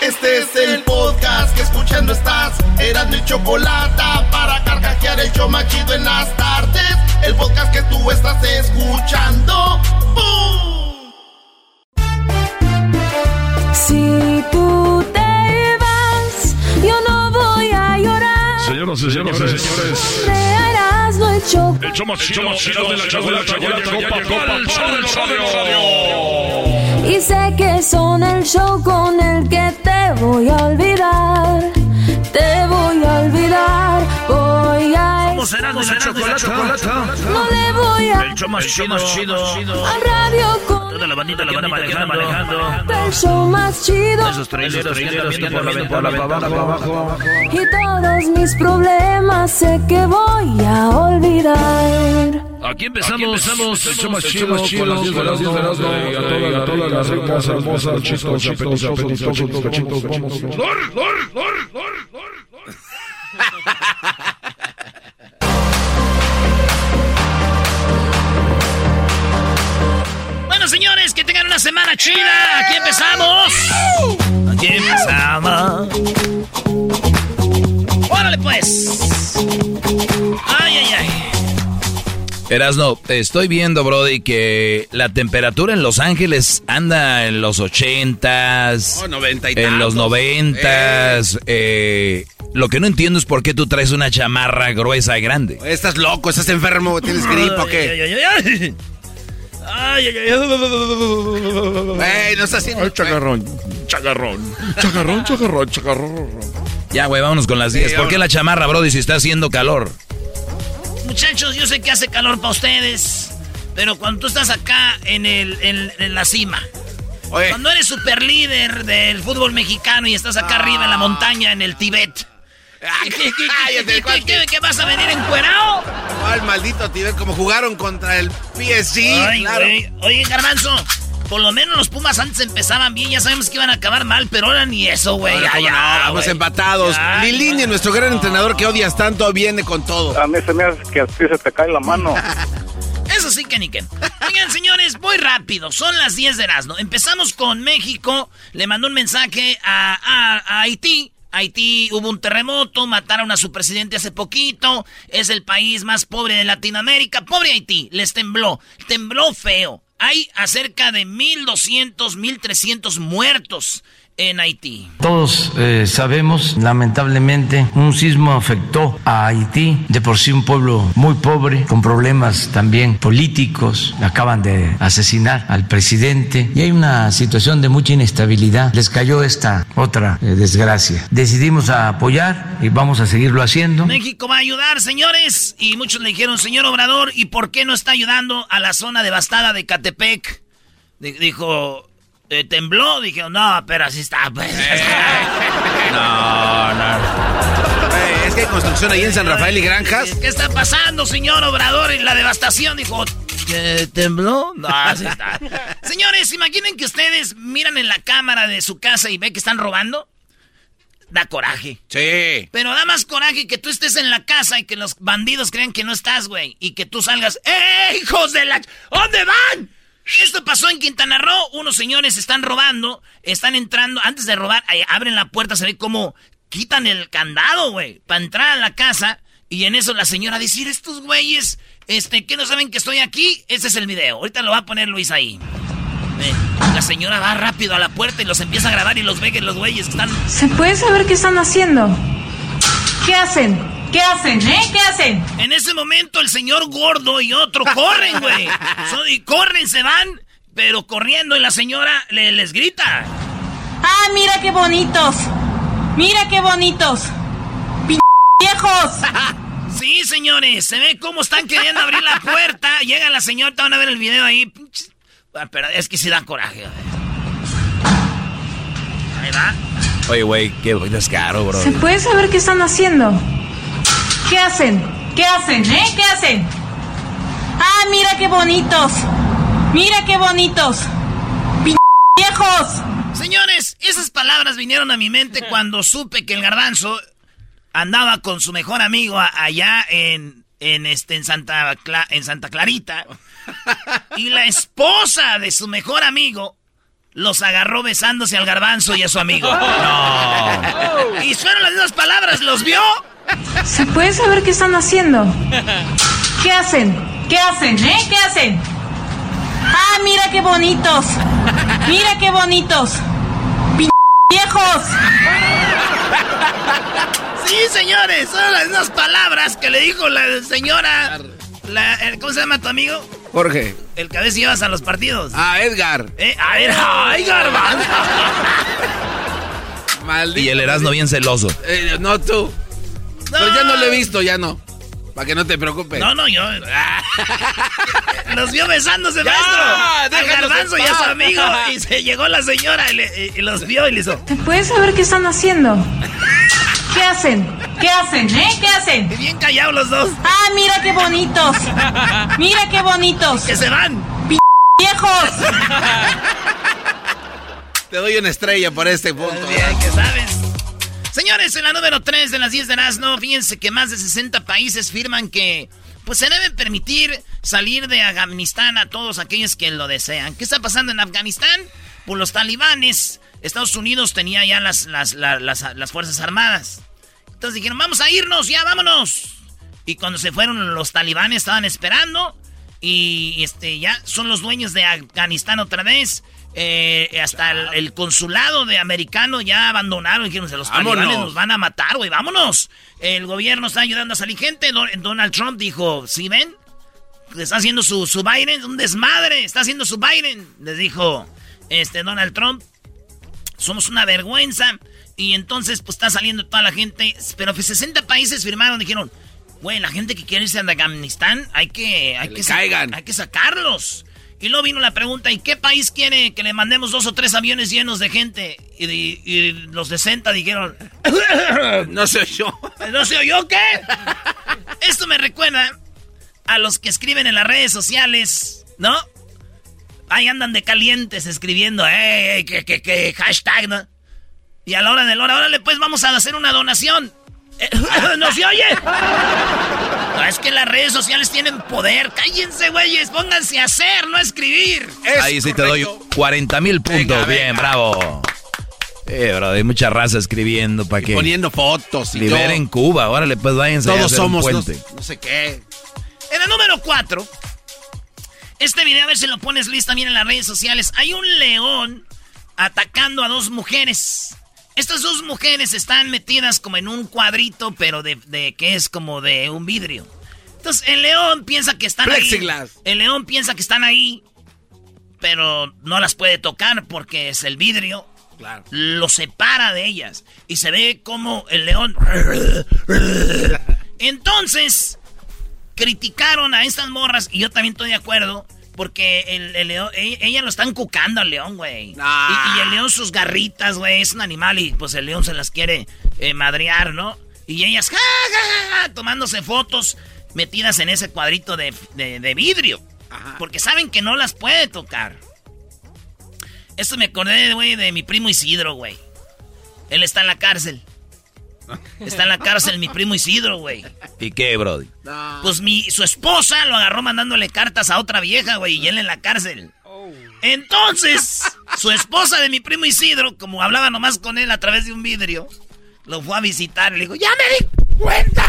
Este es el podcast que escuchando estás. Eran mi chocolate para carcajear el show machido en las tardes. El podcast que tú estás escuchando. ¡Bum! Si tú te vas, yo no voy a llorar. Señoras y señores, señores. Me harás lo hecho. El show más chido, de la chocolata ya llegó el show del radio. Y sé que son el show con el que te voy a olvidar. Te voy a olvidar. Voy a. ¿Cómo será de la chocolata? No le voy a. El show más chido. Al radio con Toda la bandita la van manejando. el show más chido. Esos traileros viendo por la ventana abajo. Y todos mis problemas sé que voy a olvidar. Aquí empezamos, el show más chido con las 10 de las 10 de las a todas a todas las ricas, hermosas, chicos, apetitosos, apetitosos, pechitos, vamos. ¡Lor, lor, lor, lor, lor! Bueno, señores, que tengan una semana chida. Aquí empezamos. Aquí empezamos. Órale, pues. Ay, ay, ay. Erasno, estoy viendo, Brody, que la temperatura en Los Ángeles anda en los ochentas, Oh, noventa y en los tantos. noventas. eh, lo que no entiendo es por qué tú traes una chamarra gruesa y grande. Estás loco, estás enfermo, tienes gripe o Ay, qué. ay, ay, ay. Ay, ay, ay. Ey, no estás haciendo. Chacarrón, chacarrón, chacarrón, chacarrón, chacarrón. Ya, güey, vámonos con las 10. ¿Por qué la chamarra, Brody, si está haciendo calor? Muchachos, yo sé que hace calor para ustedes, pero cuando tú estás acá en, el, en, en la cima, Oye, cuando eres super líder del fútbol mexicano y estás acá arriba en la montaña, en el Tibet, ay, ¿qué, qué, qué, cállate, qué, ¿cuál- qué, qué, qué vas a venir encuerado? cuál maldito Tibet, como jugaron contra el PSG, Ay, claro. Oye, Garbanzo, por lo menos los Pumas antes empezaban bien, ya sabemos que iban a acabar mal, pero ahora ni eso, güey. Ahora, Ya, ¿cómo ya, no? Vamos güey. empatados. Lilini, nuestro gran entrenador que odias tanto, viene con todo. A mí se me hace que a ti se te cae la mano. Eso sí que ni que. Oigan, señores, voy rápido. Son las 10 de Erasmo. Empezamos con México. Le mandó un mensaje a, a- a Haití. Haití hubo un terremoto, mataron a su presidente hace poquito. Es el país más pobre de Latinoamérica. Pobre Haití, les tembló. Tembló feo. Hay acerca de 1.200, 1.300 muertos en Haití. Todos eh, sabemos, lamentablemente, un sismo afectó a Haití, de por sí un pueblo muy pobre, con problemas también políticos. Acaban de asesinar al presidente y hay una situación de mucha inestabilidad. Les cayó esta otra eh, desgracia. Decidimos apoyar y vamos a seguirlo haciendo. México va a ayudar, señores. Y muchos le dijeron, señor Obrador, ¿y por qué no está ayudando a la zona devastada de Catepec? Di- dijo, "Eh, tembló. Dije, no, pero así está. Pues. No, no. Eh, es que hay construcción ahí en San Rafael y Granjas. ¿Qué está pasando, señor Obrador, en la devastación? Dijo, ¿que tembló? No, así está. Señores, imaginen que ustedes miran en la cámara de su casa y ven que están robando. Da coraje. Sí. Pero da más coraje que tú estés en la casa y que los bandidos crean que no estás, güey. Y que tú salgas, ¡eh, hijos de la... ¿Dónde van? Esto pasó en Quintana Roo. Unos señores están robando, están entrando. Antes de robar, ahí abren la puerta, se ve como quitan el candado, güey, para entrar a la casa. Y en eso la señora dice, estos güeyes, este, que no saben que estoy aquí. Ese es el video. Ahorita lo va a poner Luis ahí. Eh, la señora va rápido a la puerta y los empieza a grabar y los ve que los güeyes están... ¿Se puede saber qué están haciendo? ¿Qué hacen? ¿Qué hacen, eh? ¿Qué hacen? En ese momento el señor gordo y otro corren, güey. y corren, se van, pero corriendo y la señora le, les grita. ¡Ah, mira qué bonitos! ¡Mira qué bonitos! viejos! sí, señores, se ve cómo están queriendo abrir la puerta. Llega la señora, van a ver el video ahí. Ah, pero es que sí da coraje. Ahí va. Oye, güey, qué descaro, bro. ¿Se puede saber qué están haciendo? ¿Qué hacen? ¿Qué hacen, eh? ¿Qué hacen? ¡Ah, mira qué bonitos! ¡Mira qué bonitos! viejos! Señores, esas palabras vinieron a mi mente cuando supe que el garbanzo andaba con su mejor amigo allá en, en, este, en, Santa, en Santa Clarita. Y la esposa de su mejor amigo los agarró besándose al garbanzo y a su amigo. No. Y fueron las mismas palabras, ¿los vio? ¿Se puede saber qué están haciendo? ¿Qué hacen? ¿Qué hacen, eh? ¿Qué hacen? ¡Ah, mira qué bonitos! ¡Mira qué bonitos! viejos! Sí, señores, son las mismas palabras que le dijo la señora. La, ¿Cómo se llama tu amigo? Jorge. El que a veces llevas a los partidos. Ah, Edgar. Eh, a ver, Edgar, Maldito. Y el Erasmo bien celoso. Eh, no, tú. Pero ya no lo he visto, ya no. Para que no te preocupes. No, no, yo. Los vio besándose, maestro. Al garbanzo y a su amigo. Y se llegó la señora y, los vio y le hizo. ¿Te puedes saber qué están haciendo? ¿Qué hacen? ¿Qué hacen, eh? ¿Qué hacen? Bien callados los dos. ¡Ah, mira qué bonitos! ¡Mira qué bonitos! ¡Que se van! ¡Viejos! Te doy una estrella por este punto. Bien, que sabes. Señores, en la número 3 de las 10 de Erasmo, fíjense que más de 60 países firman que pues se debe permitir salir de Afganistán a todos aquellos que lo desean. ¿Qué está pasando en Afganistán? Pues los talibanes, Estados Unidos tenía ya las, las, las, Fuerzas Armadas. Entonces dijeron, vamos a irnos, ya vámonos. Y cuando se fueron los talibanes estaban esperando y este ya son los dueños de Afganistán otra vez. Eh, hasta el, consulado de americano ya abandonaron. Dijeron, los talibanes nos van a matar, güey, vámonos. El gobierno está ayudando a salir gente. Donald Trump dijo, ¿sí ven? Está haciendo su, su Biden, un desmadre. Está haciendo su Biden. Les dijo este Donald Trump. Somos una vergüenza. Y entonces, pues está saliendo toda la gente. Pero 60 pues, países firmaron, dijeron, güey, la gente que quiere irse a Afganistán, hay que, hay que, hay que sacarlos. Y luego vino la pregunta, ¿y qué país quiere que le mandemos dos o tres aviones llenos de gente? Y, los de 60 dijeron... no soy yo. ¿No soy yo qué? Esto me recuerda a los que escriben en las redes sociales, ¿no? Ahí andan de calientes escribiendo, ¡eh, que, que, que, hashtag, ¿no? Y a la hora de la hora, órale, pues vamos a hacer una donación. Eh, ¡No se oye! No, es que las redes sociales tienen poder. Cállense, güeyes. Pónganse a hacer, no a escribir. Ahí sí te doy 40 mil puntos. Bien, bravo. Eh, bro, hay mucha raza escribiendo para que. Poniendo fotos y Liberen Cuba. Órale, pues váyanse Todos a hacer somos un puente. No, sé qué. En el número 4. Este video, a ver si lo pones listo también en las redes sociales. Hay un león atacando a dos mujeres. Estas dos mujeres están metidas como en un cuadrito, pero de, que es como de un vidrio. Entonces el león piensa que están ahí. El león piensa que están ahí, pero no las puede tocar porque es el vidrio. Claro. Lo separa de ellas. Y se ve como el león. Entonces, criticaron a estas morras, y yo también estoy de acuerdo. Porque el, león, e, ella, lo están cucando al león, güey. Y, el león sus garritas, güey, es un animal y pues el león se las quiere eh, madrear, ¿no? Y ellas, tomándose fotos metidas en ese cuadrito de, vidrio. Porque saben que no las puede tocar. Esto me acordé, güey, de mi primo Isidro, güey. Él está en la cárcel. Está en la cárcel mi primo Isidro, güey. ¿Y qué, Brody? Pues mi, su esposa lo agarró mandándole cartas a otra vieja, güey, y él en la cárcel. Entonces, su esposa de mi primo Isidro, como hablaba nomás con él a través de un vidrio, lo fue a visitar y le dijo, ¡ya me di cuenta!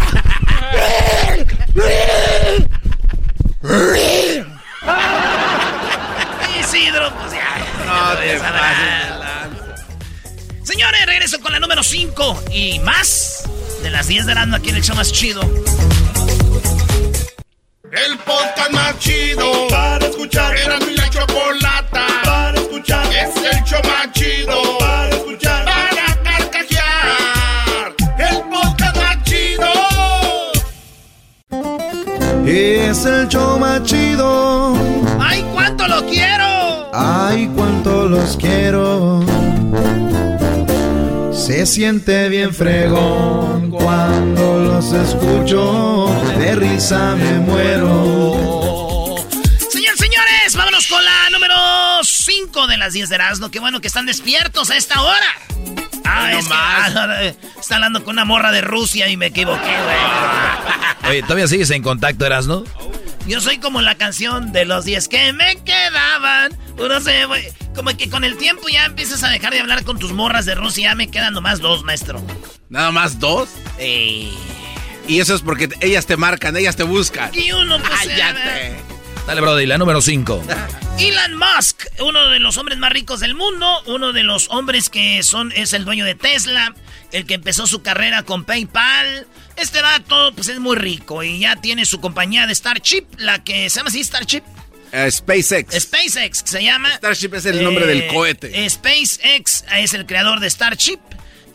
Isidro, pues ya sabrá. pasa Señores, regreso con la número 5 y más de las 10 de Erasmo aquí en el show más chido. El podcast más chido para escuchar. Era mi la chocolata para escuchar. Es el show más chido para escuchar. Para carcajear. El podcast más chido. Es el show más chido. ¡Ay, cuánto lo quiero! Ay, cuánto los quiero. Se siente bien fregón cuando los escucho. De risa me muero. Señores, señores, vámonos con la número 5 de las 10 de Erasmo. Qué bueno que están despiertos a esta hora. Ah, no es que, más. ah, está hablando con una morra de Rusia y me equivoqué, güey. Oye, ¿todavía sigues en contacto, Erasno? Yo soy como la canción de los 10 que me quedaban. Uno se güey, Como que con el tiempo ya empiezas a dejar de hablar con tus morras de Rusia. Ya me quedan nomás dos, maestro. ¿Nada más dos? Eh, Y eso es porque ellas te marcan, ellas te buscan. y uno, pues. Cállate. Dale, Brody, la número 5. Elon Musk, uno de los hombres más ricos del mundo, uno de los hombres que son es el dueño de Tesla, el que empezó su carrera con PayPal. Este vato pues es muy rico y ya tiene su compañía de Starship, la que se llama así Starship. Eh, SpaceX. SpaceX se llama. Starship es el nombre del Eh, cohete. SpaceX es el creador de Starship.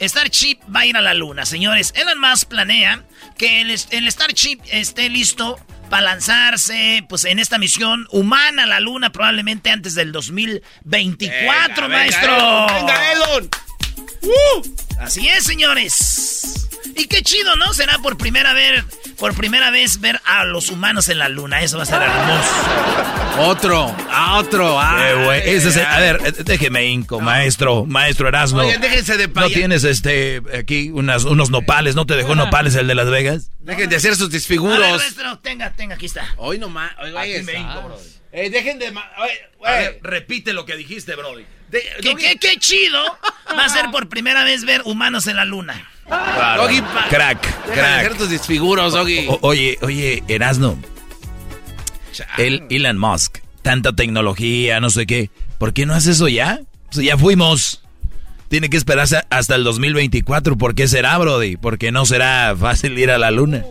Starship va a ir a la luna, señores. Elon Musk planea que el, el Starship esté listo para lanzarse pues en esta misión humana a la luna probablemente antes del 2024, Venga, maestro. venga, Elon, venga, Elon. Así es, señores. Y qué chido, ¿no? Será por primera vez, por primera vez ver a los humanos en la luna. Eso va a ser hermoso. Otro, a otro. ah. Eh, güey, ese es el- a ver, eh, déjeme inco, maestro, maestro Erasmo. Oye, déjense de ¿No tienes este aquí unas, unos nopales? ¿No te dejó nopales el de Las Vegas? Dejen de hacer sus A ver, disfiguros. maestro, tenga, tenga, aquí está. Hoy nomás. Hoy, Aquí güey, me brother. Eh, dejen de. oye, A ver, repite lo que dijiste, Brody. De- ¿Qué, Doggy- qué, qué chido va a ser por primera vez ver humanos en la luna. Doggy, pa- Crack, crack. tus disfiguros, Doggy. O- oye, oye, Erasno, el Elon Musk, tanta tecnología, no sé qué. ¿Por qué no hace eso ya? Pues ya fuimos. Tiene que esperarse hasta el 2024. ¿Por qué será, Brody? Porque no será fácil ir a la luna.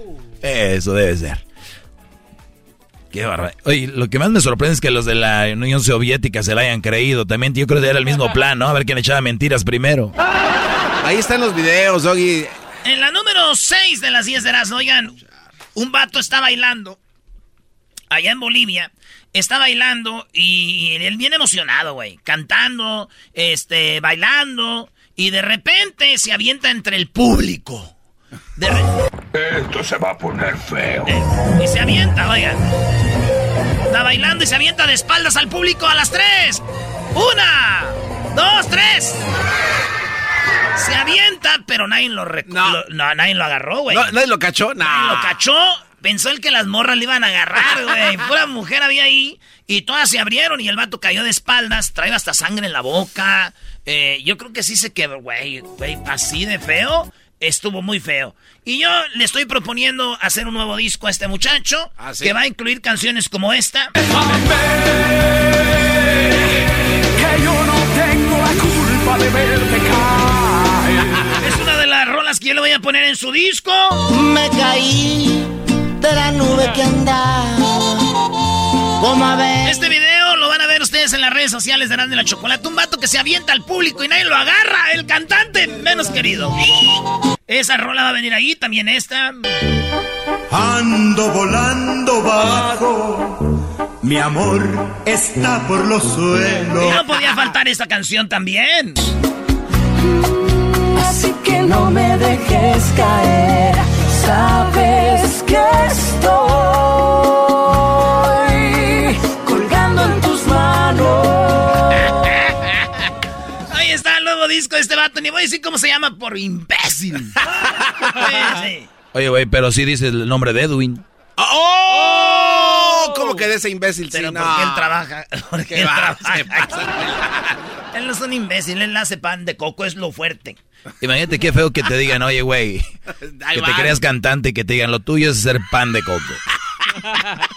Eso debe ser. Qué barbaridad. Oye, lo que más me sorprende es que los de la Unión Soviética se la hayan creído. También yo creo que era el mismo plan, ¿no? A ver quién echaba mentiras primero. Ahí están los videos, Doggy. En la número 6 de las 10 de Erasmo, oigan, un vato está bailando allá en Bolivia. Está bailando y él bien emocionado, güey. Cantando, este, bailando. Y de repente se avienta entre el público. De re- Esto se va a poner feo. y se avienta, oigan. Está bailando y se avienta de espaldas al público a las tres. Una, dos, tres. Se avienta, pero nadie lo, rec- No. lo- no, nadie lo agarró, güey. No, ¿Nadie lo cachó? No. Nadie lo cachó. Pensó el que las morras le iban a agarrar, güey. Pura mujer había ahí. Y todas se abrieron y el vato cayó de espaldas. Traía hasta sangre en la boca. Eh, yo creo que sí se quedó, güey. Güey, así de feo. Estuvo muy feo. Y yo le estoy proponiendo hacer un nuevo disco a este muchacho. Ah, ¿sí? Que va a incluir canciones como esta. Que yo no tengo la culpa de verte caer. Es una de las rolas que yo le voy a poner en su disco. Me caí de la nube que andaba. Como a ver. Este video en las redes sociales de Grande la Chocolate. Un vato que se avienta al público y nadie lo agarra. El cantante menos querido. Esa rola va a venir ahí, también esta. Ando volando bajo. Mi amor está por los Y suelos. no podía faltar esta canción también. Así que no me dejes caer. Sabes que estoy disco de este vato. Ni voy a decir cómo se llama por imbécil. Sí. Oye, güey, pero sí dice el nombre de Edwin. ¡Oh! ¿Cómo que de ese imbécil? Pero sí, porque él trabaja. Porque ¿Qué él va? trabaja Se pasa. Él no es un imbécil, él hace pan de coco, es lo fuerte. Imagínate qué feo que te digan, oye, güey, que te creas cantante y que te digan, lo tuyo es hacer pan de coco.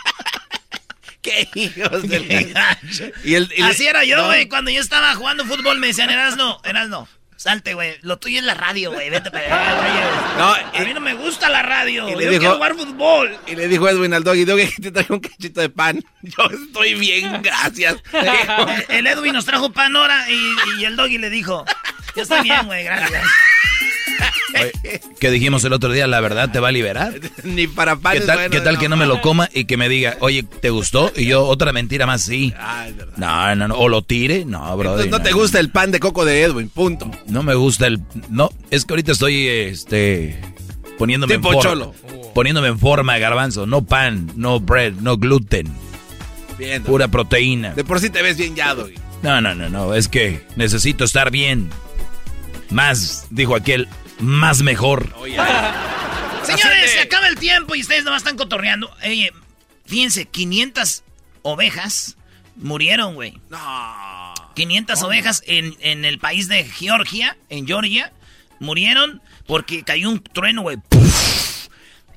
Qué hijos de y el, y Así era yo, no. güey. Cuando yo estaba jugando fútbol me decían, Erasno, Erasno, salte, güey. Lo tuyo es la radio, güey. Vete para allá, güey. No, A mí no me gusta la radio. y Yo le quiero dijo- jugar fútbol. Y le dijo Edwin al doggy, doggy, te traigo un cachito de pan. Yo estoy bien, gracias. El Edwin nos trajo pan ahora y, y el doggy le dijo, yo estoy bien, güey, gracias. Oye, ¿Qué dijimos el otro día? ¿La verdad te va a liberar? Ni para pan ¿Qué tal, bueno, ¿qué tal que no me lo coma y que me diga, oye, ¿te gustó? Y yo, otra mentira más, sí. Ah, es verdad. No, no, no. O lo tire. No, bro. Entonces no te gusta el pan de coco de Edwin, punto. No me gusta el... No, es que ahorita estoy, este... Poniéndome Tipo en forma. cholo. Poniéndome en forma, garbanzo. No pan, no bread, no gluten. Bien, Pura proteína. De por sí te ves bien ya, doggy. No, no, no, no. Es que necesito estar bien. Más, dijo aquel, más mejor. Señores, se acaba el tiempo y ustedes nomás están cotorreando. Oye, fíjense, 500 ovejas murieron, güey. No. 500 ovejas en, en el país de Georgia, en Georgia, murieron porque cayó un trueno, güey.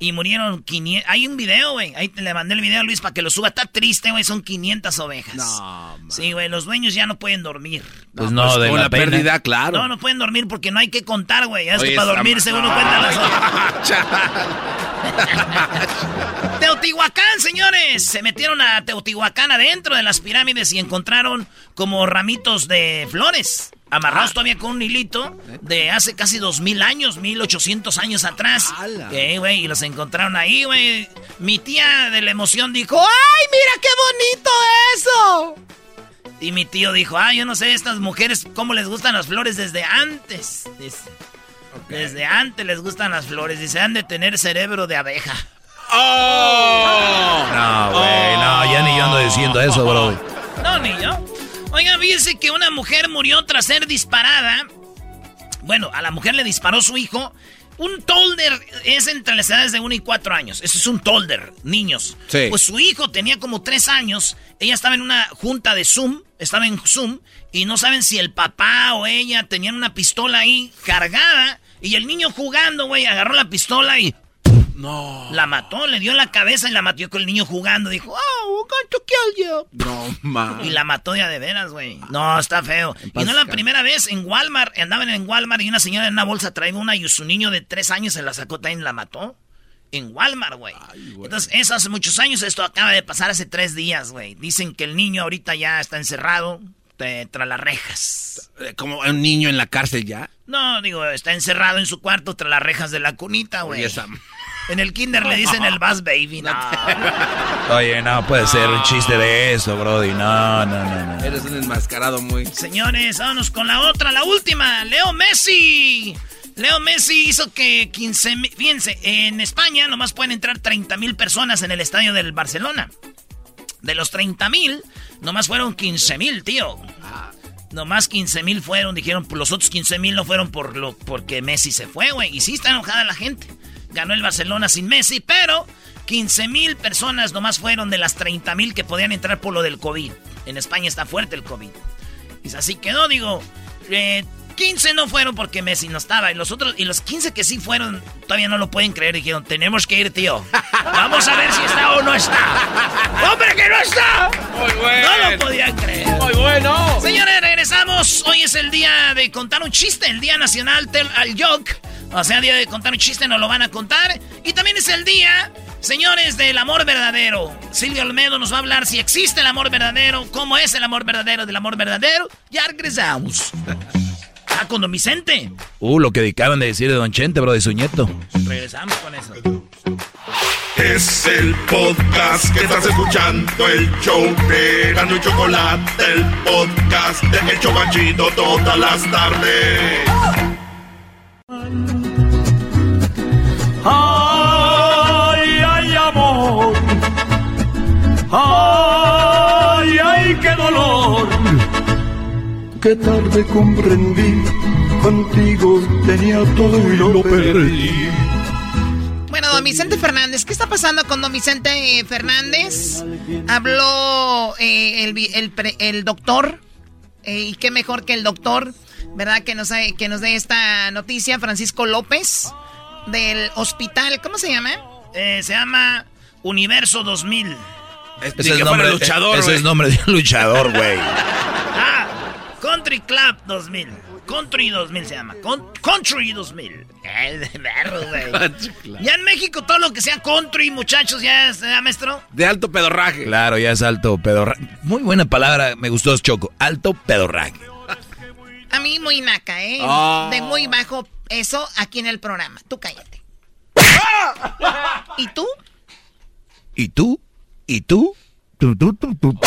Y murieron 500. Hay un video, güey. Ahí te le mandé el video a Luis para que lo suba. Está triste, güey. Son 500 ovejas. No, man. Sí, güey. Los dueños ya no pueden dormir. Pues no, de con la, la, pena. pérdida, claro. No, no pueden dormir porque no hay que contar, güey. Ya es que para dormirse uno cuenta las horas. Teotihuacán, señores. Se metieron a Teotihuacán adentro de las pirámides y encontraron como ramitos de flores. Amarrados todavía con un hilito de hace casi dos mil años, mil ochocientos años atrás. Eh, y los encontraron ahí, güey. Mi tía de la emoción dijo, ¡ay, mira qué bonito eso! Y mi tío dijo, ah, yo no sé, estas mujeres, cómo les gustan las flores desde antes. Dice. Desde antes les gustan las flores. Dice, han de tener cerebro de abeja. ¡Oh! No, güey, no, ya ni yo ando diciendo eso, bro. No, ni yo. Oiga, fíjense que una mujer murió tras ser disparada. Bueno, a la mujer le disparó su hijo. Un tolder es entre las edades de 1 y 4 años. Eso es un tolder, niños. Sí. Pues su hijo tenía como 3 años. Ella estaba en una junta de Zoom. Estaba en Zoom. Y no saben si el papá o ella tenían una pistola ahí cargada. Y el niño jugando, güey, agarró la pistola y No. la mató. Le dio la cabeza y la mató con el niño jugando. Dijo, oh, we're going to kill you. No, man. Y la mató ya de veras, güey. No, está feo. Y no la primera vez en Walmart, andaban en Walmart y una señora en una bolsa traía una y su niño de tres años se la sacó también y la mató. En Walmart, güey. Entonces, eso hace muchos años, esto acaba de pasar hace tres días, güey. Dicen que el niño ahorita ya está encerrado tras las rejas. Eh, Como un niño en la cárcel ya. No, digo, está encerrado en su cuarto tras las rejas de la cunita, güey. En el kinder le dicen el bus baby, no. Oye, no puede ser un chiste de eso, Brody. No, no, no, no. Eres un enmascarado muy. Señores, vámonos con la otra, la última. Leo Messi. Leo Messi hizo que 15 mil... Fíjense, en España nomás pueden entrar 30 mil personas en el estadio del Barcelona. De los 30 mil, nomás fueron 15 mil, tío. Nomás 15 mil fueron, dijeron, los otros 15 mil no fueron por lo, porque Messi se fue, güey. Y sí está enojada la gente. Ganó el Barcelona sin Messi, pero 15 mil personas nomás fueron de las 30 mil que podían entrar por lo del COVID. En España está fuerte el COVID. Y así quedó, digo. eh, 15 no fueron porque Messi no estaba. Y los otros, y los 15 que sí fueron, todavía no lo pueden creer. Dijeron, tenemos que ir, tío. Vamos a ver si está o no está. ¡Hombre, que no está! Muy bueno. No lo podían creer. Muy bueno. Señores, regresamos. Hoy es el día de contar un chiste, el Día Nacional Tell al Joke. O sea, día de contar un chiste, nos lo van a contar. Y también es el día, señores, del amor verdadero. Silvio Olmedo nos va a hablar si existe el amor verdadero, cómo es el amor verdadero del amor verdadero. Ya regresamos. Ah, con Don Vicente. Uh, lo que acaban de decir de Don Chente, bro, de su nieto. Regresamos con eso. Es el podcast que estás escuchando, el show de Gano y Chocolate, el podcast de El Chocachito todas las tardes. Ay, ay, amor. Ay, ay, qué dolor. Qué tarde comprendí. Contigo tenía todo y lo perdí. Bueno, don Vicente Fernández, ¿qué está pasando con don Vicente eh, Fernández? Habló eh, el, el pre- el doctor, eh, y qué mejor que el doctor, ¿verdad? Que nos, que nos dé esta noticia, Francisco López, del hospital, ¿cómo se llama? Eh, se llama Universo 2000. Es, Ese es, nombre, luchador, ese es nombre de luchador, güey. Ah, Country Club 2000. Country 2000 se llama. Con- country 2000. Eh, de perro, güey. Ya en México todo lo que sea country, muchachos, ya es, ¿eh, maestro? De alto pedorraje. Claro, ya es alto pedorraje. Muy buena palabra, me gustó Choco. Alto pedorraje. A mí muy naca, ¿eh? Ah. De muy bajo eso aquí en el programa. Tú cállate. ¿Y tú? ¿Y tú? ¿Y tú? Tú, tú, tú, tú.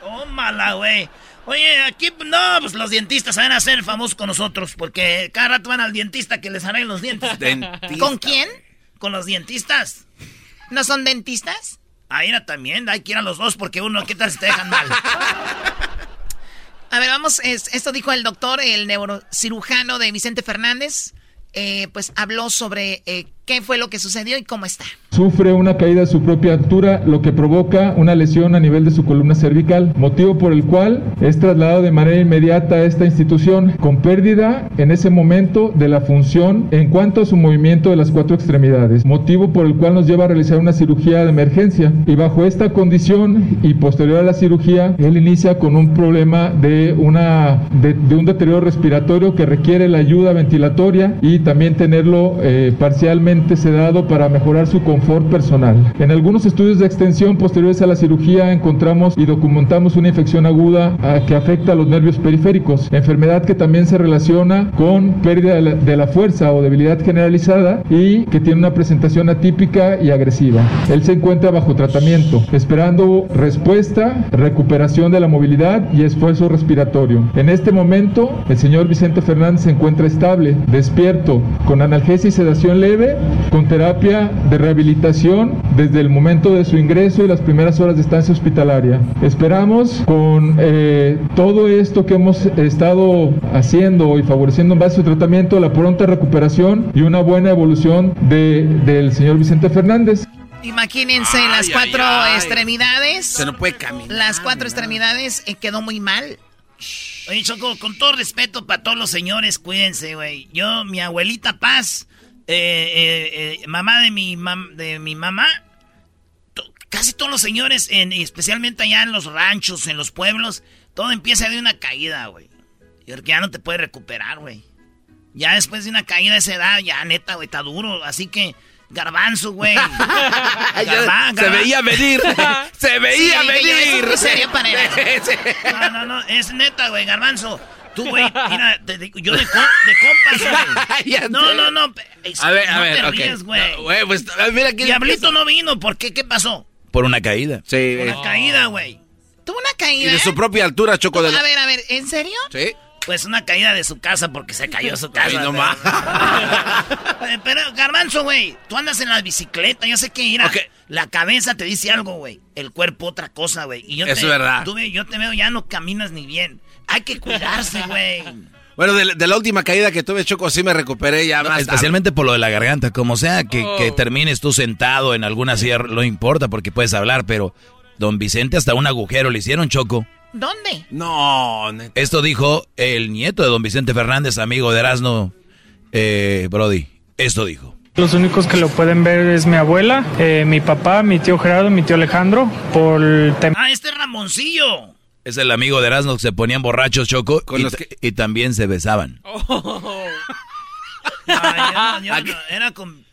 Tómala, güey. Oye, aquí, no, pues los dentistas van a ser famosos con nosotros, porque cada rato van al dentista que les arreglen los dientes. Dentista. ¿Con quién? Con los dentistas. ¿No son dentistas? Ahí era también, hay que ir a los dos, porque uno, ¿qué tal si te dejan mal? A ver, vamos, es- esto dijo el doctor, el neurocirujano de Vicente Fernández. Eh, pues habló sobre eh, qué fue lo que sucedió y cómo está. Sufre una caída de su propia altura, lo que provoca una lesión a nivel de su columna cervical, motivo por el cual es trasladado de manera inmediata a esta institución, con pérdida en ese momento de la función en cuanto a su movimiento de las cuatro extremidades, motivo por el cual nos lleva a realizar una cirugía de emergencia. Y bajo esta condición y posterior a la cirugía, él inicia con un problema de, una, de, de un deterioro respiratorio que requiere la ayuda ventilatoria y también tenerlo eh, parcialmente sedado para mejorar su confort personal. En algunos estudios de extensión posteriores a la cirugía encontramos y documentamos una infección aguda que afecta a los nervios periféricos, enfermedad que también se relaciona con pérdida de la, de la fuerza o debilidad generalizada y que tiene una presentación atípica y agresiva. Él se encuentra bajo tratamiento, esperando respuesta, recuperación de la movilidad y esfuerzo respiratorio. En este momento, el señor Vicente Fernández se encuentra estable, despierto, con analgesia y sedación leve, con terapia de rehabilitación desde el momento de su ingreso y las primeras horas de estancia hospitalaria. Esperamos con eh, todo esto que hemos estado haciendo y favoreciendo en base a su tratamiento la pronta recuperación y una buena evolución de- del señor Vicente Fernández. Imagínense las cuatro extremidades. Se no puede caminar. Las cuatro extremidades eh, quedó muy mal. Oye, Choco, con todo respeto para todos los señores, cuídense, güey. Yo, mi abuelita Paz, eh, eh, eh, mamá de mi, mam- de mi mamá, casi todos los señores, en, especialmente allá en los ranchos, en los pueblos, todo empieza de una caída, güey. Y porque ya no te puedes recuperar, güey. Ya después de una caída de esa edad, ya neta, güey, está duro. Así que, garbanzo, güey. Se veía venir. Se veía Sí, venir. él. No, no, no, es neta, güey, garbanzo. Tú, güey, mira, te digo, yo de, co- de compas, güey. No, no, no. es- A ver, a no ver, te ok. rías, güey. No, güey, pues, a ver, mira quién Diablito no vino, ¿por qué? ¿Qué pasó? Por una caída. Sí. Una caída, güey. ¿Tuvo una Y caída? de su propia altura, Choco. De la- A ver, a ver, ¿en serio? Sí. Pues una caída de su casa porque se cayó su casa. Ay, no más. Eh, Pero, Garbanzo, güey, tú andas en la bicicleta, yo sé que ir Ok. La cabeza te dice algo, güey. El cuerpo otra cosa, güey. Y yo Eso te, es verdad. tú yo te veo, ya no caminas ni bien. Hay que cuidarse, güey. Bueno, de, de la última caída que tuve, Choco, sí me recuperé ya No, más. especialmente por lo de la garganta, como sea que, que Oh. termines tú sentado en alguna silla, no importa porque puedes hablar, pero don Vicente hasta un agujero le hicieron choco. ¿Dónde? No, neta. Esto dijo el nieto de don Vicente Fernández, amigo de Erasno, eh, Brody. Esto dijo. Los únicos que lo pueden ver es mi abuela, eh, mi papá, mi tío Gerardo, mi tío Alejandro, por el tema. Ah, este es Ramoncillo. Es el amigo de Erasno que se ponían borrachos, Choco, y, los ta- y también se besaban. Yo no, yo no, era con...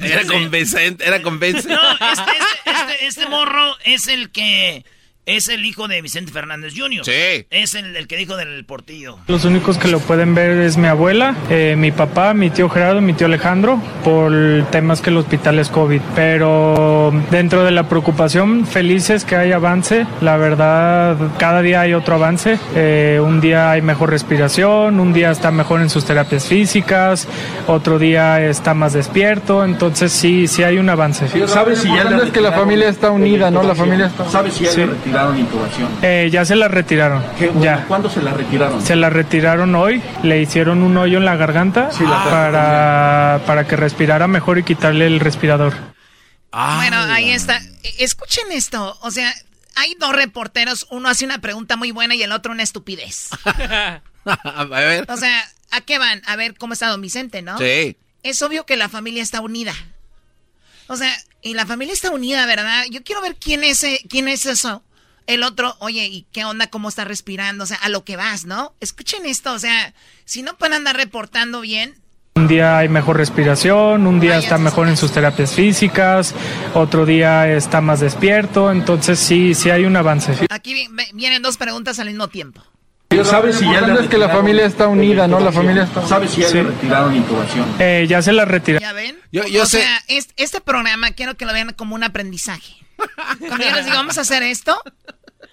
Era convincente, era convincente. No, este, este, este, este morro es el que... Es el hijo de Vicente Fernández Jr. Sí. Es el, el que dijo del Portillo. Los únicos que lo pueden ver es mi abuela, eh, mi papá, mi tío Gerardo, mi tío Alejandro, por el tema es que el hospital es COVID. Pero dentro de la preocupación, felices que hay avance. La verdad, cada día hay otro avance. Eh, un día hay mejor respiración, un día está mejor en sus terapias físicas, otro día está más despierto. Entonces sí, sí hay un avance. ¿Sabes si ya es que la familia está unida, no? La familia está ¿Sabes si ya Sí. Le retiraron intubación? Eh, ya se la retiraron. ¿Qué- Ya. ¿Cuándo se la retiraron? Se la retiraron hoy, le hicieron un hoyo en la garganta para, para que respirara mejor y quitarle el respirador. Bueno, ahí está. E- Escuchen esto. O sea, hay dos reporteros. Uno hace una pregunta muy buena y el otro una estupidez. A ver. O sea, ¿a qué van? A ver cómo está don Vicente, ¿no? Sí. Es obvio que la familia está unida. O sea, y la familia está unida, ¿verdad? Yo quiero ver quién es, eh, quién es eso. El otro, oye, ¿y qué onda? ¿Cómo está respirando? O sea, a lo que vas, ¿no? Escuchen esto, o sea, si no pueden andar reportando bien, Un día hay mejor respiración, un día está mejor en sus terapias físicas, otro día está más despierto, entonces sí, sí hay un avance. aquí vienen dos preguntas al mismo tiempo. ¿Sabes si ya es que la familia está unida, ¿no? La familia está ¿Sabes si ya Sí. le retiraron intubación? Eh, ya se la retiraron. ¿Ya ven? Yo, yo o sé. sea, es- este programa quiero que lo vean como un aprendizaje. Cuando yo les digo, vamos a hacer esto,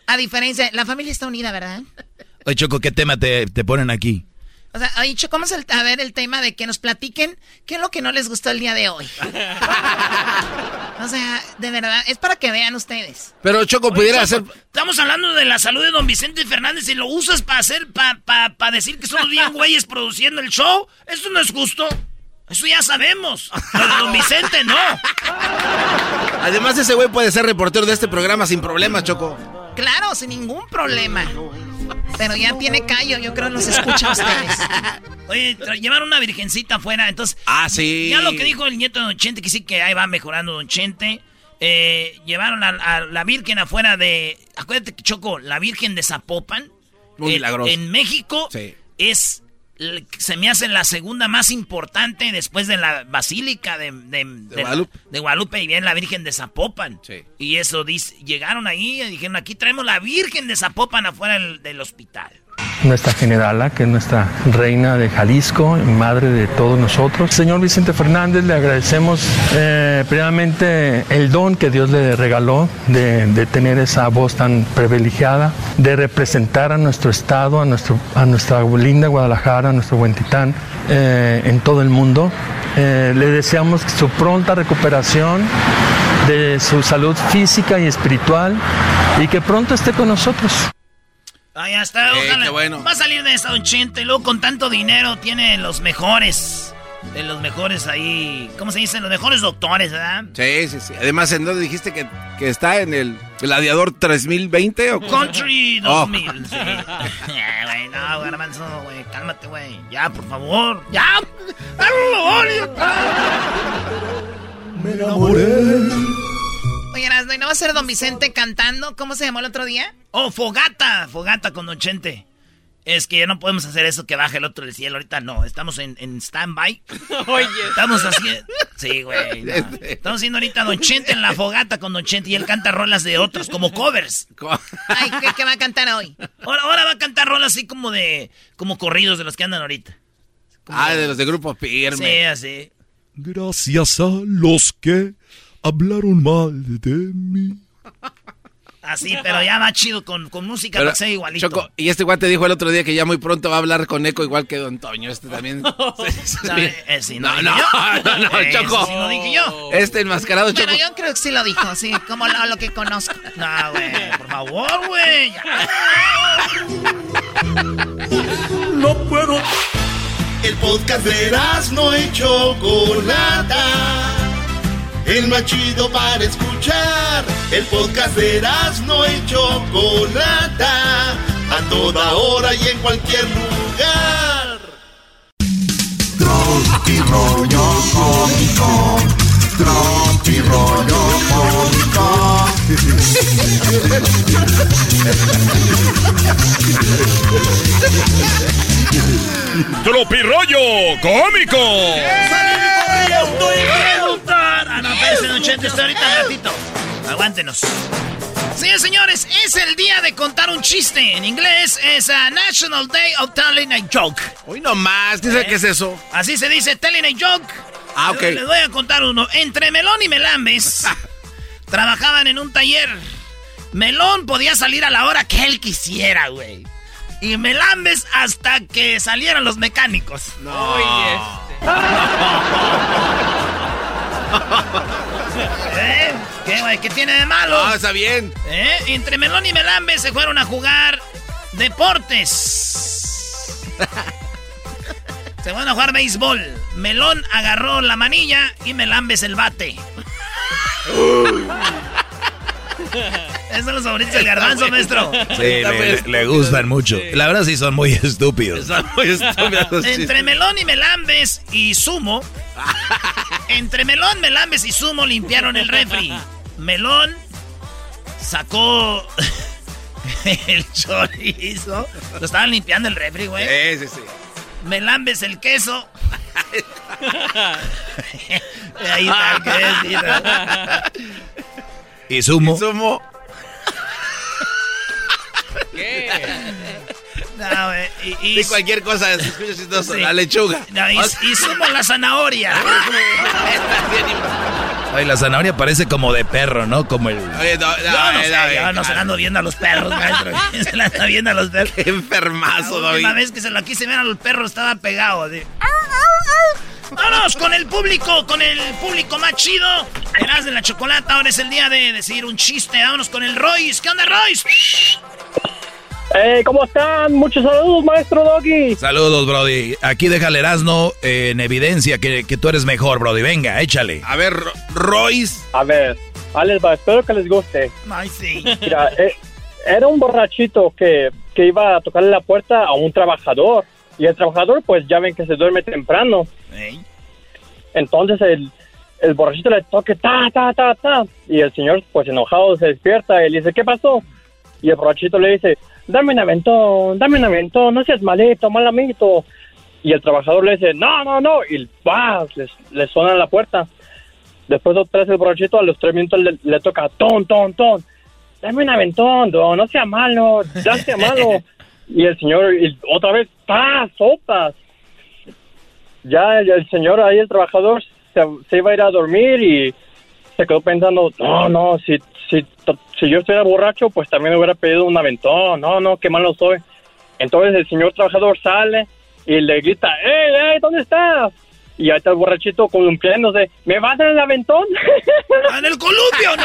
a diferencia, la familia está unida, ¿verdad? Oye, Choco, ¿qué tema te, te ponen aquí? O sea, ha dicho, ¿cómo es el, a ver el tema de que nos platiquen qué es lo que no les gustó el día de hoy? O sea, de verdad, es para que vean ustedes. Pero Choco pudiera hacer. Estamos hablando de la salud de don Vicente Fernández y lo usas para hacer, para pa, decir que somos bien güeyes produciendo el show. Eso no es justo. Eso ya sabemos. Pero de don Vicente no. Además, ese güey puede ser reportero de este programa sin problemas, Choco. Claro, sin ningún problema. Pero ya tiene callo, yo creo que los escucha a ustedes. Oye, llevaron una virgencita afuera, entonces... Ah, sí. Ya lo que dijo el nieto de Don Chente, que sí que ahí va mejorando Don Chente. eh, llevaron a, a la Virgen afuera de... Acuérdate que Choco, la Virgen de Zapopan. Muy en- milagroso. En México Sí. es... Se me hace la segunda más importante después de la Basílica de, de, de- Guadalupe. de Guadalupe y viene la Virgen de Zapopan. Sí. Y eso dice, llegaron ahí y dijeron, aquí traemos la Virgen de Zapopan afuera del, del hospital. Nuestra generala, que es nuestra reina de Jalisco madre de todos nosotros. Señor Vicente Fernández, le agradecemos eh, primeramente el don que Dios le regaló de, tener esa voz tan privilegiada, de representar a nuestro estado, a, nuestro, a nuestra linda Guadalajara, a nuestro Huentitán eh, en todo el mundo. Eh, le deseamos su pronta recuperación de su salud física y espiritual y que pronto esté con nosotros. Ah, ya está, Eh, ojalá. qué bueno. Va a salir de esta Don Chente, y luego con tanto dinero tiene los mejores. De los mejores ahí. ¿Cómo se dice? Los mejores doctores, ¿verdad? Sí, sí, sí. Además, ¿en dónde dijiste que, que está? ¿En el Gladiador 3020? ¿o? Country Oh. 2000. Sí. Eh, Güey, no, garbanzo, güey. Cálmate, güey. Ya, por favor. Ya. Favor. Me enamoré. Oye, Erasmo, ¿y no va a ser Don Vicente cantando? ¿Cómo se llamó el otro día? Oh, fogata. Fogata con Don Chente. Es que ya no podemos hacer eso que baje el otro del cielo. Ahorita no. Estamos en, en stand-by. Oye. Estamos haciendo. Sí, güey. no. Estamos haciendo ahorita Don Chente en la fogata con Don Chente y él canta rolas de otros, como covers. Ay, ¿qué, qué va a cantar hoy? Ahora, ahora va a cantar rolas así como de. como corridos de los que andan ahorita. Ah, de los de Grupo Firme. Sí, así. Gracias a los que hablaron mal de mí. Así, pero ya va chido con, con música Pero, para que sea igualito. Choco, y este guante dijo el otro día que ya muy pronto va a hablar con Eco igual que Don Toño. Este también. Sí, No, sí. eh, no, no, no, Eh, Choco. sí, lo dije yo. Este enmascarado Choco. Bueno, yo creo que sí lo dijo, sí, como lo, lo que conozco. No, güey, por favor, güey. No puedo. El podcast de no y Chocolata. El más chido para escuchar. El podcast de no y Chocolata. A toda hora y en cualquier lugar. Tropi rollo cómico. Tropi rollo cómico. ¡Tropirollo cómico! Ah, no, está ahorita un ratito. Aguántenos. Señores, señores, es el día de contar un chiste. En inglés es a National Day of Telling a Joke. Hoy nomás, ¿qué, ¿qué es eso? Así se dice, telling a joke. Ah, ok. Les les voy a contar uno. Entre Melón y Melambes trabajaban en un taller. Melón podía salir a la hora que él quisiera, güey. Y Melambes hasta que salieran los mecánicos. No. ¿Eh? ¿Qué, güey? ¿Qué tiene de malo? No, está bien. ¿Eh? Entre Melón y Melambes se fueron a jugar deportes. Se van a jugar béisbol. Melón agarró la manilla y Melambes el bate. Esos son los favoritos del garbanzo, maestro. Sí, le, le gustan mucho. La verdad sí son muy estúpidos. Son muy estúpidos. Entre Melón y Melambes y Sumo Entre Melón, Melambes y Sumo limpiaron el refri. Melón sacó el chorizo. Lo estaban limpiando el refri, güey. Sí, sí, sí. Melambes el queso. Ahí está el queso. ¿Y Sumo? Y sumo. ¿Qué? No, güey, y, y- cualquier cosa, se escucha chistoso. Sí. La lechuga. No, y, y sumo la zanahoria. Ay, la zanahoria parece como de perro, ¿no? Como el... Oye, no, no, Yo no sé, no, yo no se la ando viendo a los perros, maestro. Se la anda viendo a los perros. Qué enfermazo, La David. última vez que se la quise ver a los perros estaba pegado. así. Vámonos con el público, con el público más chido. Eras de la chocolata, ahora es el día de decir un chiste. Vámonos con el Royce. ¿Qué onda, Royce? Hey, ¿cómo están? Muchos saludos, maestro Doggy. Saludos, Brody. Aquí deja el Erasmo en evidencia que, que tú eres mejor, Brody. Venga, échale. A ver, Ro- Royce. A ver, les va, espero que les guste. Ay, sí. Mira, eh, era un borrachito que, que iba a tocarle la puerta a un trabajador. Y el trabajador, pues ya ven que se duerme temprano. Entonces el, el borrachito le toque ta, ta, ta, ta. Y el señor, pues enojado, se despierta y le dice, ¿qué pasó? Y el borrachito le dice, dame un aventón, dame un aventón, no seas malito, mal amiguito. Y el trabajador le dice, no, no, no. Y ¡paz! Le, le suena la puerta. Después otra vez el borrachito, a los tres minutos le, le toca, ton, ton, ton. Dame un aventón, don, no sea malo, ya sea malo. y el señor, y otra vez, ¡paz! Sopas. Ya el, el señor ahí, el trabajador, se, se iba a ir a dormir y se quedó pensando, no, no, si, si, si yo estuviera borracho, pues también hubiera pedido un aventón. No, no, qué malo soy. Entonces el señor trabajador sale y le grita, ¡Ey, ey, ¿dónde estás? Y ahí está el borrachito columpiándose, ¿me vas a dar el aventón? ¡En el columpio, no!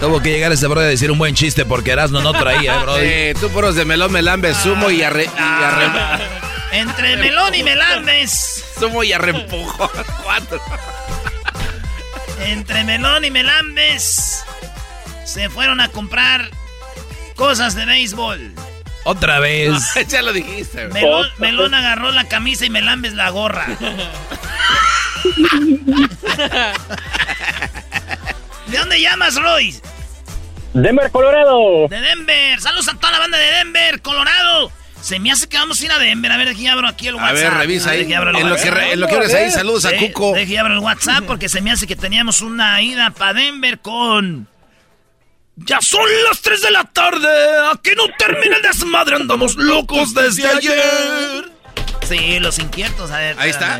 Tuvo que llegar ese Brody a decir un buen chiste porque Erasmo no traía, ¿eh, Brody? Eh, tú puros de melón, melambe, sumo y arre... Y arre Entre melón y melambes. sumo y arrempujo. Cuatro. Entre melón y melambes. Se fueron a comprar cosas de béisbol. Otra vez. ya lo dijiste. Melón, melón agarró la camisa y melambes la gorra. ¿De dónde llamas, Roy? Denver, Colorado. De Denver. Saludos a toda la banda de Denver, Colorado. Se me hace que vamos a ir a Denver. A ver, aquí abro aquí el A WhatsApp. ver, revisa ahí. Abro En lo que re- en lo que abres ahí, saludos a Cuco. Deje abro el WhatsApp porque se me hace que teníamos una ida para Denver con... Ya son las 3 de la tarde. Aquí no termina el desmadre. Andamos locos desde ayer. Sí, los inquietos. A ver, Ahí está.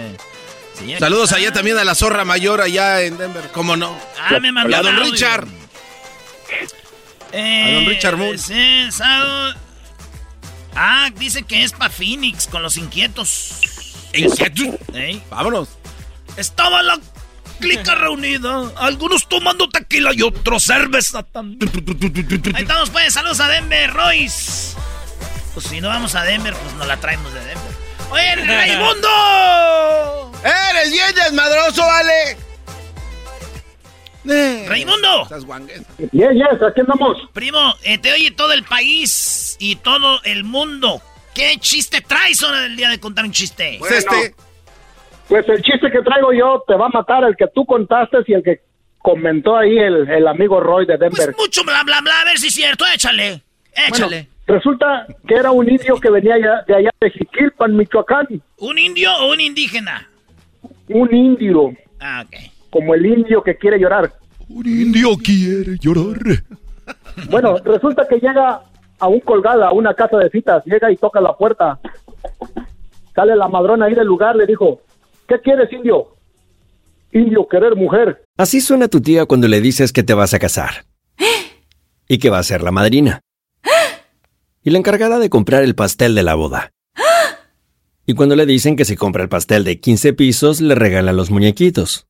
Sí, Saludos está. allá también a la zorra mayor allá en Denver. ¿Cómo no? Ah, me mandó A don. Richard. Eh, A don Richard Moon. sí, Ah, dice que es para Phoenix con los inquietos. ¿Inquietos? Ey. Vámonos. Estaba la clica reunida, algunos tomando tequila y otros cerveza. Ahí estamos pues, saludos a Denver, Royce. Pues si no vamos a Denver, pues nos la traemos de Denver. ¡Oye, Raimundo! ¡Eres bien desmadroso, vale! ¡Raimundo! Estás guangueta. Yes, yes, aquí andamos. Primo, eh, te oye todo el país y todo el mundo. ¿Qué chiste traes ahora del día de contar un chiste? Bueno, Pues el chiste que traigo yo te va a matar el que tú contaste y el que comentó ahí el, el amigo Roy de Denver. Mucho bla bla bla, a ver si es cierto, échale. Échale. Bueno, resulta que era un indio que venía de allá de Jiquilpan, Michoacán. ¿Un indio o un indígena? Un indio, Ah, ok. Como el indio que quiere llorar. Un indio quiere llorar. Bueno, resulta que llega a un colgado, a una casa de citas, llega y toca la puerta. Sale la madrona ahí del lugar, le dijo, ¿qué quieres, indio? Indio, querer mujer. Así suena tu tía cuando le dices que te vas a casar. Y que va a ser la madrina. Y la encargada de comprar el pastel de la boda. Y cuando le dicen que si compra el pastel de 15 pisos, le regalan los muñequitos.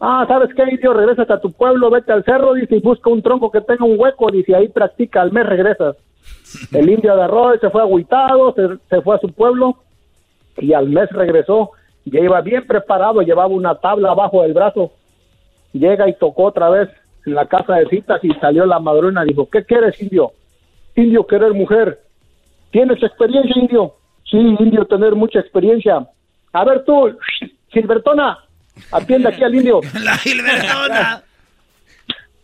Ah, ¿sabes qué, indio? Regresas a tu pueblo, vete al cerro, dice, y busca un tronco que tenga un hueco, dice, ahí practica, al mes regresas. El indio agarró y se fue agüitado, se, se fue a su pueblo, y al mes regresó, ya iba bien preparado, llevaba una tabla abajo del brazo. Llega y tocó otra vez en la casa de citas y salió la madrona, dijo, ¿qué quieres, indio? Indio, querer mujer. ¿Tienes experiencia, indio? Sí, indio, tener mucha experiencia. A ver tú, Silbertona, atiende aquí al indio. La Gilbertona.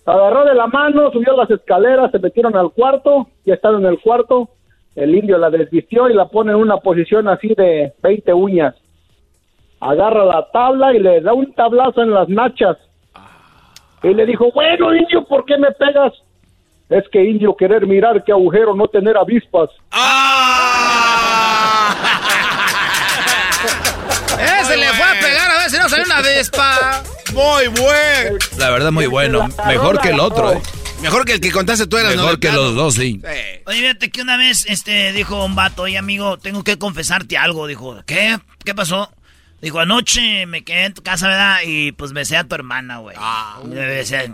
Agarró de la mano, subió las escaleras, se metieron al cuarto, ya están en el cuarto. El indio la desvistió y la pone en una posición así de 20 uñas. Agarra la tabla y le da un tablazo en las nachas. Y le dijo, bueno, indio, ¿por qué me pegas? Es que indio querer mirar qué agujero, no tener avispas. Ese le fue a pegar no salió una vespa. Muy bueno. La verdad, muy bueno. Mejor que el otro, eh. Mejor que el que contaste tú eras Mejor que los dos, sí. Oye, fíjate que una vez este, dijo un vato, oye amigo, tengo que confesarte algo. Dijo, ¿qué? ¿Qué pasó? Dijo, anoche me quedé en tu casa, ¿verdad? Y pues besé a tu hermana, güey. Ah, me besé.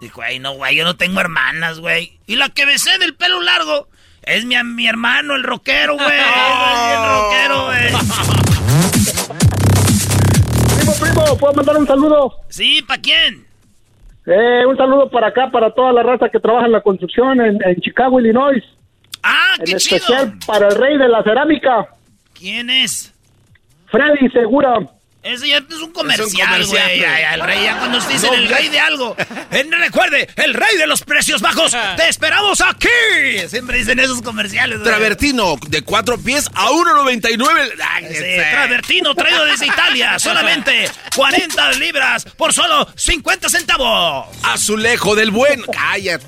Dijo, ay, no, güey, yo no tengo hermanas, güey. Y la que besé del pelo largo es mi, mi hermano, el rockero, güey. el rockero, güey. ¿puedo mandar un saludo? Sí, ¿para quién? Eh, un saludo para acá, para toda la raza que trabaja en la construcción en, en Chicago, Illinois. Ah, En especial para el rey de la cerámica, ¿Quién es? Freddy Segura. Ese ya es un comercial, güey. El rey, ya cuando se dicen No, el rey de algo. Eh, recuerde, el rey de los precios bajos. ¡Te esperamos aquí! Siempre dicen esos comerciales, güey. Travertino de cuatro pies a 1.99. Ay, Sí, ese. Travertino traído desde Italia. Solamente 40 libras por solo 50 centavos. Azulejo del bueno. Cállate.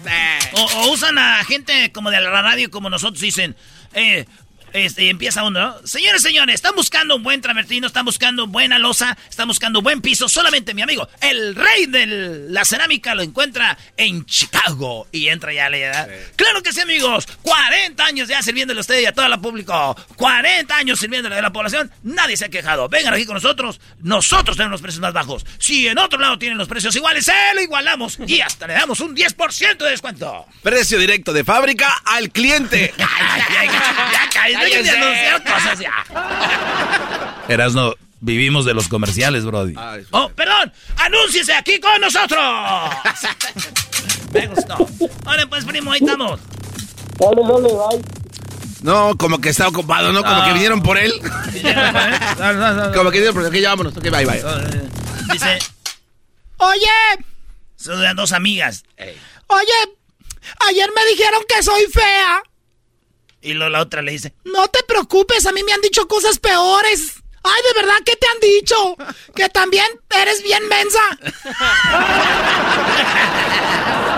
O, o usan a gente como de la radio como nosotros dicen. Eh, este, y empieza uno, ¿no? Señores, señores, están buscando un buen travertino, están buscando buena losa, están buscando buen piso. Solamente mi amigo, el rey de la cerámica, lo encuentra en Chicago. Y entra ya, le da. Claro que sí, amigos. 40 años ya sirviéndole a usted y a todo el público. 40 años sirviéndole a la población. Nadie se ha quejado. Vengan aquí con nosotros. Nosotros tenemos los precios más bajos. Si en otro lado tienen los precios iguales, se lo igualamos. Y hasta le damos un 10% de descuento. Precio directo de fábrica al cliente. Ya, ya, ya, dejen de anunciar cosas ya. Erasno, vivimos de los comerciales, Brody. Oh, perdón, anúnciese aquí con nosotros. Me gustó. Ahora pues, primo, ahí estamos. Dale, dale, bye. No, como que está ocupado, ¿no? Como No. que vinieron por él. como que vinieron por él. Ok, ya vámonos. Ok, bye, bye. Dice, oye, son las dos amigas. Oye, ayer me dijeron que soy fea. Y luego la otra le dice, no te preocupes, a mí me han dicho cosas peores. Ay, ¿de verdad qué te han dicho? Que también eres bien mensa.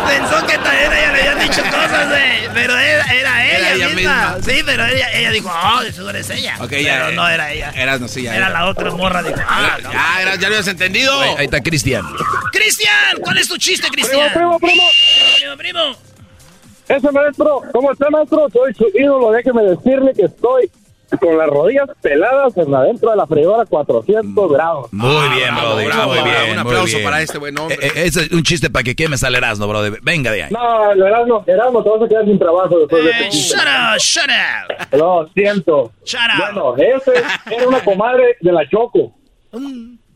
Pensó que también ella le habían dicho cosas, de, pero era, era ella, Era ella misma. misma. Sí, pero ella, ella dijo, oh, eso eres ella. Ok, pero ya. no era ella. Eras, no, sí, ya. Era la otra morra, dijo, ah, no. Ya, Eras, ya lo habías entendido. Güey, ahí está Cristian. Cristian, ¿cuál es tu chiste, Cristian? Primo, primo, primo. Primo, primo. Ese maestro, ¿cómo está, maestro? Soy su ídolo, déjeme decirle que estoy con las rodillas peladas en adentro de la freidora 400 grados. Muy bien, bravo, brother. bravo, muy bravo. bien. Un aplauso bien. para este buen hombre. Eh, eh, es un chiste para que quemes al Erasmo, brother. Venga de ahí. No, el Erasmo, Erasmo, te vas a quedar sin trabajo después de Eh, este chiste. shut up, shut up. Lo siento. Shut up. Bueno, ese era una comadre de la Choco.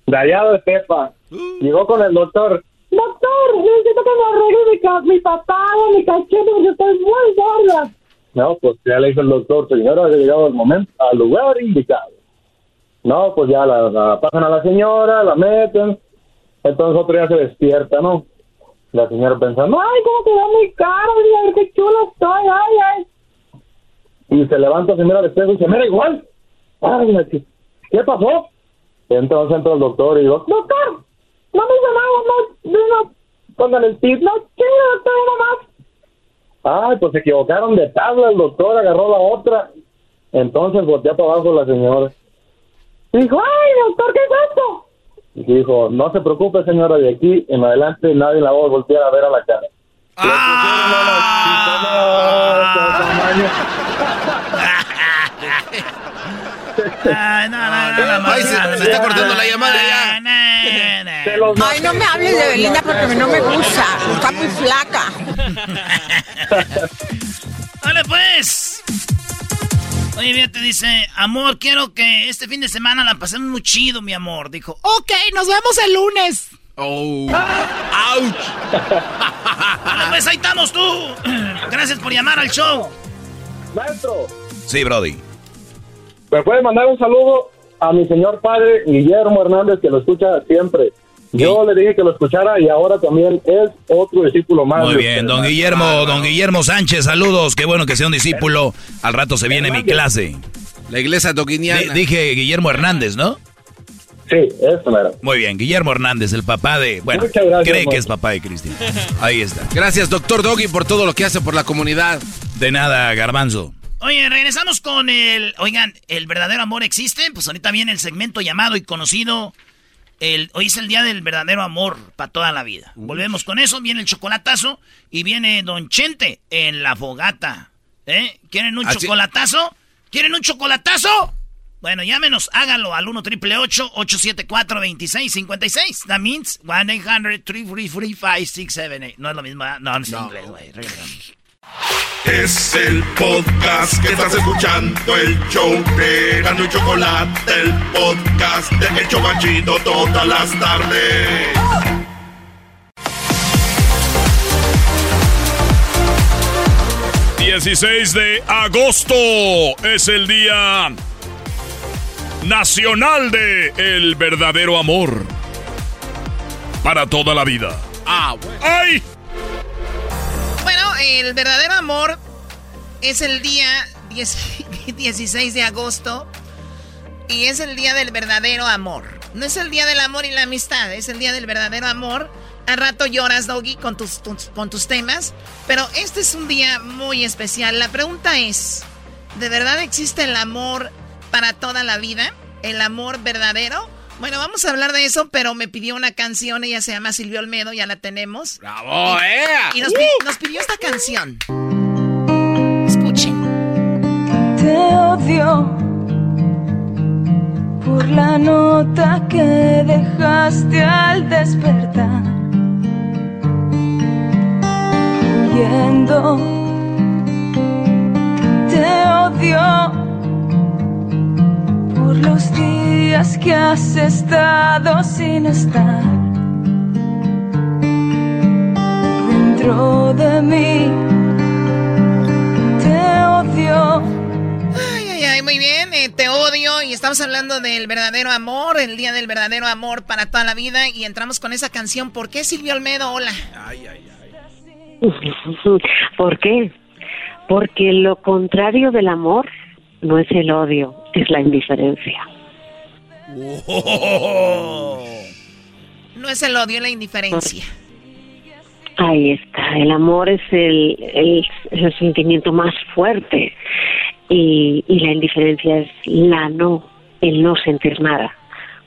De allá de Tepa. Llegó con el doctor. Doctor, necesito que me arregle mi, mi papada, mi cachete, porque estoy muy gorda. No, pues ya le dijo el doctor, señora, ha llegado el momento, al lugar indicado. No, pues ya la, pasan a la señora, la meten. Entonces otro día se despierta, ¿no? La señora pensando, ay, cómo quedó mi cara, mira, qué chula estoy, ay, ay. Y se levanta, se mira al y se mira igual. Ay, ¿qué pasó? Entonces entra el doctor y digo, doctor, no me hizo nada, no, no, no, póngale el tip, no, ¿qué, doctor, nomás? Ay, pues se equivocaron de tabla, el doctor agarró la otra. Entonces volteó para abajo la señora. Dijo, ay, doctor, ¿qué es esto? Y dijo, no se preocupe, señora, de aquí en adelante nadie la va a voltear a ver a la cara. Ay, no, no, no, no, Ay, se, no, se no, está cortando la llamada ya. Ay, no me hables de Belinda porque no me gusta. Está muy flaca. Dale, pues. Oye, bien, te dice, amor, quiero que este fin de semana la pasemos muy chido, mi amor. Dijo, ok, nos vemos el lunes. Oh. ¡Auch! Dale, pues ahí estamos tú. Gracias por llamar al show. Maestro, Sí, Brody. ¿Me puede mandar un saludo a mi señor padre Guillermo Hernández que lo escucha siempre? Yo le dije que lo escuchara y ahora también es otro discípulo más. Muy bien, usted. don Guillermo, don Guillermo Sánchez, saludos. Qué bueno que sea un discípulo. Al rato se viene mi clase. La iglesia doguiniana. Di- dije Guillermo Hernández, ¿no? Sí, eso mero. Muy bien, Guillermo Hernández, el papá de... Bueno, gracias, cree que es papá de Cristian. Ahí está. Gracias, doctor Doggy, por todo lo que hace por la comunidad. De nada, Garbanzo. Oye, regresamos con el... Oigan, ¿el verdadero amor existe? Pues ahorita viene el segmento llamado y conocido... El, hoy es el día del verdadero amor para toda la vida. Volvemos con eso, viene el chocolatazo y viene Don Chente en la fogata. ¿Eh? ¿Quieren un Así- chocolatazo? ¿Quieren un chocolatazo? Bueno, llámenos, háganlo al 1 triple 874 2656 That means 1-800-333-5678. No es lo mismo, no, no es inglés, güey. Regresamos. Es el podcast que estás escuchando, el show de Gano y Chocolate, el podcast de El Chobachito todas las tardes. 16 de agosto es el día nacional de el verdadero amor para toda la vida. Ah, bueno. ¡Ay! El verdadero amor es el día 10 16 de agosto y es el día del verdadero amor. No es el día del amor y la amistad, es el día del verdadero amor. Al rato lloras, Doggy, con tus, tus- con tus temas, pero este es un día muy especial. La pregunta es, ¿de verdad existe el amor para toda la vida? ¿El amor verdadero? Bueno, vamos a hablar de eso, pero me pidió una canción, ella se llama Silvio Olmedo, ya la tenemos. ¡Bravo, Y- eh! Y nos pidió esta canción. Escuchen. Te odio por la nota que dejaste al despertar. Huyendo, te odio por los días que has estado sin estar dentro de mí. Te odio. Ay, ay, ay, muy bien. eh, te odio y estamos hablando del verdadero amor, el día del verdadero amor para toda la vida. Y entramos con esa canción. ¿Por qué Silvio Olmedo? Hola. ¿Por qué? Porque lo contrario del amor no es el odio, es la indiferencia. No es el odio, la indiferencia. Ahí está, el amor es el, el, es el sentimiento más fuerte y, y la indiferencia es la no, el no sentir nada.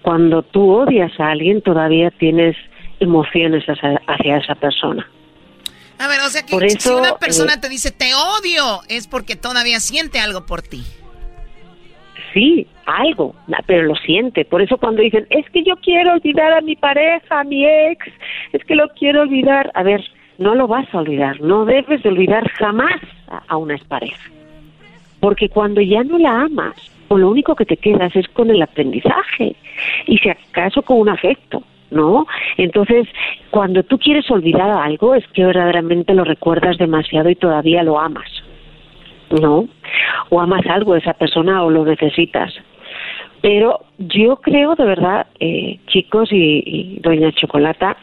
Cuando tú odias a alguien todavía tienes emociones hacia, hacia esa persona. A ver, O sea que Por si eso, una persona eh, te dice te odio, es porque todavía siente algo por ti. Sí, algo, pero lo siente. Por eso cuando dicen, es que yo quiero olvidar a mi pareja, a mi ex, es que lo quiero olvidar. A ver, no lo vas a olvidar, no debes de olvidar jamás a, a una expareja. Porque cuando ya no la amas, pues lo único que te quedas es con el aprendizaje y si acaso con un afecto, ¿no? Entonces, cuando tú quieres olvidar algo, es que verdaderamente lo recuerdas demasiado y todavía lo amas. ¿No? O amas algo de esa persona o lo necesitas. Pero yo creo de verdad, eh, chicos y, y doña Chocolata,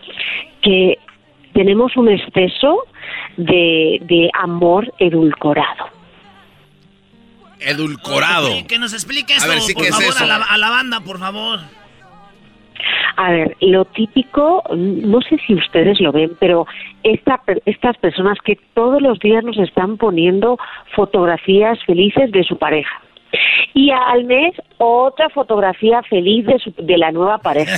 que tenemos un exceso de, de amor edulcorado. Edulcorado. Que nos explique A esto, ver, sí, por ¿qué es favor, eso? A, la, a la banda, por favor. A ver, lo típico, no sé si ustedes lo ven, pero esta, estas personas que todos los días nos están poniendo fotografías felices de su pareja. Y al mes otra fotografía feliz de, su- de la nueva pareja.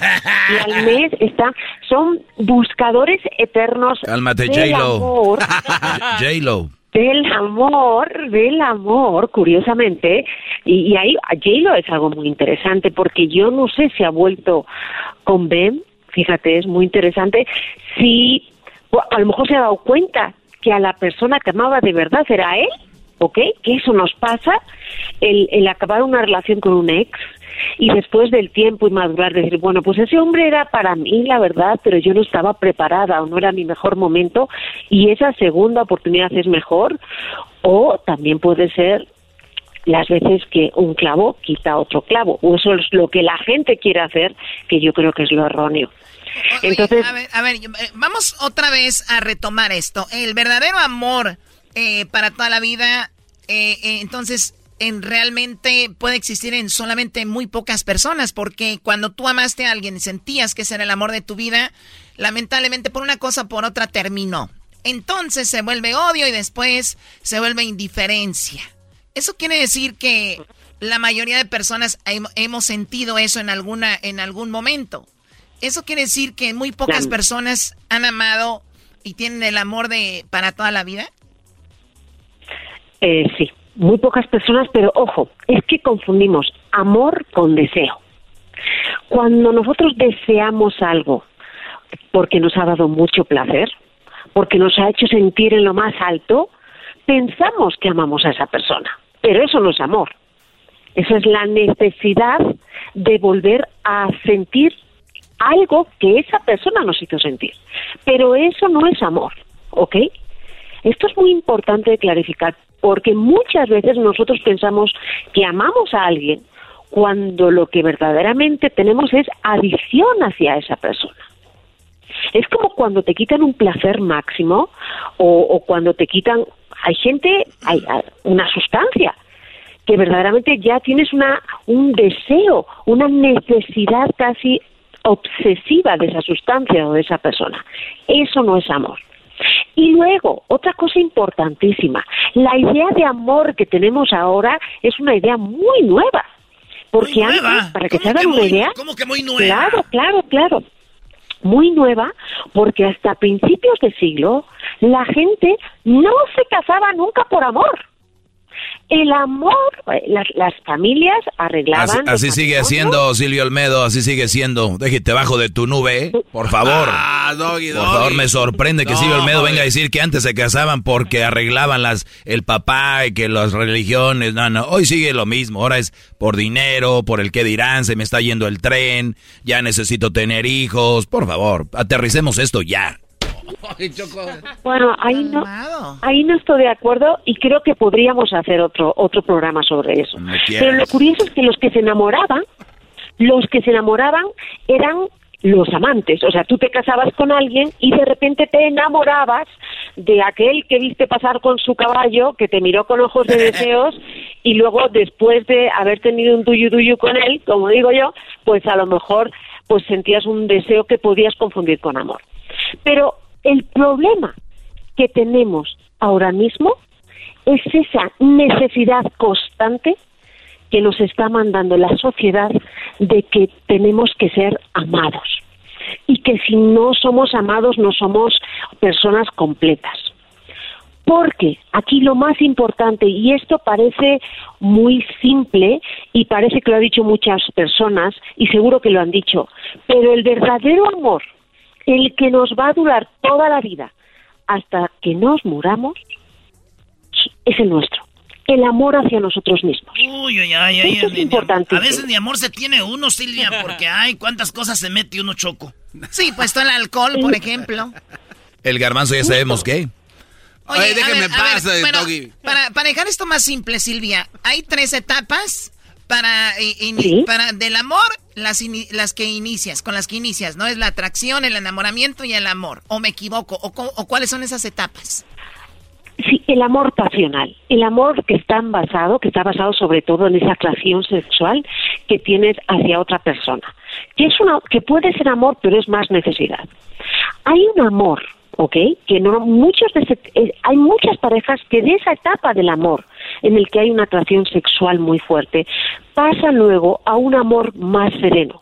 Y al mes están, son buscadores eternos Cálmate, del J-Lo. amor, J-Lo. Del amor, del amor, curiosamente, y, y ahí J-Lo es algo muy interesante porque yo no sé si ha vuelto con Ben, fíjate, es muy interesante, si a lo mejor se ha dado cuenta que a la persona que amaba de verdad era él, ¿ok? Que eso nos pasa, el, el acabar una relación con un ex y después del tiempo y madurar decir, bueno, pues ese hombre era para mí, la verdad, pero yo no estaba preparada o no era mi mejor momento y esa segunda oportunidad es mejor o también puede ser las veces que un clavo quita otro clavo o eso es lo que la gente quiere hacer que yo creo que es lo erróneo. Entonces, A ver, a ver, eh, vamos otra vez a retomar esto. El verdadero amor eh, para toda la vida, eh, eh, entonces, en realmente puede existir en solamente muy pocas personas, porque cuando tú amaste a alguien y sentías que ese era el amor de tu vida, lamentablemente por una cosa o por otra terminó. Entonces se vuelve odio y después se vuelve indiferencia. Eso quiere decir que la mayoría de personas hem- hemos sentido eso en alguna en algún momento. Eso quiere decir que muy pocas personas han amado y tienen el amor de para toda la vida. Eh, sí, muy pocas personas, pero ojo, es que confundimos amor con deseo. Cuando nosotros deseamos algo porque nos ha dado mucho placer, porque nos ha hecho sentir en lo más alto, pensamos que amamos a esa persona, pero eso no es amor. Eso es la necesidad de volver a sentir algo que esa persona nos hizo sentir. Pero eso no es amor, ¿ok? Esto es muy importante de clarificar porque muchas veces nosotros pensamos que amamos a alguien cuando lo que verdaderamente tenemos es adicción hacia esa persona. Es como cuando te quitan un placer máximo o, o cuando te quitan, hay gente, hay, hay una sustancia que verdaderamente ya tienes una un deseo, una necesidad casi obsesiva de esa sustancia o de esa persona. Eso no es amor. Y luego, otra cosa importantísima, la idea de amor que tenemos ahora es una idea muy nueva. Porque antes, para que se hagan una idea... ¿Cómo que muy nueva? Claro, claro, claro. Muy nueva, porque hasta principios de siglo la gente no se casaba nunca por amor. El amor, eh, las, las familias arreglaban... así sigue siendo, Silvio Olmedo, así sigue siendo. Déjate bajo de tu nube, ¿eh? por favor. Ah, doggy, Por favor, me sorprende que No, Silvio Olmedo venga a decir que antes se casaban porque arreglaban las el papá y que las religiones. No, no, hoy sigue lo mismo. Ahora es por dinero, por el que dirán, se me está yendo el tren, ya necesito tener hijos. Por favor, aterricemos esto ya. Bueno, ahí no, ahí no estoy de acuerdo y creo que podríamos hacer otro otro programa sobre eso. Pero lo curioso es que los que se enamoraban, los que se enamoraban eran los amantes. O sea, tú te casabas con alguien y de repente te enamorabas de aquel que viste pasar con su caballo, que te miró con ojos de deseos y luego después de haber tenido un tuyu tuyu con él, como digo yo, pues a lo mejor pues sentías un deseo que podías confundir con amor. Pero el problema que tenemos ahora mismo es esa necesidad constante que nos está mandando la sociedad de que tenemos que ser amados y que si no somos amados no somos personas completas. Porque aquí lo más importante, y esto parece muy simple y parece que lo han dicho muchas personas y seguro que lo han dicho, pero el verdadero amor, el que nos va a durar toda la vida hasta que nos muramos, es el nuestro. El amor hacia nosotros mismos. Uy, uy, ay, ay, Esto es importante. A veces ni amor se tiene uno, Silvia, porque ay, cuántas cosas se mete uno choco. Sí, pues todo el alcohol, por ejemplo. El garbanzo ya sabemos qué. Oye, Oye, a déjeme bueno. Para, para dejar esto más simple, Silvia, hay tres etapas para, ini- para del amor, las, las que inicias, con las que inicias, ¿no? Es la atracción, el enamoramiento y el amor. ¿O me equivoco? ¿O, o cuáles son esas etapas? Sí, el amor pasional, el amor que está basado, que está basado sobre todo en esa atracción sexual que tienes hacia otra persona, que es una, que puede ser amor, pero es más necesidad. Hay un amor, ¿ok? Que no muchos de ese- eh, hay muchas parejas que de esa etapa del amor, en el que hay una atracción sexual muy fuerte, pasan luego a un amor más sereno,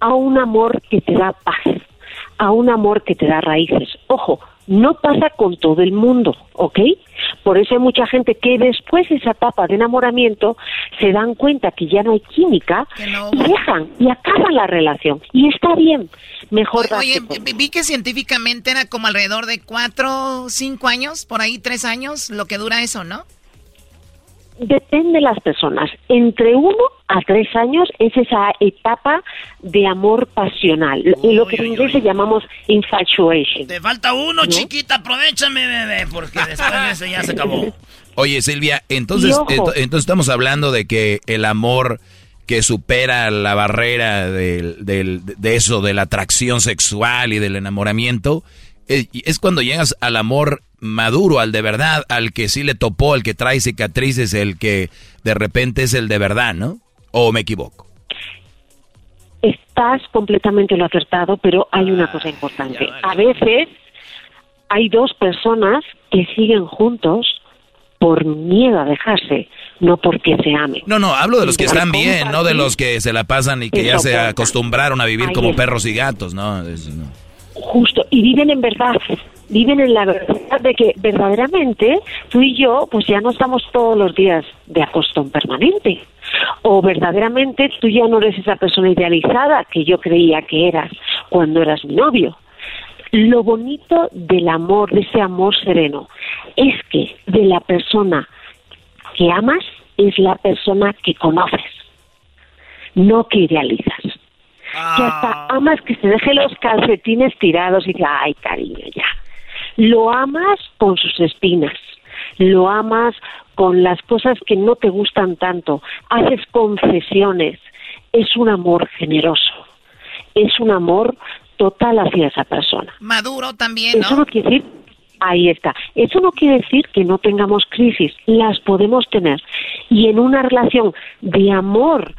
a un amor que te da paz, a un amor que te da raíces. Ojo, no pasa con todo el mundo, ¿ok? Por eso hay mucha gente que después de esa etapa de enamoramiento se dan cuenta que ya no hay química y dejan y acaban la relación. Y está bien, mejor Oye, vi que científicamente era como alrededor de cuatro, cinco años, por ahí tres años, lo que dura eso, ¿no? Depende de las personas. Entre uno a tres años es esa etapa de amor pasional, lo- lo que en inglés llamamos infatuation. Te falta uno, chiquita, aprovechame, bebé, porque después de ese ya se acabó. Oye, Silvia, entonces, entonces estamos hablando de que el amor que supera la barrera del, del- de eso, de la atracción sexual y del enamoramiento, es, es cuando llegas al amor maduro, al de verdad, al que sí le topó, al que trae cicatrices, el que de repente es el de verdad, ¿no? ¿O me equivoco? Estás completamente lo acertado, pero hay una cosa importante. A veces hay dos personas que siguen juntos por miedo a dejarse, no porque se amen. No, no, hablo de los que están bien, no de los que se la pasan y que ya se acostumbraron a vivir como perros y gatos, ¿no? Eso no. Justo, y viven en verdad, viven en la verdad de que verdaderamente tú y yo pues ya no estamos todos los días de acostón permanente. O verdaderamente tú ya no eres esa persona idealizada que yo creía que eras cuando eras mi novio. Lo bonito del amor, de ese amor sereno, es que de la persona que amas es la persona que conoces, no que idealizas que hasta amas que se deje los calcetines tirados y dice, ay cariño, ya. Lo amas con sus espinas, lo amas con las cosas que no te gustan tanto, haces concesiones, es un amor generoso, es un amor total hacia esa persona. Maduro también, Eso ¿no? no quiere decir, ahí está, eso no quiere decir que no tengamos crisis, las podemos tener. Y en una relación de amor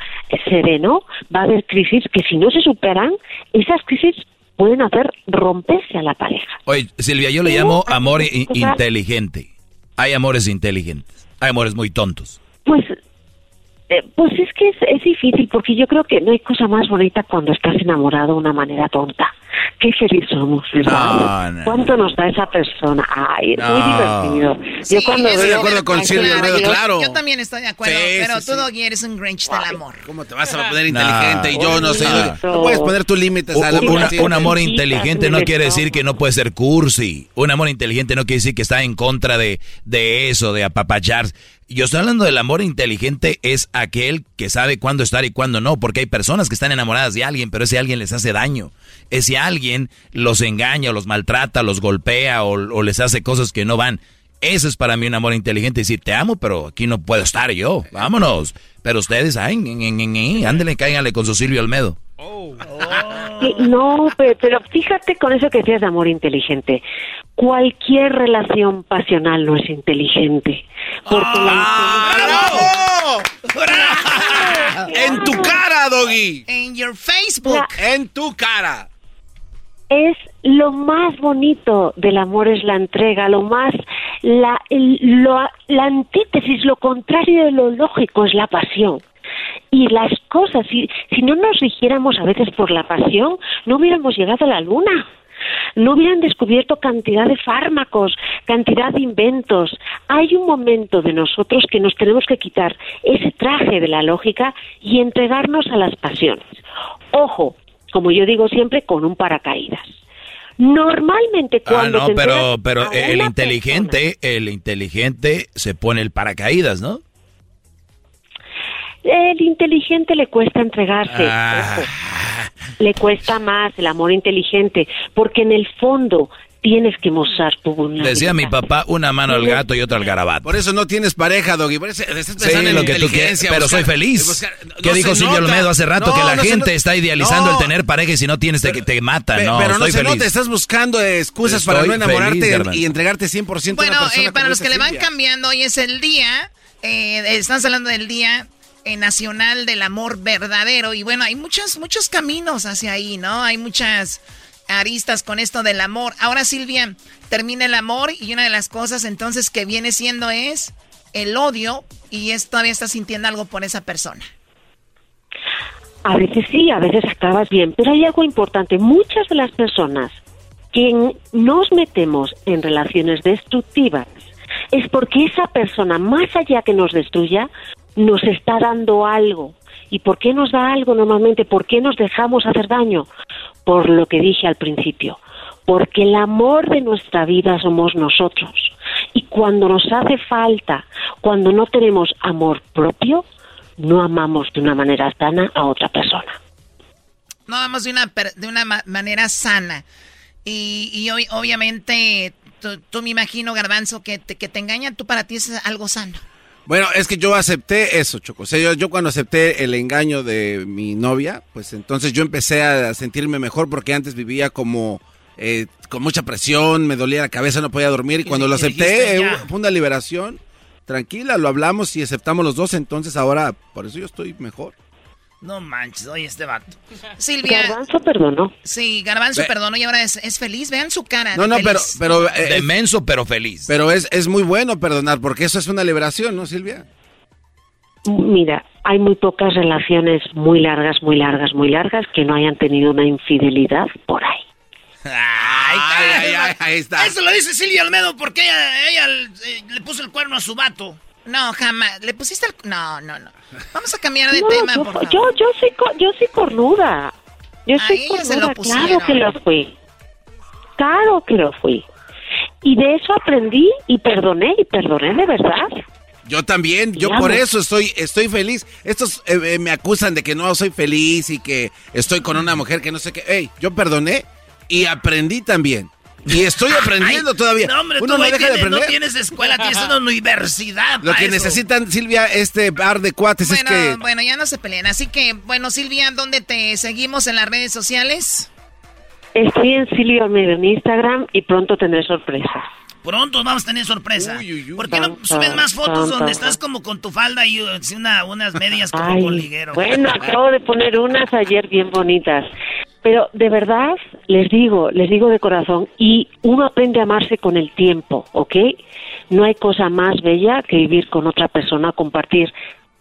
sereno va a haber crisis que si no se superan, esas crisis pueden hacer romperse a la pareja. Oye, Silvia, yo le llamo amor inteligente. Hay amores inteligentes. Hay amores muy tontos. Pues, eh, pues es que es, es difícil porque yo creo que no hay cosa más bonita cuando estás enamorado de una manera tonta. Qué feliz somos, ¿verdad? No, no. ¿Cuánto nos da esa persona? Ay, es muy No. divertido. Sí, yo cuando estoy de acuerdo con Ay, Silvia claro, yo- claro. Yo también estoy de acuerdo, Sí, pero sí, tú, sí. Doggy, eres un Grinch del amor. ¿Cómo te vas a poner No. inteligente y yo no sé? Ah. No puedes poner tus límites u- amor. una- un amor inteligente no quiere decir que no puede ser cursi. Un amor inteligente no quiere decir que está en contra de, de eso, de apapachar. Yo estoy hablando del amor inteligente, es aquel que sabe cuándo estar y cuándo no, porque hay personas que están enamoradas de alguien, pero ese alguien les hace daño. Ese alguien los engaña, los maltrata, los golpea o, o les hace cosas que no van. Eso es para mí un amor inteligente. Decir, te amo, pero aquí no puedo estar yo. Vámonos. Pero ustedes, ay, ándele, cáiganle con su Silvio Almedo. Sí, No, pero, pero fíjate con eso que decías de amor inteligente. Cualquier relación pasional no es inteligente. Porque ¡Ah! En tu cara, Doggy. En your Facebook. En tu cara. es lo más bonito del amor es la entrega, lo más la el- lo- la antítesis, lo contrario de lo lógico es la pasión. Y las cosas, si, si no nos rigiéramos a veces por la pasión, no hubiéramos llegado a la luna. no hubieran descubierto cantidad de fármacos, cantidad de inventos. Hay un momento de nosotros que nos tenemos que quitar ese traje de la lógica y entregarnos a las pasiones. Ojo, como yo digo siempre, con un paracaídas. Normalmente Ah, cuando no, te pero, el inteligente, el inteligente se pone el paracaídas, ¿no? El inteligente le cuesta entregarse. Ah. Le cuesta más el amor inteligente, porque en el fondo tienes que mostrar tu vulnerabilidad. Decía mi papá, una mano al gato y otra al garabato. Por eso no tienes pareja, Doggy. Por eso estás Sí, en lo que tú quieras, inteligencia, pero soy feliz. buscar- ¿Qué no dijo Silvio. Olmedo hace rato? No, que la gente está idealizando No. el tener pareja y si no tienes te, te matan. Pe- No, pero no estoy se feliz. nota, estás buscando excusas Estoy para no enamorarte feliz, y- entregarte 100% a Bueno, una persona eh, para los que le van cambiando, hoy es el día, eh, estamos hablando del día nacional del amor verdadero y bueno, hay muchos, muchos caminos hacia ahí, ¿no? Hay muchas aristas con esto del amor. Ahora Silvia, termina el amor y una de las cosas entonces que viene siendo es el odio y es todavía estás sintiendo algo por esa persona. A veces sí, a veces acabas bien, pero hay algo importante. Muchas de las personas que nos metemos en relaciones destructivas es porque esa persona, más allá que nos destruya, nos está dando algo. ¿Y por qué nos da algo normalmente? ¿Por qué nos dejamos hacer daño? Por lo que dije al principio. Porque el amor de nuestra vida somos nosotros. Y cuando nos hace falta, cuando no tenemos amor propio, no amamos de una manera sana a otra persona. No vamos de una, de una ma- manera sana. Y, y hoy, obviamente, tú, tú me imagino, Garbanzo, que te, que te engañan, tú para ti es algo sano. Bueno, es que yo acepté eso, Choco. O sea, yo, yo cuando acepté el engaño de mi novia, pues entonces yo empecé a sentirme mejor porque antes vivía como eh, con mucha presión, me dolía la cabeza, no podía dormir. Y cuando lo ¿Qué acepté, eh, fue una liberación. Tranquila, lo hablamos y aceptamos los dos. Entonces ahora, por eso yo estoy mejor. No manches, oye este vato. Silvia. Garbanzo perdonó. Sí, Garbanzo Ve- perdonó y ahora es, es feliz. Vean su cara. No, de no, pero, feliz. pero, eh, pero feliz. pero es, es muy bueno perdonar porque eso es una liberación, ¿no, Silvia? Mira, hay muy pocas relaciones muy largas, muy largas, muy largas que no hayan tenido una infidelidad por ahí. Ay, ay, ay, ahí está. Eso lo dice Silvia Almedo porque ella, ella, eh, le puso el cuerno a su vato. No, jamás. ¿Le pusiste el.? No, no, no. Vamos a cambiar de No, tema, yo, por favor. yo, yo soy, co- yo soy cornuda. Yo A soy ella se cornuda, lo pusieron. claro que lo fui. Claro que lo fui. Y de eso aprendí y perdoné, y perdoné de verdad. Yo también, yo por eso estoy, estoy feliz. Estos eh, eh, me acusan de que no soy feliz y que estoy con una mujer que no sé qué. Ey, yo perdoné y aprendí también. Y estoy aprendiendo todavía. No, hombre, Uno tú no deja de tienes, no aprender. tienes escuela, tienes una universidad. Lo que eso. necesitan, Silvia, este par de cuates Bueno, es que... bueno, ya no se peleen. Así que, bueno, Silvia, ¿dónde te seguimos en las redes sociales? Estoy en Silvio Almeida en Instagram y pronto tendré sorpresas. Pronto vamos a tener sorpresa. ¿Por qué no subes más fotos donde estás como con tu falda y una, unas medias como Ay, con liguero? Bueno, acabo de poner unas ayer bien bonitas. Pero de verdad, les digo, les digo de corazón, y uno aprende a amarse con el tiempo, ¿ok? No hay cosa más bella que vivir con otra persona, compartir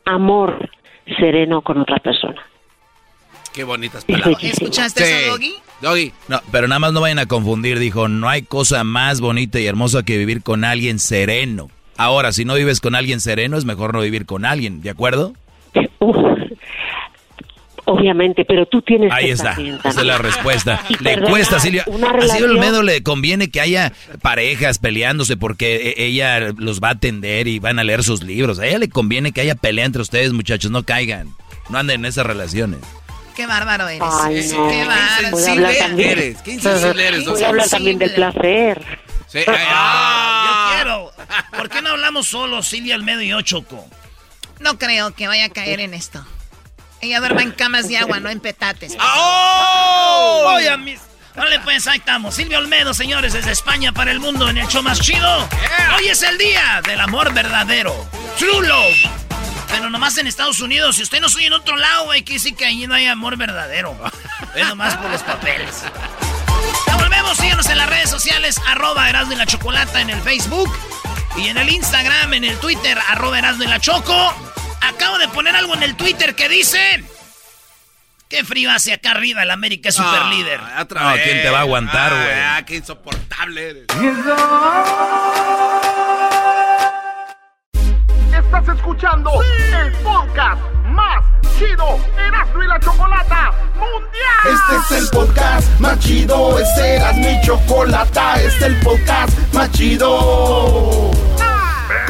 amor sereno con otra persona. Qué bonitas palabras. ¿Escuchaste eso, Doggy? Doggy. No, pero nada más no vayan a confundir, dijo, no hay cosa más bonita y hermosa que vivir con alguien sereno. Ahora, si no vives con alguien sereno, es mejor no vivir con alguien, ¿de acuerdo? Obviamente, pero tú tienes Ahí que está, esa es la respuesta. Y Le perdonar cuesta, Silvia. una A Silvia Olmedo le conviene que haya parejas peleándose porque e- ella los va a atender y van a leer sus libros. A ella le conviene que haya pelea entre ustedes, muchachos, no caigan. No anden en esas relaciones. Qué bárbaro eres. Ay, Sí, no. Qué bárbaro. Eres, qué insensible eres, Voy a hablar también del placer. Sí, Ah, yo quiero. ¿Por qué no hablamos solo Silvia Almedo y yo, Choco? No creo que vaya a caer en esto. Ella duerme en camas de agua, no en petates. ¡Oh! Oye, mis... Vale, pues ahí estamos. Silvia Olmedo, señores, desde España para el mundo en el show más chido. Hoy es el día del amor verdadero. True love. Pero nomás en Estados Unidos. Si usted no soy en otro lado, hay que decir que ahí no hay amor verdadero. Es nomás por los papeles. Ya volvemos, síganos en las redes sociales, arroba Erasmo y la Chocolata en el Facebook. Y en el Instagram, en el Twitter, arroba Erasmo y la Choco. Acabo de poner algo en el Twitter que dice... Qué frío hace acá arriba, el América es super líder. No, ¿quién te va a aguantar, güey? Ah, qué insoportable eres. Estás escuchando el podcast más chido Erasmo y la Chocolata Mundial. Este es el podcast más chido, este era mi chocolata, este es el podcast más chido.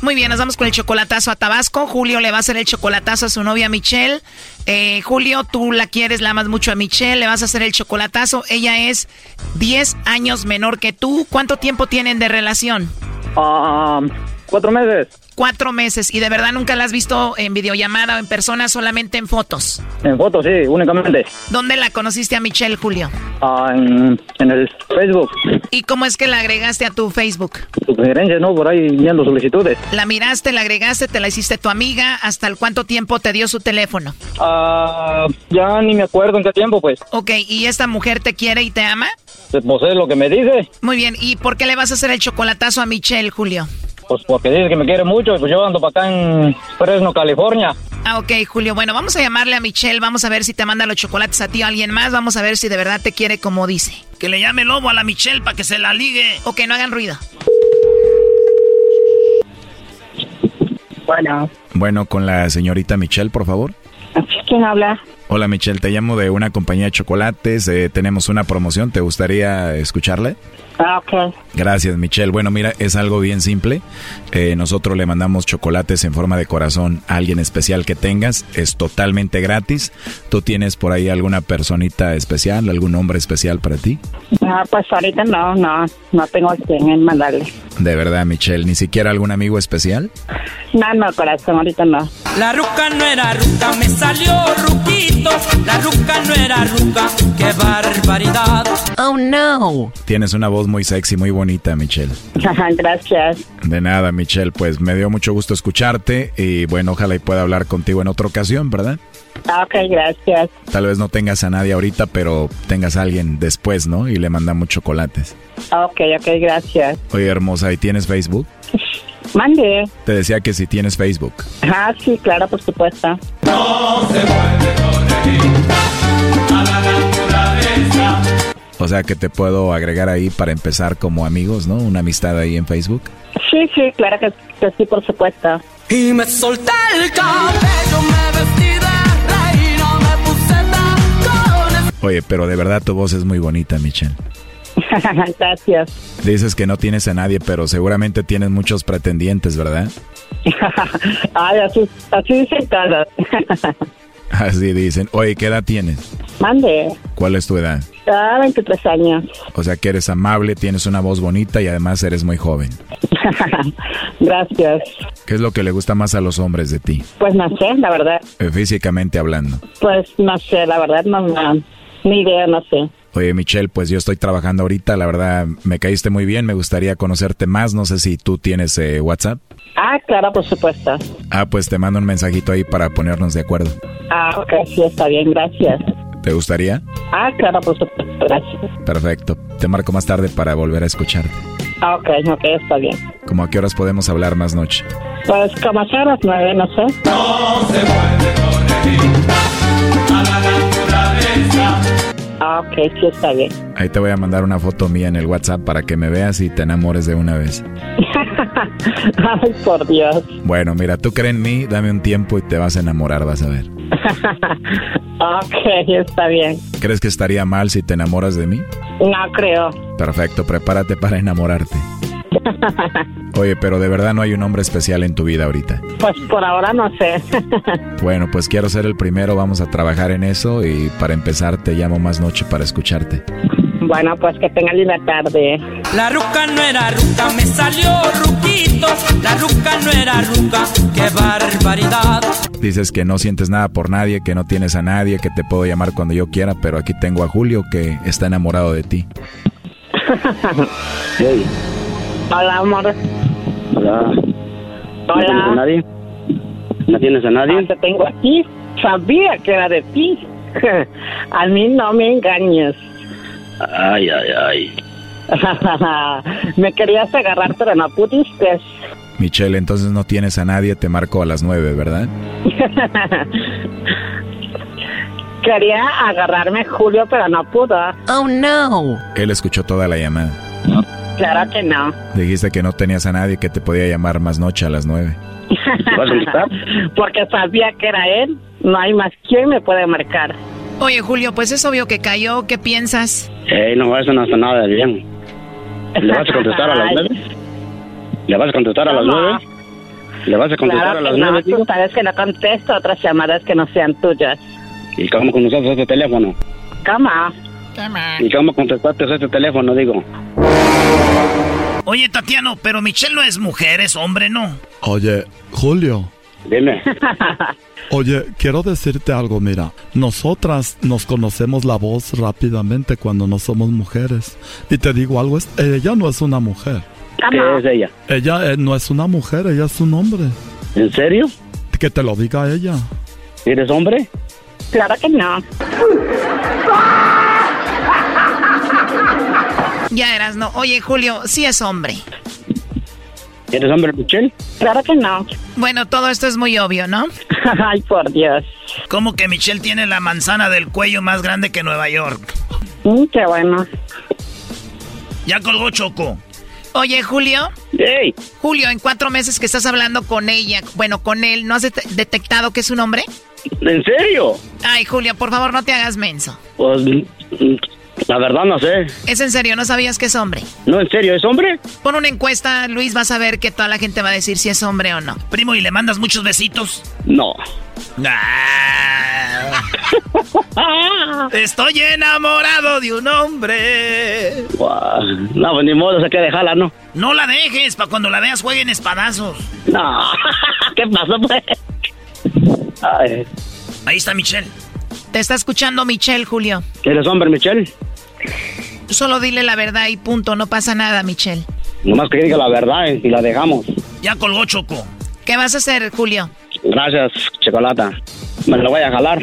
Muy bien, nos vamos con el chocolatazo a Tabasco. Julio le va a hacer el chocolatazo a su novia Michelle. Eh, Julio, tú la quieres, la amas mucho a Michelle, le vas a hacer el chocolatazo. Ella es 10 años menor que tú. ¿Cuánto tiempo tienen de relación? Ah, cuatro meses. Cuatro meses. ¿Y de verdad nunca la has visto en videollamada o en persona, solamente en fotos? En fotos, sí, únicamente. ¿Dónde la conociste a Michelle, Julio? Ah, en, en el Facebook. ¿Y cómo es que la agregaste a tu Facebook? Sus sugerencias, ¿no? Por ahí viendo solicitudes. La miraste, la agregaste, te la hiciste tu amiga. ¿Hasta el cuánto tiempo te dio su teléfono? Ah, ya ni me acuerdo en qué tiempo, pues. Ok, ¿y esta mujer te quiere y te ama? Pues es lo que me dice. Muy bien, ¿y por qué le vas a hacer el chocolatazo a Michelle, Julio? Pues porque dice que me quiere mucho y pues yo ando para acá en Fresno, California. Ah, ok, Julio. Bueno, vamos a llamarle a Michelle. Vamos a ver si te manda los chocolates a ti o a alguien más. Vamos a ver si de verdad te quiere como dice. Que le llame lobo a la Michelle para que se la ligue. O que no hagan ruido. Bueno, Bueno, con la señorita Michelle, por favor. ¿quién habla? Hola Michelle, te llamo de una compañía de chocolates. eh, tenemos una promoción, ¿te gustaría escucharle? Ah, ok. Gracias Michelle. Bueno, mira, es algo bien simple. Eh, nosotros le mandamos chocolates en forma de corazón a alguien especial que tengas. Es totalmente gratis. ¿Tú tienes por ahí alguna personita especial, algún hombre especial para ti? Ah, pues ahorita no, no, no tengo a quién mandarle. De verdad, Michelle, ni siquiera algún amigo especial. No, no, corazón, ahorita no. La ruca no era ruca, me salió ruquito. La ruca no era ruca, qué barbaridad. Oh no. Tienes una voz muy sexy, muy bonita, Michelle. Gracias. De nada, Michelle, pues me dio mucho gusto escucharte y bueno, ojalá y pueda hablar contigo en otra ocasión, ¿verdad? Ah, Ok, gracias. Tal vez no tengas a nadie ahorita, pero tengas a alguien después, ¿no? Y le mandamos chocolates. Ok, ok, gracias. Oye, hermosa, ¿y tienes Facebook? Mande. Te decía que si tienes Facebook. Ah, sí, claro, por supuesto. O sea que te puedo agregar ahí para empezar como amigos, ¿no? Una amistad ahí en Facebook. Sí, sí, claro que, que sí, por supuesto. Y me solté el cabello, me vestí de reina, me puse tacones. Oye, pero de verdad tu voz es muy bonita, Michelle. gracias. Dices que no tienes a nadie, pero seguramente tienes muchos pretendientes, ¿verdad? Ay, así, así dicen todas. Así dicen. Oye, ¿qué edad tienes? Mande. ¿Cuál es tu edad? Ah, 23 años. O sea que eres amable, tienes una voz bonita y además eres muy joven. gracias. ¿Qué es lo que le gusta más a los hombres de ti? Pues no sé, la verdad. Eh, Físicamente hablando. Pues no sé, la verdad, no, no, ni idea, no sé. Oye, Michelle, pues yo estoy trabajando ahorita, la verdad me caíste muy bien, me gustaría conocerte más, no sé si tú tienes eh, WhatsApp. Ah, claro, por supuesto. Ah, pues te mando un mensajito ahí para ponernos de acuerdo. Ah, ok, sí, está bien, gracias. ¿Te gustaría? Ah, claro, por supuesto, gracias. Perfecto. Te marco más tarde para volver a escucharte. Ah, ok, ok, está bien. ¿Cómo a qué horas podemos hablar más noche? Pues como sea a las nueve, no sé. Ah, ok, sí, está bien. Ahí te voy a mandar una foto mía en el WhatsApp para que me veas y te enamores de una vez. Ay, por Dios. Bueno, mira, tú crees en mí, dame un tiempo y te vas a enamorar, vas a ver. Ok, está bien. ¿Crees que estaría mal si te enamoras de mí? No creo. Perfecto, prepárate para enamorarte. Oye, pero de verdad no hay un hombre especial en tu vida ahorita. Pues por ahora no sé. Bueno, pues quiero ser el primero, vamos a trabajar en eso y para empezar te llamo más noche para escucharte. Bueno, pues que tenga linda tarde. La ruca no era ruca, me salió ruquito. La ruca no era ruca, qué barbaridad. Dices que no sientes nada por nadie, que no tienes a nadie, que te puedo llamar cuando yo quiera, pero aquí tengo a Julio que está enamorado de ti. Hey. Hola, amor. Hola. ¿No tienes a nadie? ¿No tienes a nadie? Ah, te tengo aquí. Sabía que era de ti. A mí no me engañes. Ay, ay, ay. me querías agarrar, pero no pudiste. Michelle, entonces no tienes a nadie, te marco a las nueve, ¿verdad? Quería agarrarme Julio, pero no pudo. Oh, no. Él escuchó toda la llamada. Claro que no. Dijiste que no tenías a nadie que te podía llamar más noche a las nueve. ¿Vas a contestar? Porque sabía que era él. No hay más quien me puede marcar. Oye, Julio, pues es obvio que cayó. ¿Qué piensas? Ey, no, eso no está nada de bien. ¿Le vas a contestar a las nueve? ¿Le vas a contestar a las nueve? ¿Le vas a contestar Claro a las no. nueve, Tú digo? sabes que no contesto otras llamadas que no sean tuyas. ¿Y cómo contestaste este teléfono? ¿Y cómo contestaste este teléfono, digo? Oye, Tatiano, pero Michelle no es mujer, es hombre, ¿no? Oye, Julio. Dime. Oye, quiero decirte algo, mira, nosotras nos conocemos la voz rápidamente cuando no somos mujeres. Y te digo algo, es- ella no es una mujer. ¿Qué es ella? Ella eh, no es una mujer, ella es un hombre. ¿En serio? Que te lo diga ella. ¿Eres hombre? Claro que no. Ya eras, no. Oye, Julio, sí es hombre. ¿Eres hombre, Michelle? Claro que no. Bueno, todo esto es muy obvio, ¿no? Ay, por Dios. ¿Cómo que Michelle tiene la manzana del cuello más grande que Nueva York? Mm, qué bueno. Ya colgó Choco. Oye, Julio. ¡Ey! Julio, en cuatro meses que estás hablando con ella, bueno, con él, ¿no has det- detectado que es un hombre? ¿En serio? Ay, Julio, por favor, no te hagas menso. Pues, la verdad no sé. Es en serio, ¿no sabías que es hombre? No, en serio, ¿es hombre? Pon una encuesta, Luis, vas a ver que toda la gente va a decir si es hombre o no. Primo, ¿y le mandas muchos besitos? No. Ah. Estoy enamorado de un hombre. No, pues ni modo, se que dejarla, ¿no? No la dejes, para cuando la veas jueguen espadazos. No. ¿Qué pasó, pues? Ay, Ahí está Michelle. Te está escuchando Michelle, Julio. ¿Eres hombre, Michelle? Solo dile la verdad y punto, no pasa nada, Michelle. Nomás que diga la verdad eh, y la dejamos. Ya colgó Choco. ¿Qué vas a hacer, Julio? Gracias, chocolata. Me lo voy a jalar.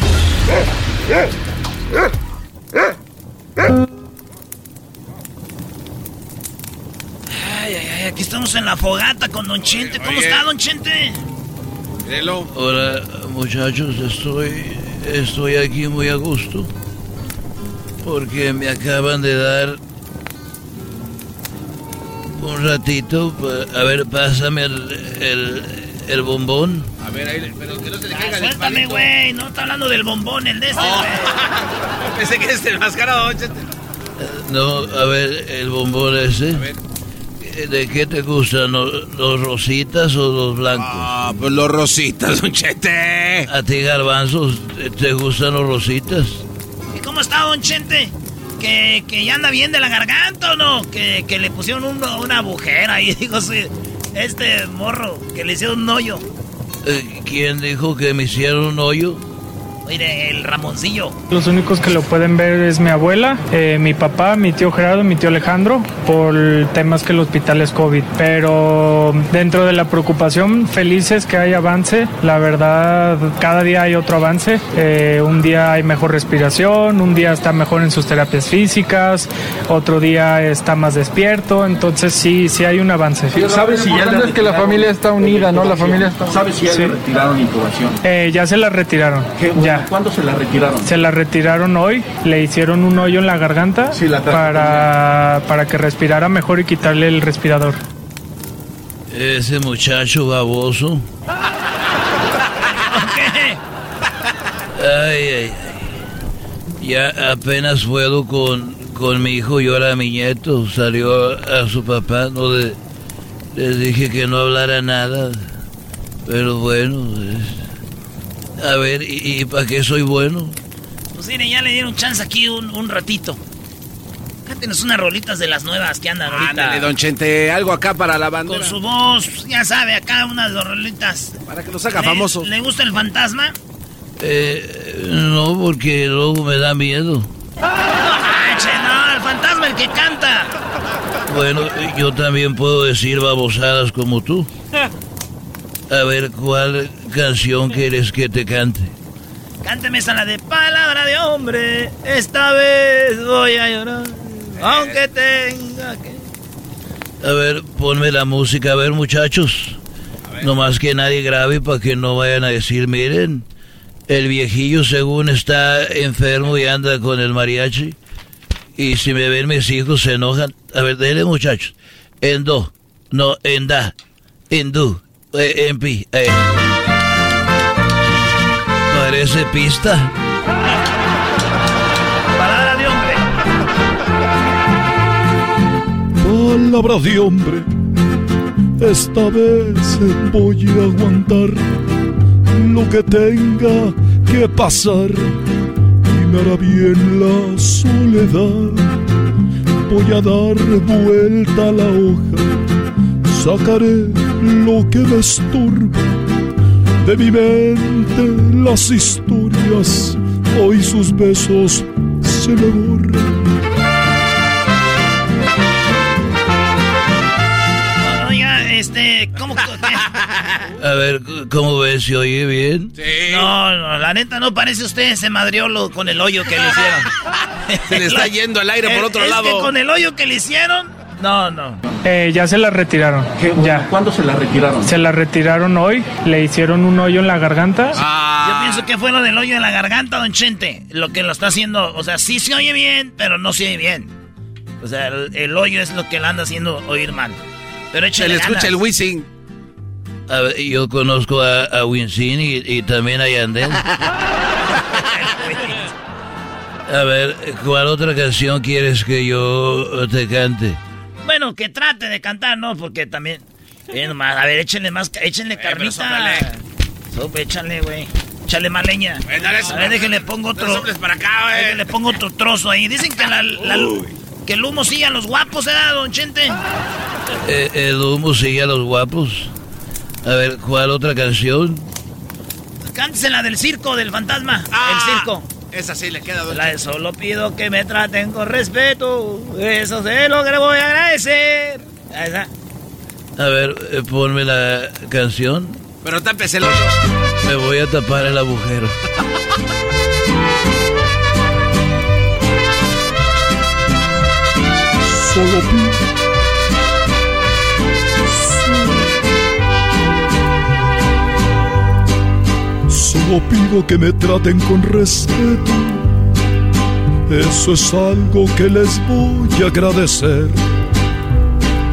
Ay, ay, ay, aquí estamos en la fogata con Don Chente. ¿Cómo está, Don Chente? Hola muchachos, estoy, estoy aquí muy a gusto porque me acaban de dar un ratito. A ver, pásame el, el, el bombón. A ver, ahí, pero que no se le Ah, caiga del suéltame, güey. No está hablando del bombón, el de este, Oh. güey. Pensé que es el mascarado. No, a ver, el bombón ese. ¿De qué te gustan? ¿Los, los rositas o los blancos? Ah, pues los rositas, don ¿A ti, garbanzos, te- te gustan los rositas? ¿Y cómo está, Don Chente? que, que ya anda bien de la garganta o no, que, que le pusieron un- una agujera ahí, digo, sí, este morro, que le hicieron un hoyo. Eh, ¿Quién dijo que me hicieron un hoyo? Mire, el Ramoncillo. Los únicos que lo pueden ver es mi abuela, eh, mi papá, mi tío Gerardo, mi tío Alejandro, por temas que el hospital es COVID. Pero dentro de la preocupación, felices que hay avance. La verdad, cada día hay otro avance. Eh, un día hay mejor respiración, un día está mejor en sus terapias físicas, otro día está más despierto. Entonces sí, sí hay un avance. ¿Sabes si ya le es que la familia está unida, no? La familia está... ¿Sabes si ya Sí. le retiraron intubación? Eh, ya se la retiraron. Ya. ¿Cuándo se la retiraron? Se la retiraron hoy, le hicieron un hoyo en la garganta para, para que respirara mejor y quitarle el respirador. Ese muchacho baboso. Ay, ay, ay. Ya apenas puedo con, con mi hijo y ahora mi nieto. Salió a su papá, no le, les dije que no hablara nada. Pero bueno, es- a ver, ¿y, para qué soy bueno? Pues mire, ya le dieron chance aquí un, un ratito. Cántenos unas rolitas de las nuevas que andan ahorita. Ándale, don Chente, algo acá para la bandera. Con su voz, ya sabe, acá unas rolitas. Para que los haga ¿Le- famoso. ¿Le gusta el fantasma? Eh, no, porque luego me da miedo. Manche, no, el fantasma el que canta. Bueno, yo también puedo decir babosadas como tú. A ver, ¿cuál canción quieres que te cante? Cánteme esa la de palabra de hombre. Esta vez voy a llorar. Aunque tenga que. A ver, ponme la música, a ver muchachos. No más que nadie grave para que no vayan a decir, miren, el viejillo según está enfermo y anda con el mariachi. Y si me ven mis hijos se enojan. A ver, dele muchachos. En do, no, en da, en do, eh, en pi. eh. Parece pista. Palabra de hombre. Palabra de hombre, esta vez voy a aguantar lo que tenga que pasar y me hará bien la soledad. Voy a dar vuelta a la hoja, sacaré lo que me estorba de mi mente las historias. Hoy sus besos se me borran. Oiga, este, ¿cómo? A ver, ¿cómo ves? ¿Se oye bien? No, no, la neta no parece usted ese madriolo con el hoyo que le hicieron. Se le está yendo el aire por otro es lado. que con el hoyo que le hicieron, no, no. Eh, ya se la retiraron. Ya. ¿Cuándo se la retiraron? Se la retiraron hoy, le hicieron un hoyo en la garganta. Yo pienso que fue lo del hoyo en la garganta, don Chente. Lo que lo está haciendo, o sea, sí se oye bien, pero no se oye bien. O sea, el, el hoyo es lo que le anda haciendo oír mal. Pero Se le escucha el whizzing. A ver, yo conozco a, a Winston y, y también a Yandel. A ver, ¿cuál otra canción quieres que yo te cante? Bueno, que trate de cantar, ¿no? Porque también... eh, nomás, a ver, échenle más, échenle carnita. sóplale. Sope, échale, güey. Échale más leña. a ver, déjenle pongo otro... para acá, güey. Déjenle pongo otro trozo ahí. Dicen que, la, la- que el humo sigue a los guapos, ¿eh, don Chente? Eh, el humo sigue a los guapos. A ver, ¿cuál otra canción? Cántese la del circo, del fantasma. Ah, el circo. Esa sí le queda, don La de solo pido que me traten con respeto. Eso es lo que le voy a agradecer. Esa. A ver, eh, ponme la canción. Pero tápese el hoyo. Me voy a tapar el agujero. Solo pido. Solo pido que me traten con respeto. Eso es algo que les voy a agradecer.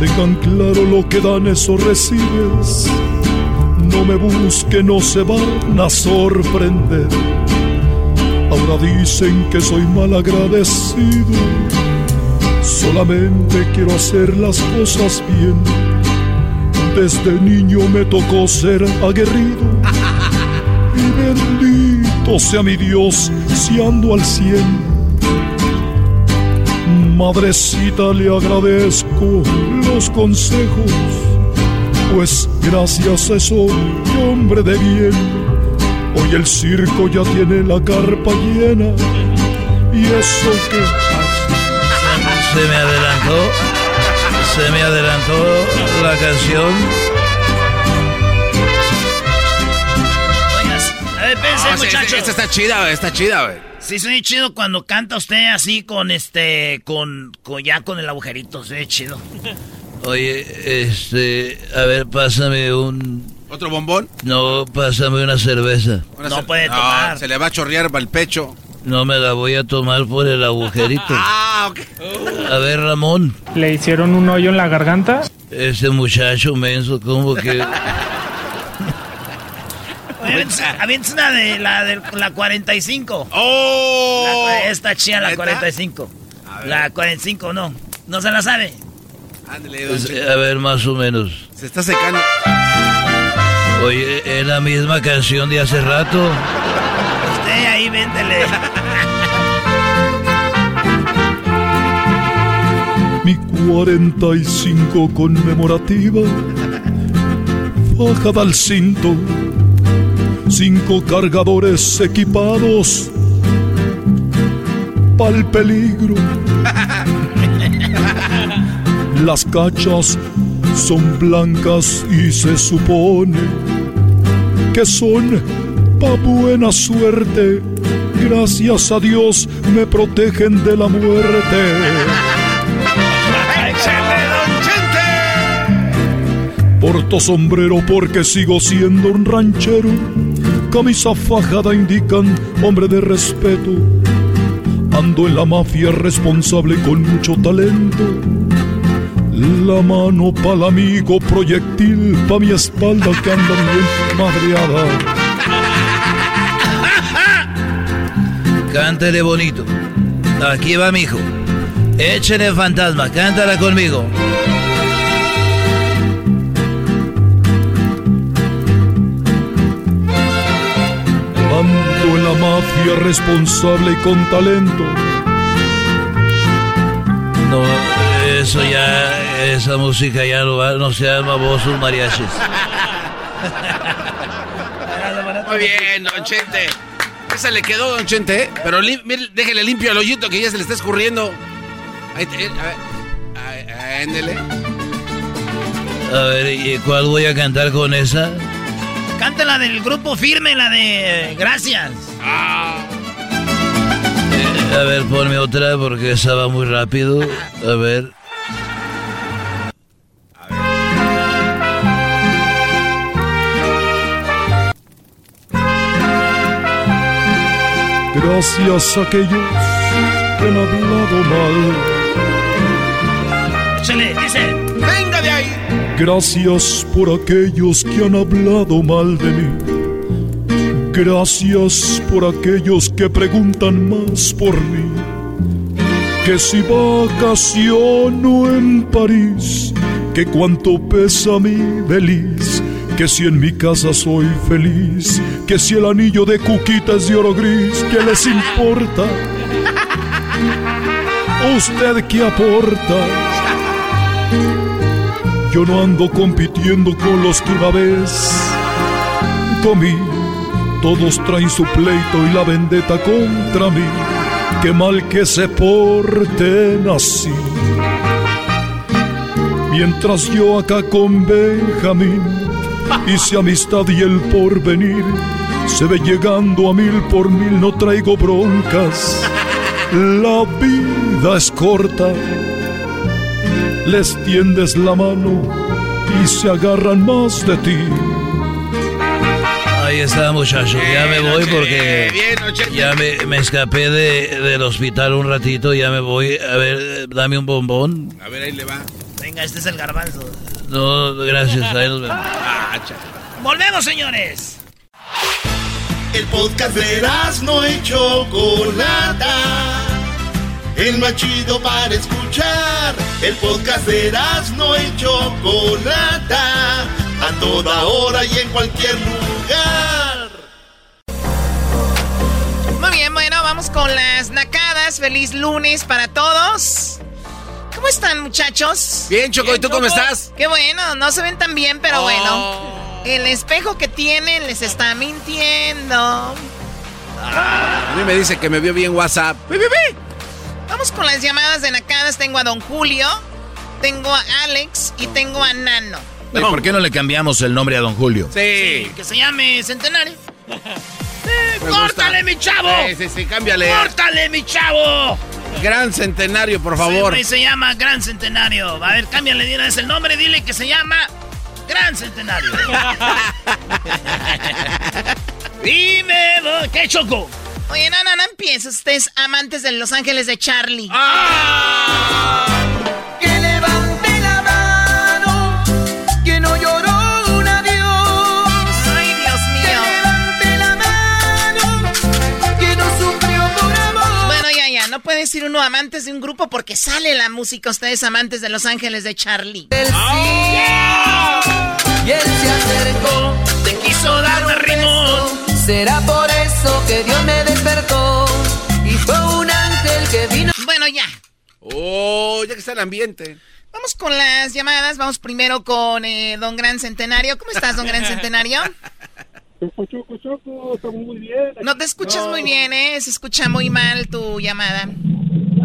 Tengan claro lo que dan, eso recibes. No me busquen, no se van a sorprender. Ahora dicen que soy mal agradecido. Solamente quiero hacer las cosas bien. Desde niño me tocó ser aguerrido. Bendito sea mi Dios si ando al cien. Madrecita, le agradezco los consejos, pues gracias a eso, hombre de bien, hoy el circo ya tiene la carpa llena. Y eso que se me adelantó, se me adelantó la canción. Sí, muchachos. esta está chida, güey, está chida, güey. Sí, soy chido cuando canta usted así con este, con, con ya con el agujerito, soy chido. Oye, este, a ver, pásame un... ¿Otro bombón? No, pásame una cerveza. Una No cer- puede tomar. Se le va a chorrear para el pecho. No me la voy a tomar por el agujerito. Ah, ok. A ver, Ramón. ¿Le hicieron un hoyo en la garganta? Ese muchacho menso, como que... Aviéntese una de la de la 45. ¡Oh! La esta chía, la ¿Neta? 45. La 45, no. No se la sabe. Ándale, Pues, Cheto. a ver, más o menos. Se está secando. Oye, es la misma canción de hace rato. Usted ahí, véndele. Mi 45 conmemorativa, bajada al cinto, cinco cargadores equipados, pa'l peligro. Las cachas son blancas y se supone que son pa' buena suerte. Gracias a Dios me protegen de la muerte. Porto sombrero porque sigo siendo un ranchero. Camisa fajada indican hombre de respeto. Ando en la mafia responsable con mucho talento. La mano pa'l amigo, proyectil pa' mi espalda que anda bien madreada. Cántale bonito. Aquí va mi hijo. Échale fantasma, cántala conmigo. La mafia responsable y con talento. No, eso ya, esa música ya no va, no se llama voz mariachis. Muy bien, don Chente. Esa le quedó, don Chente, ¿eh? Pero mire, déjele limpio el hoyito que ya se le está escurriendo. Ahí, te- eh, a ver. Ahí, ándele. A ver, ¿y cuál voy a cantar con esa? Cante la del grupo firme, la de Gracias. Eh, a ver, ponme otra porque esa va muy rápido. A ver. Gracias a aquellos que han hablado mal. Échale, dice. ¡Venga de ahí! Gracias por aquellos que han hablado mal de mí. Gracias por aquellos que preguntan más por mí. Que si vacaciono en París, que cuánto pesa mi beliz. Que si en mi casa soy feliz, que si el anillo de cuquita es de oro gris, ¿qué les importa? ¿Usted qué aporta? Yo no ando compitiendo con los que una vez comí. Todos traen su pleito y la vendetta contra mí. Qué mal que se porten así. Mientras yo acá con Benjamín hice amistad y el porvenir se ve llegando a mil por mil, no traigo broncas. La vida es corta les tiendes la mano y se agarran más de ti. Ahí está, muchachos. Ya me voy porque ya me, me escapé de, del hospital un ratito. Ya me voy. A ver, dame un bombón. A ver, ahí le va. Venga, este es el garbanzo. No, gracias. Ahí nos vemos. Ah, Volvemos, señores. El podcast de no y Chocolata. El más chido para escuchar. El podcast de no y Chocolata. A toda hora y en cualquier lugar. Muy bien, bueno, vamos con las nacadas. Feliz lunes para todos. ¿Cómo están, muchachos? Bien, Choco, ¿y tú cómo estás? Qué bueno, no se ven tan bien, pero Oh. bueno. El espejo que tienen les está mintiendo. A mí me dice que me vio bien WhatsApp. ¡Pi, pi, pi! Vamos con las llamadas de nacadas. Tengo a Don Julio, tengo a Alex y tengo a Nano. Oye, ¿Por qué no le cambiamos el nombre a don Julio? Sí. Que se llame Centenario. Me ¡Córtale, gusta. mi chavo! Sí, sí, sí, cámbiale. ¡Córtale, mi chavo! Gran centenario, por favor. güey se llama Gran Centenario. A ver, cámbiale de una vez el nombre, dile que se llama Gran Centenario. Dime, ¿qué choco? Oye, no, no, no empieces. Ustedes amantes de Los Ángeles de Charlie. Que puede decir uno amantes de un grupo porque sale la música. Ustedes amantes de Los Ángeles de Charlie. Del Y él se acercó, Te quiso dar un rimón. será por eso que Dios me despertó. Y fue un ángel que vino. Bueno, ya. Oh, ya que está el ambiente. Vamos con las llamadas. Vamos primero con eh, Don Gran Centenario. ¿Cómo estás, Don Gran Centenario? Choco, choco, muy bien. No te escuchas No. muy bien, ¿eh? Se escucha muy mal tu llamada.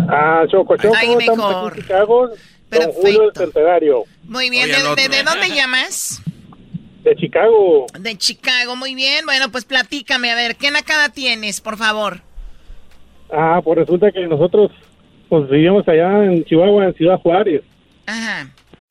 Ah, Choco, Choco, estamos mejor. Chicago. Perfecto. Julio del Centenario, Muy bien. Oye, al ¿De, otro. de- de dónde llamas? de Chicago. De Chicago. Muy bien. Bueno, pues platícame. A ver, ¿qué nacada tienes, por favor? Ah, pues resulta que nosotros pues vivíamos allá en Chihuahua, en Ciudad Juárez. Ajá.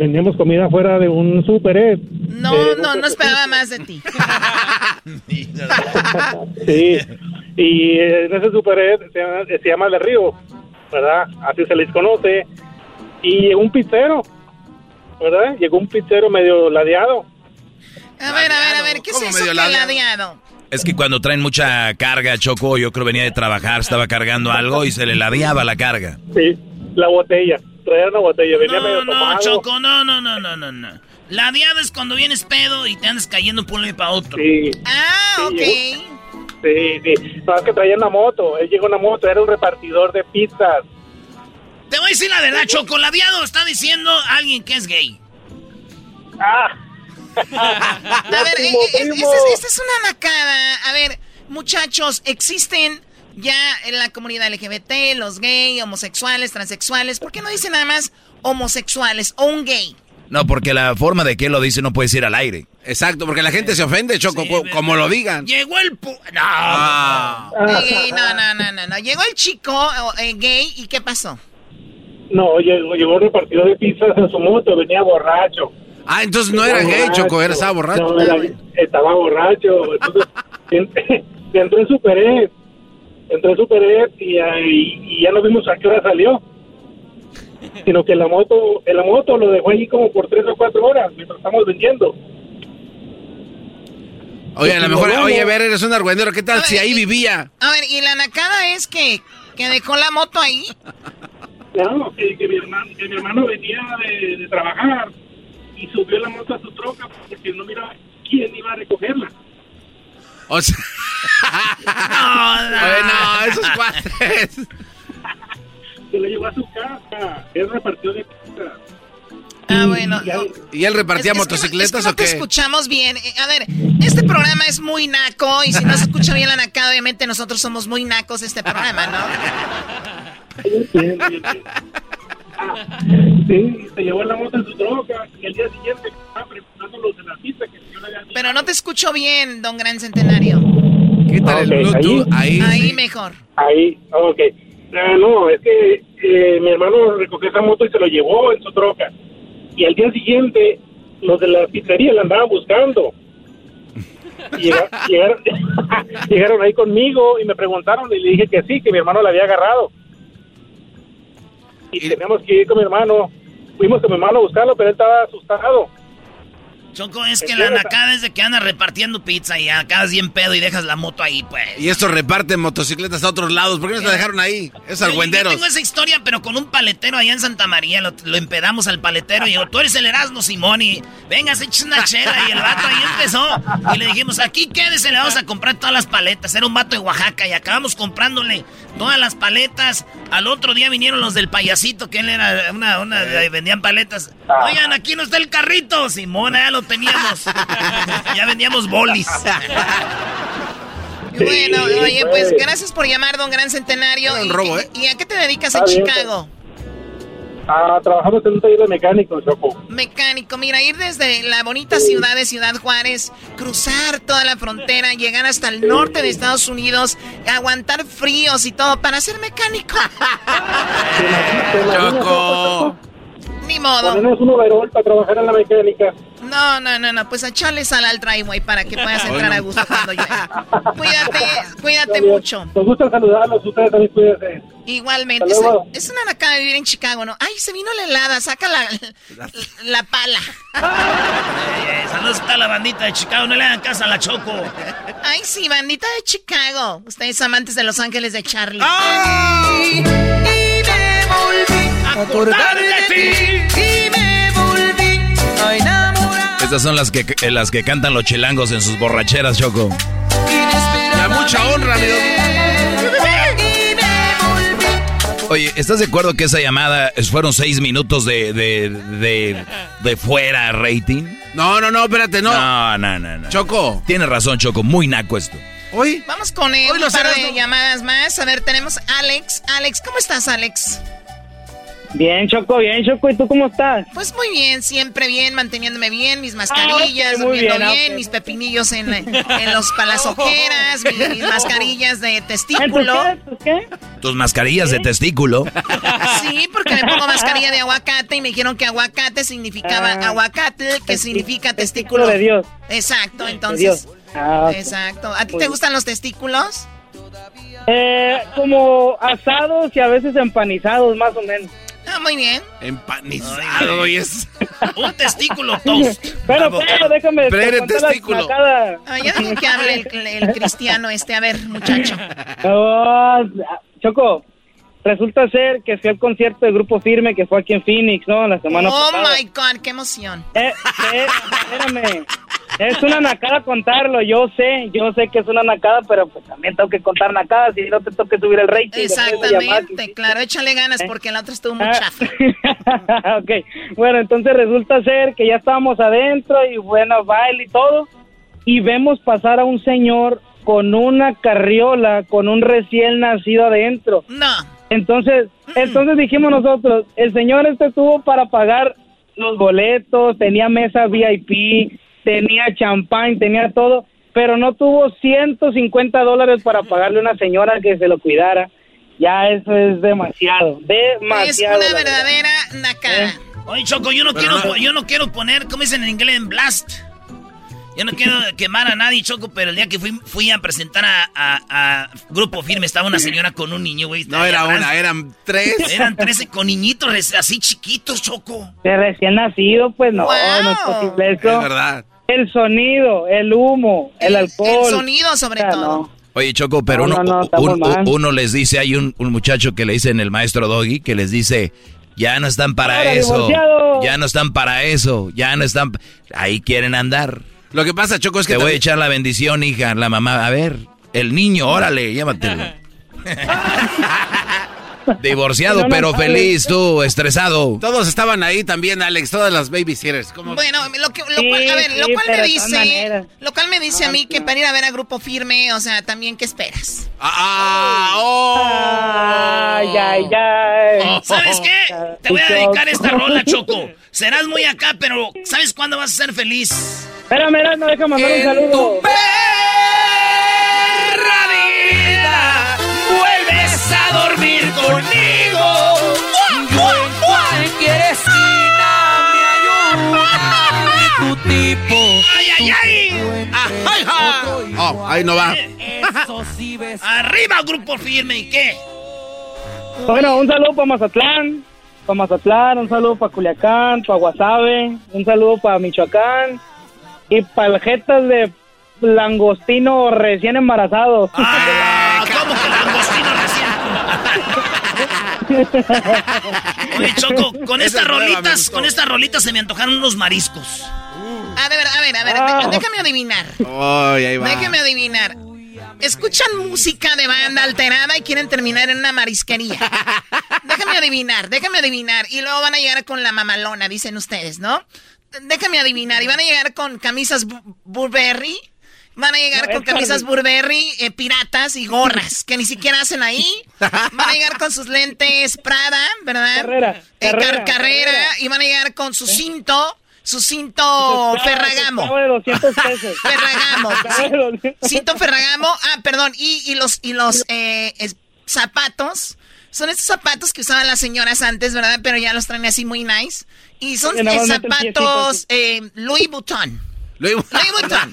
Vendíamos comida fuera de un super Ed. No, Eh, no, no esperaba más de ti. Sí, y en ese super Ed se llama, se llama de Río, ¿verdad? Así se les conoce. Y llegó un pizzero, ¿verdad? Llegó un pizzero medio ladeado. A ver, a ver, a ver, ¿qué es ¿Cómo eso ladeado? Es que cuando traen mucha carga, Choco, yo creo venía de trabajar, estaba cargando algo y se le ladeaba la carga. Sí, la botella. Traía una botella, venía medio No, no, tomado. Choco, no, no, no, no, no, no. La diada es cuando vienes pedo y te andas cayendo por un lado y para otro. Sí, Ah, ok. sí, sí. No, es que traía una moto. Él llegó en una moto, era un repartidor de pizzas. Te voy a decir la verdad, Choco. La diada está diciendo alguien que es gay. Ah. A ver, Primo, eh, eh, primo. esta es- una nacada. A ver, muchachos, existen ya en la comunidad LGBT, los gay, homosexuales, transexuales. ¿Por qué no dicen nada más homosexuales o un gay? No, porque la forma de que él lo dice no puede ir al aire. Exacto, porque la gente se ofende, Choco, co- como lo digan. Llegó el... pu- No. Ah. Eh, no, no, no, no, no. Llegó el chico eh, gay y ¿qué pasó? No, llegó, llegó un repartidor de pizzas en su moto, venía borracho. Ah, entonces no era gay, Choco, era, estaba borracho. No, era- estaba borracho. Entonces, en- entró en Super Ed. Entró en Super Ed y, ahí- y ya no vimos a qué hora salió. Sino que la moto, la moto lo dejó allí como por tres o cuatro horas mientras estamos vendiendo. Oye, a lo mejor, oye, ver, eres un argüendero, ¿qué tal si ahí vivía? A ver, y la nacada es que, que dejó la moto ahí. No, que, que mi, hermano, que mi hermano venía de, de trabajar y subió la moto a su troca porque no miraba quién iba a recogerla. O sea, Oye, no, esos cuates. Se la llevó a su casa. Él repartió de pizza. Ah, bueno. ¿Y él repartía Es- es que no- motocicletas es que no o qué? te escuchamos bien. Eh, A ver, este programa es muy naco y si no se escucha bien la nacada, obviamente nosotros somos muy nacos este programa, ¿no? Sí, se llevó la moto en su troca y el día siguiente estaba preparando los de la pista que Pero no te escucho bien, don Gran Centenario. Quítale el Ok, Bluetooth. Ahí. Ahí mejor. Ahí, ok. Ah, no, es que eh, mi hermano recogió esa moto y se lo llevó en su troca. Y al día siguiente, los de la pizzería la andaban buscando. Y llega- llegaron, llegaron ahí conmigo y me preguntaron y le dije que sí, que mi hermano la había agarrado. Y teníamos que ir con mi hermano. Fuimos con mi hermano a buscarlo, pero él estaba asustado. Choco, es que la nacada es de que andas repartiendo pizza y acabas bien pedo y dejas la moto ahí, pues. Y estos reparten motocicletas a otros lados. ¿Por qué no se la dejaron ahí? Es Yo- Yo argüenderos. tengo esa historia, pero con un paletero allá en Santa María. Lo, lo empedamos al paletero y digo, tú eres el Erasmo Simón y venga, se echa una chela. Y el vato ahí empezó. Y le dijimos, aquí quédese, le vamos a comprar todas las paletas. Era un vato de Oaxaca y acabamos comprándole todas las paletas. Al otro día vinieron los del payasito, que él era una, una vendían paletas. Oigan, aquí no está el carrito. Simón, ya lo teníamos. ya vendíamos bolis. Bueno, oye, pues gracias por llamar, don Gran Centenario. Un ¿Y- robo, ¿eh? ¿Y a qué te dedicas en Chicago? Ah, trabajamos en un taller de mecánico, Choco. Mecánico, mira, ir desde la bonita ciudad de Ciudad Juárez, cruzar toda la frontera, llegar hasta el norte de Estados Unidos, aguantar fríos y todo para ser mecánico. Choco. Ni modo. Ponemos un overall para trabajar en la mecánica. No, no, no, no, pues echarle sal al driveway para que puedas entrar a gusto cuando llueve. Cuídate, cuídate mucho. Nos gusta saludarlos, ustedes también cuídense. Igualmente, es, es una nacada vivir en Chicago, ¿no? Ay, se vino la helada, saca la, la pala. Eh, Saludos a la bandita de Chicago, no le hagan casa a la Choco. Ay, sí, bandita de Chicago. Ustedes amantes de Los Ángeles de Charlie. ¡Ah! Acordar de ti. Y me volví a enamorar. Estas son las que, eh, las que cantan los chilangos en sus borracheras, Choco. Ya mucha honra, mi. Oye, ¿estás de acuerdo que esa llamada fueron seis minutos de, de, de, de fuera rating? No, no, no, espérate, no. No, no, no, no. Choco. Tienes razón, Choco, muy naco esto. Hoy. Vamos con eh, Hoy un par de llamadas más. A ver, tenemos a Alex. Alex, ¿cómo estás, Alex? Bien, Choco, bien, Choco. ¿Y tú cómo estás? Pues muy bien, siempre bien, manteniéndome bien, mis mascarillas, Ah, muy durmiendo bien, mis pepinillos en, en los palazojeras, mis, mis mascarillas de testículo. ¿Entonces qué? Tus mascarillas de testículo. Sí, porque me pongo mascarilla de aguacate y me dijeron que aguacate significaba Ah, aguacate, que significa testículo. de Dios. Exacto, De entonces. Dios. Ah. Exacto. ¿A ti te gustan los testículos? Eh, como asados y a veces empanizados, más o menos. Ah, muy bien. Empanizado y es. Un testículo toast. Pero, pero, déjame. la testículo. Ah, ya dije que hable el, el cristiano este. A ver, muchacho. Oh, Choco, resulta ser que fui al concierto del Grupo Firme que fue aquí en Phoenix, ¿no? La semana Oh pasada. my God, qué emoción. Eh, eh, espérame. Es una nacada contarlo, yo sé, yo sé que es una nacada, pero pues también tengo que contar nacadas y no te toque subir el rating. de. Exactamente, claro, échale ganas porque la otra estuvo muy Ah. chafa. ok, bueno, entonces resulta ser que ya estábamos adentro y bueno, baile y todo, y vemos pasar a un señor con una carriola, con un recién nacido adentro. No. Entonces, entonces dijimos nosotros, el señor este tuvo para pagar los boletos, tenía mesa VIP, tenía champán, tenía todo, pero no tuvo 150 dólares para pagarle a una señora que se lo cuidara. Ya eso es demasiado, Es demasiado. una la verdad. verdadera nacada. Oye, Choco, yo no, Pero quiero, no- yo no quiero poner, ¿cómo dicen en inglés? En blast. Yo no quiero quemar a nadie, Choco, pero el día que fui, fui a presentar a, a- a Grupo Firme estaba una señora con un niño, güey. No era una, eran tres. Eran 13 con niñitos así chiquitos, Choco. De recién nacido, pues no, Wow. no es posible eso. Es verdad. El sonido, el humo, el, alcohol. El sonido, sobre O sea, todo. no. Oye, Choco, pero No, uno, no, no, estamos un- mal. uno les dice, hay un, un muchacho que le dicen el maestro Doggy, que les dice, ya no están para Ahora, eso, divorciado. ya no están para eso, ya no están, ahí quieren andar. Lo que pasa, Choco, es que. Te voy a echar la bendición, hija, la mamá, a ver, el niño, órale, llévatelo. Divorciado, No, no pero feliz, tú, estresado. Todos estaban ahí también, Alex, todas las babysitters. ¿Cómo? Bueno, lo, que, lo Sí, cual, a ver, lo cual me dice, lo cual me dice a mí que para ir a ver a Grupo Firme, o sea, también, ¿qué esperas? Ah, oh. Ay, ay, ay. Oh, ¿Sabes qué? Te voy a dedicar esta rola, Choco. Serás muy acá, pero ¿sabes cuándo vas a ser feliz? Espérame, mira, no deja mandar un saludo. vida vuelves a dormir conmigo. En cualquier esquina me ayuda tu tipo. ¡Ay, ay, ay! Ay, ja. Oh, ahí no va. Eso sí ves. Arriba, grupo firme, ¿y qué? Bueno, un saludo para Mazatlán, para Mazatlán, un saludo para Culiacán, para Guasave, un saludo para Michoacán y para el Jetas de Langostino recién embarazado. Ah, ¿Cómo? Oye, Choco, con estas rolitas, con estas rolitas se me antojaron unos mariscos. A ver, a ver, a ver, Ah. déjame adivinar. Ay, ahí va. Déjame adivinar. Escuchan música de banda alterada y quieren terminar en una marisquería. Déjame adivinar, déjame adivinar. Y luego van a llegar con la mamalona, dicen ustedes, ¿no? Déjame adivinar. Y van a llegar con camisas Bu- Burberry. Van a llegar No, con camisas. Burberry, eh, piratas y gorras, que ni siquiera hacen ahí. Van a llegar con sus lentes Prada, ¿verdad? Carrera, Eh, car- carrera, y van a llegar con su cinto, su cinto Ferragamo. De 200 pesos. Ferragamo. Estaba de 200. Cinto Ferragamo. Ah, perdón. Y, y los, y los eh, es- zapatos. Son estos zapatos que usaban las señoras antes, ¿verdad? Pero ya los traen así muy nice. Y son eh, zapatos eh, Louis Vuitton. Louis Vuitton.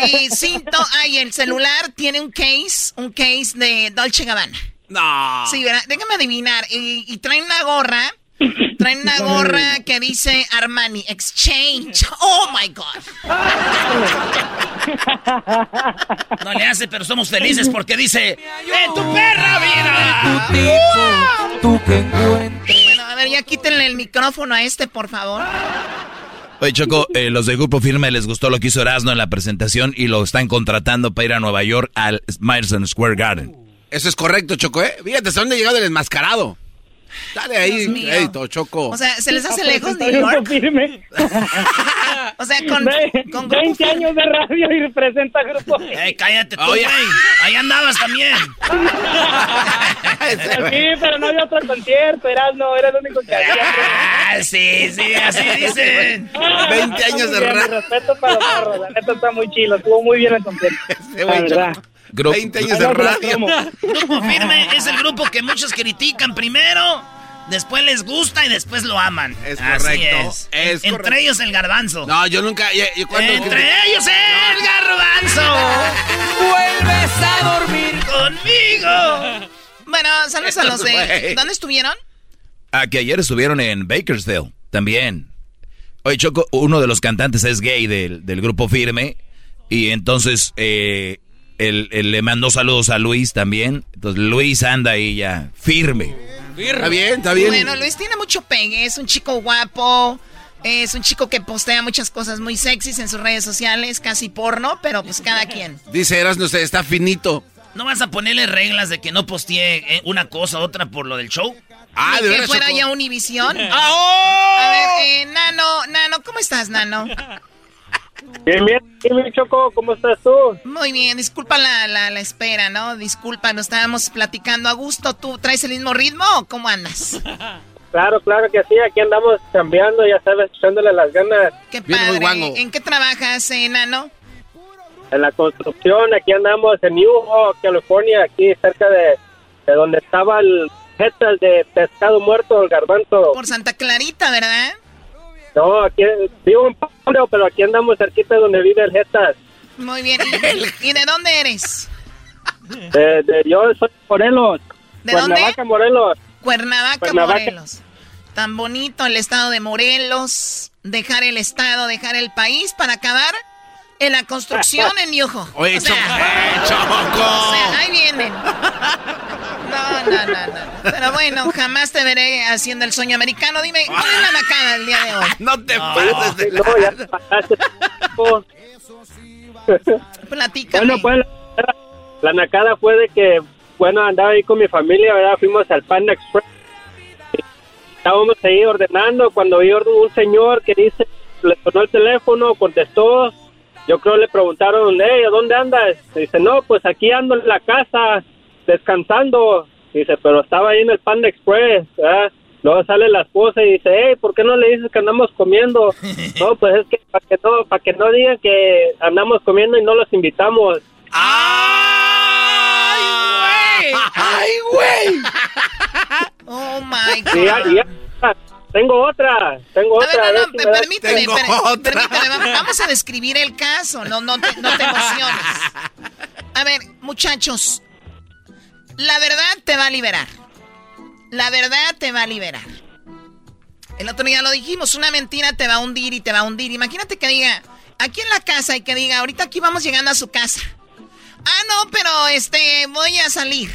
y cinto, ay, el celular tiene un case, un case de Dolce Gabbana. No. Sí, ¿verdad? Déjame adivinar. Y, y traen una gorra. Traen una gorra que dice Armani Exchange. Oh my God. No le hace, pero somos felices porque dice: ¡En tu perra vida! Tu tipo, tú que encuentres. Bueno, a ver, ya quítenle el micrófono a este, por favor. Oye, Choco, eh, los de Grupo Firme les gustó lo que hizo Erasmo en la presentación y lo están contratando para ir a Nueva York al Madison Square Garden. Eso es correcto, Choco, ¿eh? Fíjate, ¿hasta dónde ha llegado el enmascarado? Dale ahí, crédito, Choco. O sea, ¿se les hace Ah, lejos New York? firme. O sea, con, Ve- con grupo 20 años de radio y representa grupo. ¡Eh, cállate tú, Oye. ¡Ahí andabas también! Sí, pero no había otro concierto, eras no, era el único que había. ¡Ah, sí, sí! ¡Así dicen! 20 años de radio. respeto para los morros, la neta está muy chilo, estuvo muy bien el concierto. La verdad. Choco. Gru- 20 años de radio. Grupo Firme es el grupo que muchos critican primero, después les gusta y después lo aman. Es Así correcto, es. es Entre correcto. ellos el garbanzo. No, yo nunca. yo- yo cuando- Entre ellos el garbanzo. Vuelves a dormir. Conmigo. Bueno, saludos a los de... ¿Dónde estuvieron? Ah, que ayer estuvieron en Bakersfield también. Oye, Choco, uno de los cantantes es gay del, del grupo Firme. Y entonces eh, él, él le mandó saludos a Luis también. Entonces Luis anda ahí ya firme. Está bien, está bien. Bueno, Luis tiene mucho pegue, es un chico guapo, es un chico que postea muchas cosas muy sexys en sus redes sociales, casi porno, pero pues cada quien. Dice Eras, no sé, está finito. ¿No vas a ponerle reglas de que no postee eh, una cosa u otra por lo del show? Ah, Ni de que fuera ya Univisión. ¡Ah, oh! A ver, eh, Nano, Nano, ¿cómo estás, Nano? Bien, bien, Choco, ¿cómo estás tú? Muy bien, disculpa la, la, la espera, ¿no? Disculpa, nos estábamos platicando a gusto. ¿Tú traes el mismo ritmo o cómo andas? Claro, claro que sí, aquí andamos cambiando, ya sabes, echándole las ganas Qué muy padre. ¿En qué trabajas, eh, Nano? en la construcción, aquí andamos en New York, California, aquí cerca de, de donde estaba el jetas de pescado muerto, el garbanzo. Por Santa Clarita, ¿verdad? No, aquí vivo en Pablo, pero aquí andamos cerquita de donde vive el jetas. Muy bien. ¿Y, y de dónde eres? De, de- yo soy Morelos. ¿De dónde? Cuernavaca, Morelos. Cuernavaca, Cuernavaca. Morelos. Tan bonito el estado de Morelos. Dejar el estado, dejar el país para acabar en la construcción en Yujo. Oye, O sea, Choco. eh, Choco. o sea, ahí vienen. No, no, no, no. Pero bueno, jamás te veré haciendo el sueño americano. Dime, ¿cuál es la macana el día de hoy? No te pases de No, ya te pasaste. Platícame. Bueno, pues la, la nacada fue de que bueno, andaba ahí con mi familia, ¿verdad? Fuimos al Panda Express. Estábamos ahí ordenando cuando vi un señor que dice, le sonó el teléfono, contestó. Yo creo le preguntaron, hey, ¿a dónde andas? Dice, no, pues aquí ando en la casa, descansando. Dice, pero estaba ahí en el Panda Express, ¿verdad? Luego sale la esposa y dice, hey, ¿por qué no le dices que andamos comiendo? no, pues es que para que no, para que no digan que andamos comiendo y no los invitamos. ¡Ay, güey! ¡Ay, güey! Oh my God. Y ya- y ya- tengo otra, tengo A ver, otra. no, no, si permíteme, per- permíteme, va- vamos a describir el caso, no, no, te, no te emociones. A ver, muchachos, la verdad te va a liberar. La verdad te va a liberar. El otro día lo dijimos, una mentira te va a hundir y te va a hundir. Imagínate que diga, aquí en la casa y que diga, ahorita aquí vamos llegando a su casa. Ah, no, pero este, voy a salir.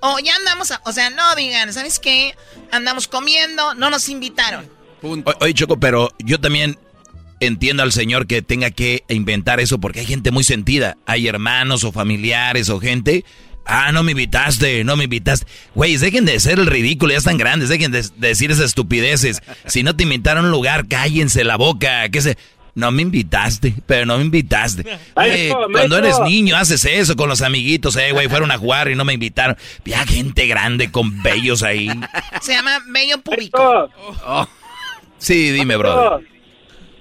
O ya andamos, a- o sea, no digan, ¿sabes qué? Andamos comiendo, no nos invitaron. Oye, Choco, pero yo también entiendo al señor que tenga que inventar eso porque hay gente muy sentida. Hay hermanos o familiares o gente. Ah, no me invitaste, no me invitaste. Güey, dejen de ser el ridículo, ya están grandes, dejen de, de decir esas estupideces. Si no te invitaron a un lugar, cállense la boca. ¿Qué se? No me invitaste, pero no me invitaste. Güey, cuando eres niño haces eso con los amiguitos, eh, güey, fueron a jugar y no me invitaron. Ya gente grande con bellos ahí. Se llama bello público. Sí, dime, brother.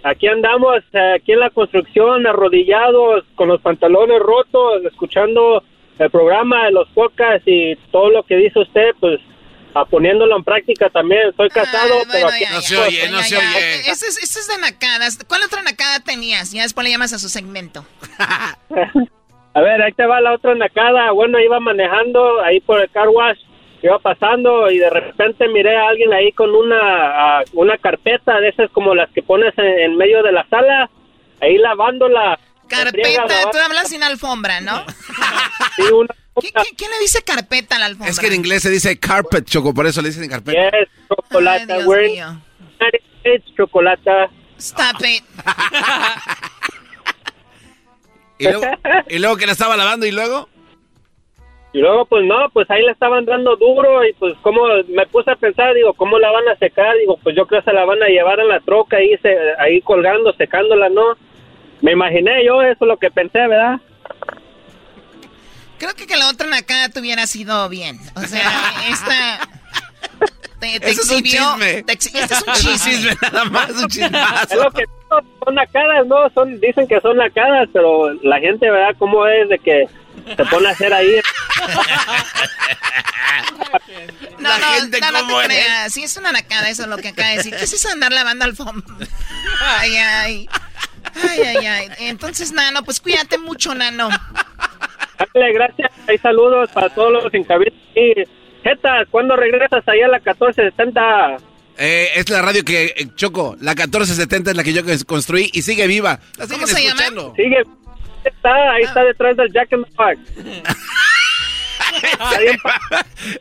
Aquí andamos, eh, aquí en la construcción, arrodillados, con los pantalones rotos, escuchando el programa de los podcasts y todo lo que dice usted, pues a poniéndolo en práctica también. Soy casado, pero aquí Ya, ya, ya, ya. Este es, este es de nacadas. ¿Cuál otra nacada tenías? Ya después le llamas a su segmento. A ver, ahí te va la otra nacada. Bueno, iba manejando ahí por el car wash, iba pasando y de repente miré a alguien ahí con una, ah, una carpeta de esas como las que pones en, en medio de la sala, ahí lavándola. Carpeta, tú hablas sin alfombra, ¿no? Sí, una ¿Qui- qui- ¿Quién le dice carpeta a la alfombra? Es que en inglés se dice carpet, Choco, por eso le dicen carpet. Yes, chocolate, Dios we're mío. States, chocolate. Stop it. ¿Y luego, y luego que la estaba lavando y luego. Y luego, pues no, pues ahí le estaban dando duro y pues como me puse a pensar, digo, ¿cómo la van a secar? Digo, pues yo creo que se la van a llevar en la troca ahí, se, ahí colgando, secándola, ¿no? Me imaginé yo, eso es lo que pensé, ¿verdad? Creo que que la otra nacada te hubiera sido bien. O sea, esta... Te, te Eso es un exhibió... chisme. te exhi- este es un Es un chisme. chisme nada más, un Es lo que son nacadas, ¿no? Son, dicen que son nacadas, pero la gente, ¿verdad? ¿Cómo es de que se pone a hacer ahí? No, no, no, no te creas. Sí, es una nacada, eso es lo que acaba de decir. ¿Qué es eso de andar lavando alfombra? Ay, ay. Ay, ay, ay. Entonces, Nano, pues cuídate mucho, Nano. Dale, gracias. Hay saludos para todos los en. Y, Jeta, ¿cuándo regresas ahí a la 1470? Eh, es la radio que, eh, Choco, la 1470 es la que yo construí y sigue viva. La siguen se llama? Sigue. Está, ahí está detrás del Jack in the Box.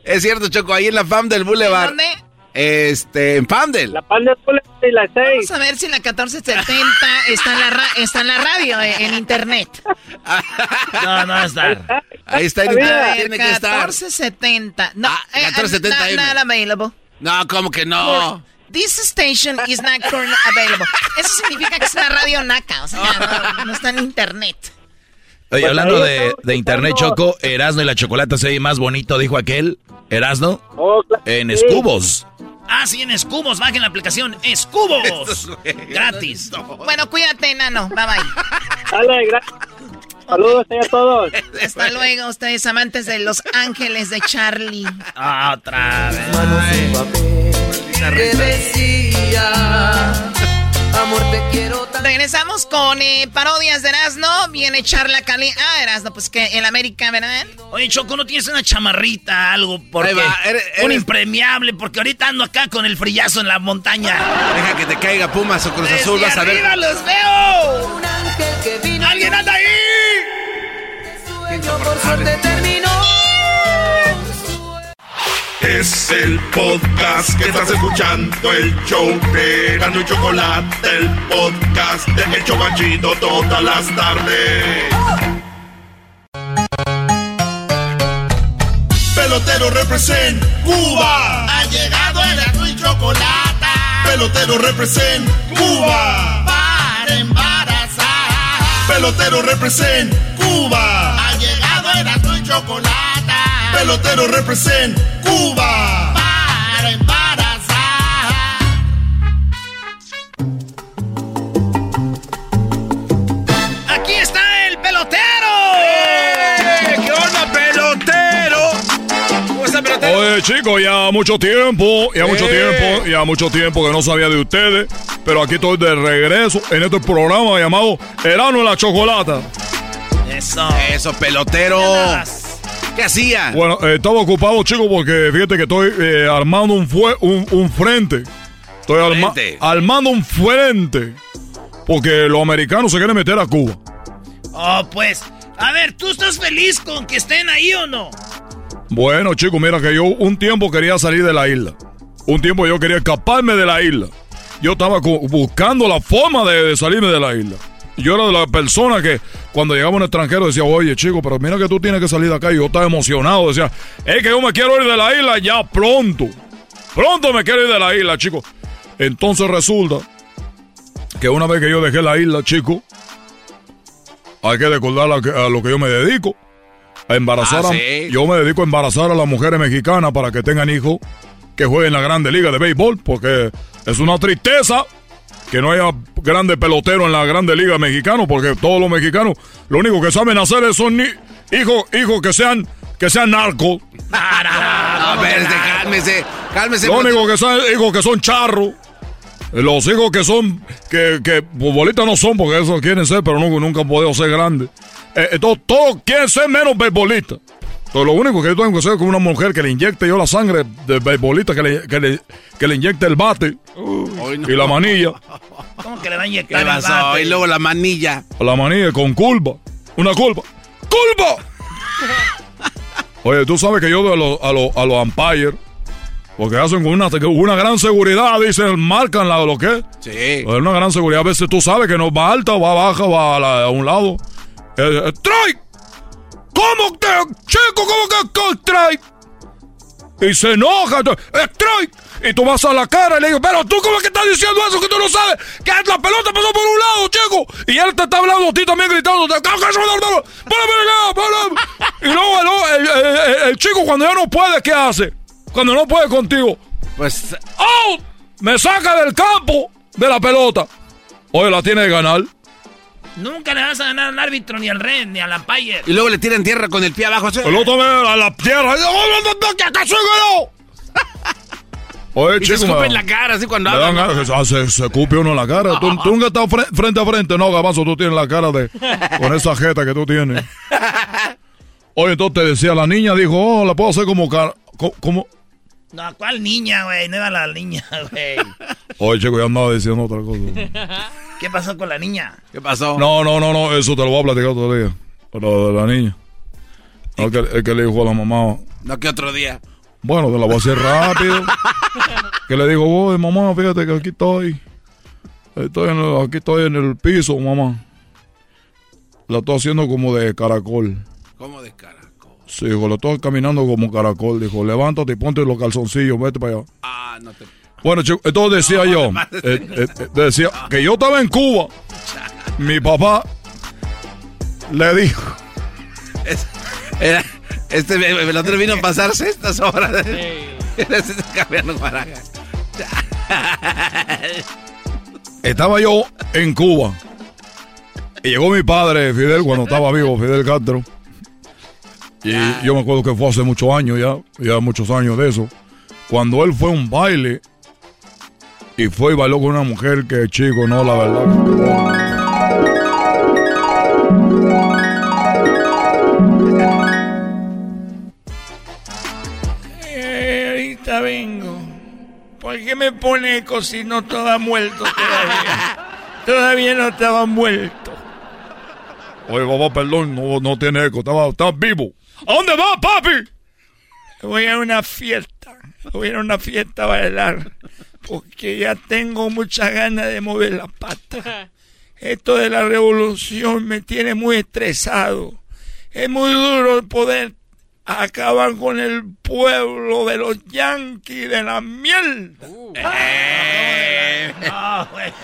Es cierto, Choco, ahí en la FAM del Boulevard. ¿Dónde? Este, en Pamdel. La FAM del Boulevard y la 6. Vamos a ver si la 1470 está en la, ra- está en la radio, eh, en internet. No, no va a estar. Ahí está en A internet, ver, tiene que estar. 1470. No, eh, 1470 not, M. not available. No, ¿cómo que no? This station is not currently available. Eso significa que es una radio naca, o sea, no, no está en internet. Oye, Pues hablando de, de internet. Choco, Erasno y la chocolate se oye más bonito, dijo aquel. Erasno, en sí. escubos. Ah, sí, en Escubos. Bajen la aplicación Escubos. Gratis. Bueno, cuídate, Nano. Bye bye. Saludos a todos. Hasta luego, ustedes amantes de Los Ángeles de Charlie. Ah, otra vez. que decía amor te quiero Regresamos con eh, parodias de Erasmo. Viene Charla Cali. Ah, Erasmo, pues que en América, ¿verdad? Oye, Choco, ¿no tienes una chamarrita, algo? Porque, va, eres- Un impremiable, porque ahorita ando acá con el frillazo en la montaña. Deja que te caiga Pumas o Cruz Azul, vas a ver. arriba los veo! ¡Alguien anda ahí! por suerte Es el podcast que estás escuchando, el show de Gano y Chocolate, el podcast de El Chocachito todas las tardes. Pelotero represent Cuba. Ha llegado el azul y chocolate. Pelotero represent Cuba. Para embarazar. Pelotero represent Cuba. Ha llegado el azul y chocolate. Pelotero represent Cuba. Para embarazar. Aquí está el pelotero. ¿Qué onda, pelotero? ¿Cómo está, pelotero? Oye, chicos, ya mucho tiempo, ya mucho Eh. tiempo, ya mucho tiempo que no sabía de ustedes. Pero aquí estoy de regreso en este programa llamado Erano en la Chocolata. Eso. Eso, pelotero. ¿Qué hacía? Bueno, eh, estaba ocupado, chicos, porque fíjate que estoy eh, armando un, fue, un, un frente. Estoy arma- Frente. armando un frente. Porque los americanos se quieren meter a Cuba. Oh, pues. A ver, ¿tú estás feliz con que estén ahí o no? Bueno, chicos, mira que yo un tiempo quería salir de la isla. Un tiempo yo quería escaparme de la isla. Yo estaba buscando la forma de, de salirme de la isla. Yo era de las personas que cuando llegaba un extranjero decía, oye chico, pero mira que tú tienes que salir de acá. Y yo estaba emocionado. Decía, es que yo me quiero ir de la isla ya pronto. Pronto me quiero ir de la isla, chicos. Entonces resulta que una vez que yo dejé la isla, chicos, hay que recordar a, lo que yo me dedico. A embarazar Ah, a- sí. Yo me dedico a embarazar a las mujeres mexicanas para que tengan hijos que jueguen en la grande liga de béisbol, porque es una tristeza que no haya grandes peloteros en la grande liga mexicana, porque todos los mexicanos lo único que saben hacer es son hijos, hijos que sean, que sean narcos. A ver, este, cálmese, cálmese. Lo único que son hijos que son charros. Los hijos que son, que, que futbolistas no son, porque eso quieren ser, pero nunca, nunca han podido ser grandes. Eh, eh, todos, todos quieren ser menos beisbolistas. Entonces, lo único que yo tengo que hacer es con una mujer que le inyecte yo la sangre de beisbolista, que le, que le, que le inyecte el bate y la manilla. ¿Cómo que le va a ¿Qué inyectar el bate? Y luego la manilla. La manilla con culpa. Una culpa. ¡Culpa! Oye, tú sabes que yo veo a los, a los, a los umpires, porque hacen con una, una gran seguridad, dicen, marcan la, lo que es. Sí. Una gran seguridad. A veces tú sabes que no va alta, va baja, va a, la- a un lado. Eh, eh, ¡Strike! ¿Cómo que, chico, cómo que, strike? Y se enoja. ¡Strike! Y tú vas a la cara y le digo, pero tú cómo es que estás diciendo eso que tú no sabes que la pelota pasó por un lado, chico. Y él te está hablando a ti también gritando. Y luego, el, el- el- el chico cuando ya no puede, ¿qué hace? Cuando no puede contigo. Pues, ¡Out! Me saca del campo de la pelota. Oye, la tiene que ganar. Nunca le vas a ganar al árbitro, ni al red, ni al umpire. y luego le tiran tierra con el pie abajo. El otro me a la tierra. Oye, Y se chico. escupe me- en la cara así cuando hablan. que se, se, se escupe uno en la cara. ¿Tú, tú nunca fre- frente a frente. No, Gabazo, tú tienes la cara de... Con esa jeta que tú tienes. Oye, entonces te decía, la niña dijo, oh, la puedo hacer como... cara- co- como... No, ¿cuál niña, güey? No era la niña, güey. Oye, chico, ya andaba diciendo otra cosa. ¿Qué pasó con la niña? ¿Qué pasó? No, no, no, no, eso te lo voy a platicar otro día. Pero de la niña. No, que, es que le dijo a la mamá, No, que otro día. bueno, te la voy a hacer rápido. que le dijo, voy, mamá, fíjate que aquí estoy. Estoy en el- aquí estoy en el piso, mamá. La estoy haciendo como de caracol. ¿Cómo de cara? Sí, dijo, la estoy caminando como caracol. Dijo, levántate y ponte los calzoncillos, vete para allá. Ah, no te. Bueno, chico, entonces decía yo, eh, eh, decía que yo estaba en Cuba. Mi papá le dijo, Es- era- este el otro vino a pasarse estas horas. Cambiando estaba yo en Cuba. Y llegó mi padre, Fidel, cuando estaba vivo, Fidel Castro. Y yo me acuerdo que fue hace muchos años ya, ya muchos años de eso. Cuando él fue a un baile y fue y bailó con una mujer que, chico, no, la verdad. Eh, ahorita vengo. ¿Por qué me pone eco si no estaba muerto todavía? todavía no estaba muerto. Oye, papá, perdón, no, no tiene eco, estaba, estaba vivo. ¿A dónde va, papi? Voy a una fiesta. Voy a ir a una fiesta a bailar. Porque ya tengo muchas ganas de mover la pata. Esto de la revolución me tiene muy estresado. Es muy duro poder acaban con el pueblo de los yanquis de la miel. Eh,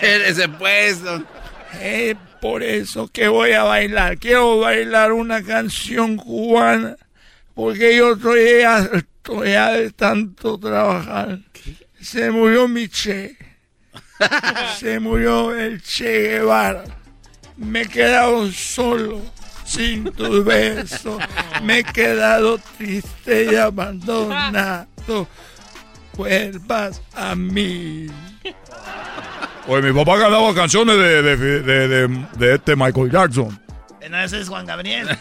ese puesto. Es por eso que voy a bailar. Quiero bailar una canción cubana. Porque yo estoy harto ya de tanto trabajar. Se murió mi Che. Se murió el Che Guevara. Me he quedado solo, sin tus besos. Me he quedado triste y abandonado. Vuelvas a mí. Oye, mi papá cantaba canciones de, de, de, de- de este Michael Jackson. No, ese es Juan Gabriel.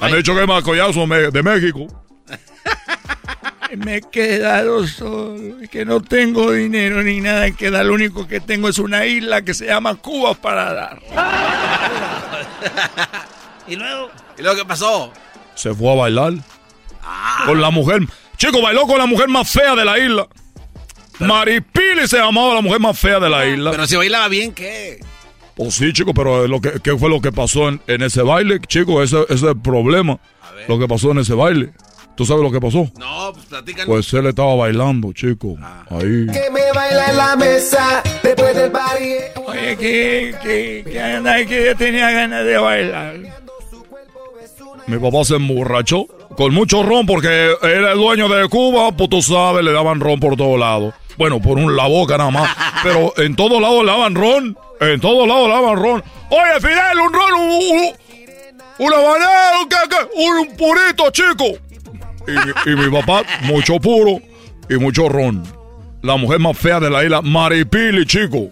Han dicho que es Michael Jackson de México. Me he quedado solo y que no tengo dinero ni nada que dar. Lo único que tengo es una isla que se llama Cuba para dar. y luego. ¿Y luego qué pasó? Se fue a bailar. Con la mujer. Chico, bailó con la mujer más fea de la isla. Maripili se llamaba la mujer más fea de la isla. Pero si bailaba bien, ¿qué? Pues sí, chico, pero lo que, ¿qué fue lo que pasó en, en ese baile, chico? Ese, ese es el problema. Lo que pasó en ese baile. ¿Tú sabes lo que pasó? No, pues platícanos. Pues él estaba bailando, chico. Ahí. Que me baila en la mesa después del party. Oye, que, que, que, anda, que yo tenía ganas de bailar. Mi papá se emborrachó con mucho ron porque era el dueño de Cuba, pues tú sabes, le daban ron por todos lados. Bueno, por un, la boca nada más. Pero en todos lados le daban ron. En todos lados le daban ron. Oye, Fidel, un ron, un, un, un habanero, ¿qué, qué? Un, un purito, chico. Y, mi- papá, mucho puro y mucho ron. La mujer más fea de la isla, Maripili, chico.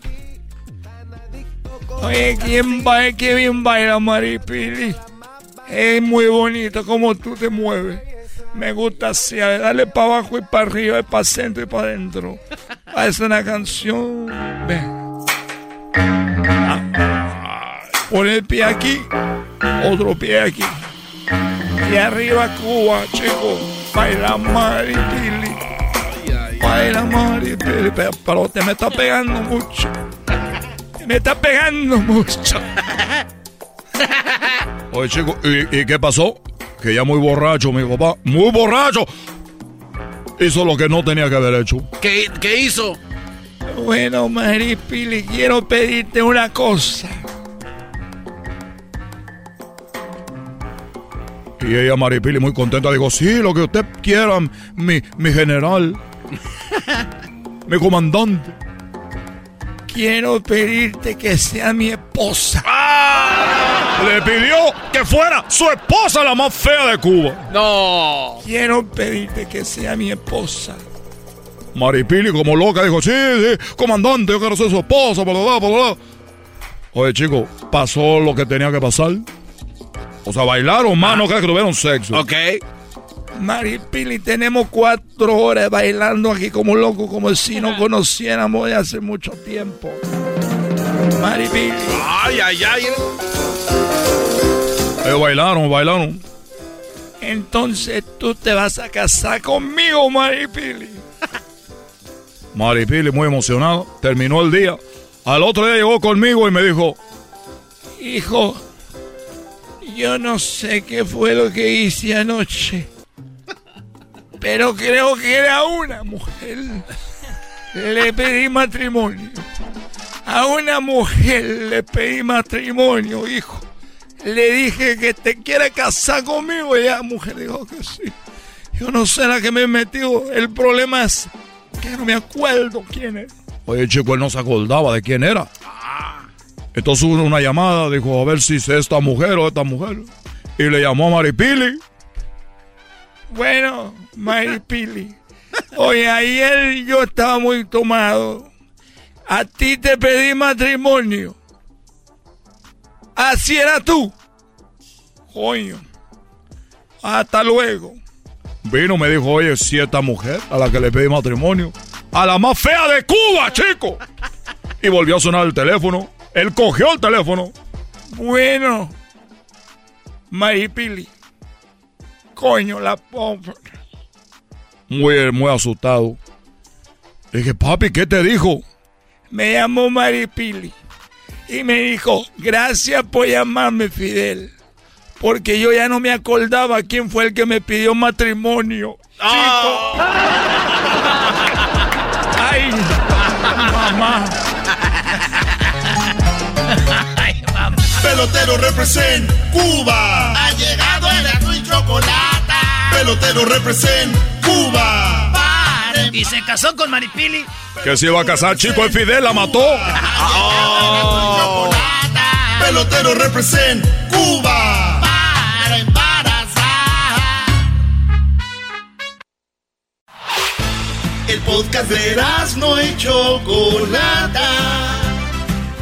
Oye, ¿quién baila? ¿Qué bien baila Maripili? Es muy bonito como tú te mueves. Me gusta así, dale para abajo y para arriba, y para centro y para adentro. Es una canción. Ven. Ah. Pon el pie aquí, otro pie aquí. Y arriba Cuba, chico. Baila Maripili. Baila Maripili. Pero, pero te me está pegando mucho. Me está pegando mucho. Oye, chico, ¿y, y qué pasó? Que ya muy borracho, mi papá, muy borracho. Hizo lo que no tenía que haber hecho. ¿Qué, qué hizo? Bueno, Maripili, quiero pedirte una cosa. Y ella, Maripili, muy contenta, dijo, sí, lo que usted quiera, mi, mi general, mi comandante. Quiero pedirte que sea mi esposa. Le pidió que fuera su esposa la más fea de Cuba. No. Quiero pedirte que sea mi esposa. Maripili, como loca, dijo, sí, sí, comandante, yo quiero ser su esposa, bla, bla, bla, bla. Oye, chico, pasó lo que tenía que pasar. O sea, bailaron más, no crees que tuvieron sexo. Ok. Maripili, tenemos cuatro horas bailando aquí como locos, como si no conociéramos de hace mucho tiempo. Maripili. Ay, ay, ay. Ellos bailaron, bailaron. Entonces tú te vas a casar conmigo, Maripili. Maripili, muy emocionada, terminó el día. Al otro día llegó conmigo y me dijo, Hijo, yo no sé qué fue lo que hice anoche, pero creo que era una mujer. Le pedí matrimonio. A una mujer le pedí matrimonio, hijo. Le dije que te quiere casar conmigo y la mujer dijo que sí. Yo no sé la que me metió. El problema es que no me acuerdo quién es. oye, chico, él no se acordaba de quién era. Entonces hubo una llamada, dijo, a ver si es esta mujer o esta mujer. Y le llamó a Maripili. Bueno, Maripili. Oye, ayer yo estaba muy tomado. A ti te pedí matrimonio. Así era tú. Coño. Hasta luego. Vino, me dijo, oye, si esta mujer a la que le pedí matrimonio, a la más fea de Cuba, chico. Y volvió a sonar el teléfono. Él cogió el teléfono. Bueno, Maripili. Coño, la pobre. Muy, muy asustado. Le dije, papi, ¿qué te dijo? Me llamó Maripili y me dijo, gracias por llamarme Fidel. porque yo ya no me acordaba quién fue el que me pidió matrimonio. Chico. Ay, mamá. Pelotero represent Cuba. Ha llegado chocolate. Pelotero represent Cuba. Y se casó con Maripili. Que se iba a casar, chico, el Fidel la mató. Oh. Pelotero represent Cuba. Para embarazar. El podcast de no y Chocolata.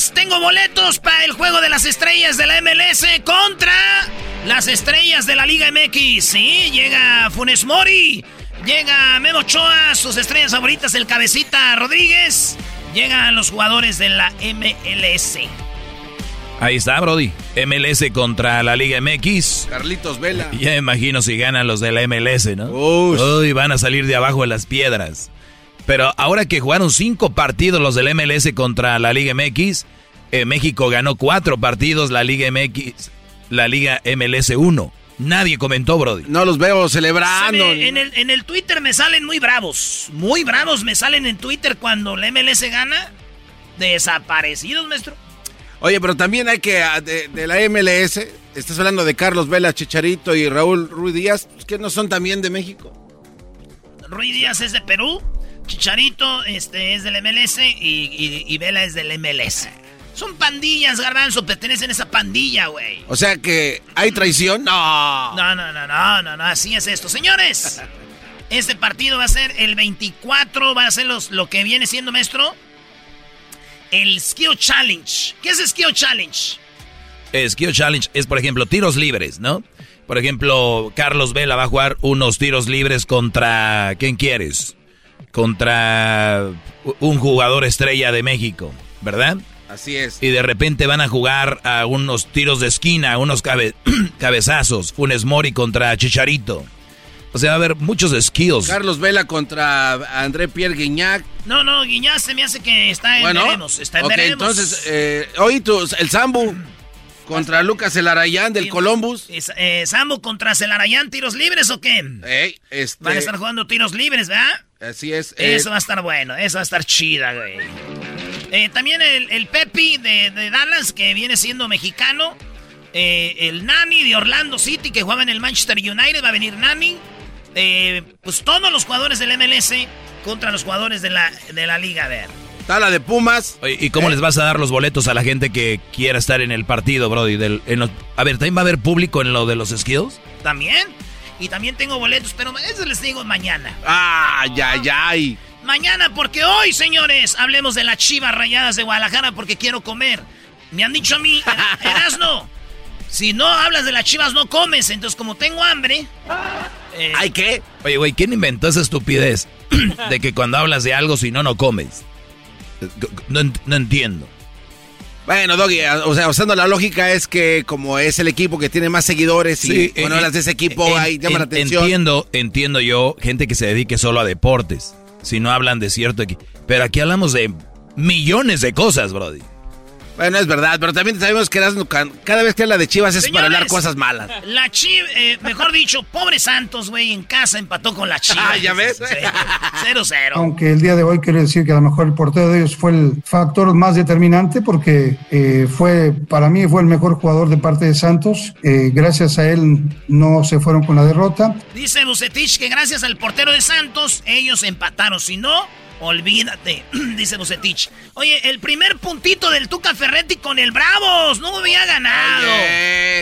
Señores, tengo boletos para el juego de las estrellas de la MLS contra las estrellas de la Liga MX. Sí, llega Funes Mori, llega Memo Ochoa, sus estrellas favoritas, el Cabecita Rodríguez. Llegan los jugadores de la MLS. Ahí está, Brody. MLS contra la Liga MX. Carlitos Vela. Ya me imagino si ganan los de la MLS, ¿no? Uy, van a salir de abajo de las piedras. Pero ahora que jugaron cinco partidos los del MLS contra la Liga MX, eh, México ganó cuatro partidos, la Liga MX, la Liga MLS 1. Nadie comentó, Brody. No los veo celebrando. Se me- en, el, en el Twitter me salen muy bravos. Muy bravos me salen en Twitter cuando la MLS gana. Desaparecidos, maestro. Oye, pero también hay que, ah, de, de la MLS, estás hablando de Carlos Vela, Chicharito y Raúl Ruiz Díaz, pues, que no son también de México. Ruiz Díaz es de Perú. Chicharito este, es del MLS y, y- y Vela es del MLS. Son pandillas, garbanzo, pertenecen a esa pandilla, güey. O sea que hay traición. No. No, no, no, no, no, no, así es esto. Señores, este partido va a ser el 24, va a ser los, lo que viene siendo, maestro, el Skill Challenge. ¿Qué es Skill Challenge? Skill Challenge es, por ejemplo, tiros libres, ¿no? Por ejemplo, Carlos Vela va a jugar unos tiros libres contra... ¿Quién quieres? Contra un jugador estrella de México, ¿verdad? Así es. Y de repente van a jugar a unos tiros de esquina, unos cabe- cabezazos. Funes Mori contra Chicharito. O sea, va a haber muchos skills. Carlos Vela contra André Pierre Guignac. No, no, Guiñaz se me hace que está en Bueno, veremos, está en ok, veremos. entonces, eh, hoy tu- el Zambu contra Lucas Elarayán del Columbus. Es- eh, Sambo contra Celarayán, tiros libres o qué? Ey, este, Van a estar jugando tiros libres, ¿verdad? Así es. eh, Eso va a estar bueno, eso va a estar chida, güey. Eh, también el, el Pepi de, de Dallas, que viene siendo mexicano. Eh, el Nani de Orlando City, que jugaba en el Manchester United, va a venir Nani. Eh, pues todos los jugadores del MLS contra los jugadores de la, de la Liga, a ver. Tala de Pumas. Oye, ¿Y cómo les vas a dar los boletos a la gente que quiera estar en el partido, Brody? Del- en los- a ver, ¿también va a haber público en lo de los skills? También. Y también tengo boletos, pero eso les digo mañana. Ah, ya, ya. Mañana, porque hoy, señores, hablemos de las chivas rayadas de Guadalajara porque quiero comer. Me han dicho a mí, "Era- Erasno, si no hablas de las chivas no comes. Entonces, como tengo hambre... eh, ¿Hay qué? Oye, güey, ¿quién inventó esa estupidez de que cuando hablas de algo, si no, no comes? No, no entiendo. Bueno, Doggy, o sea, usando la lógica es que como es el equipo que tiene más seguidores y Sí, cuando eh, hablas de ese equipo ahí llama la en- atención. Entiendo, entiendo yo, gente que se dedique solo a deportes. Si no hablan de cierto equipo. Pero aquí hablamos de millones de cosas, Brody. Bueno, es verdad, pero también sabemos que cada vez que habla de Chivas es para hablar cosas malas. La Chiva, mejor dicho, pobre Santos, güey, en casa empató con la Chiva. Ah, ¿ya ves? 0-0. Aunque el día de hoy quiero decir que a lo mejor el portero de ellos fue el factor más determinante porque eh, fue, para mí fue el mejor jugador de parte de Santos. Eh, gracias a él no se fueron con la derrota. Dice Bucetich que gracias al portero de Santos, ellos empataron. Si no, olvídate, dice Bucetich. Oye, el primer puntito del Tuca Ferretti con el Bravos. No había ganado.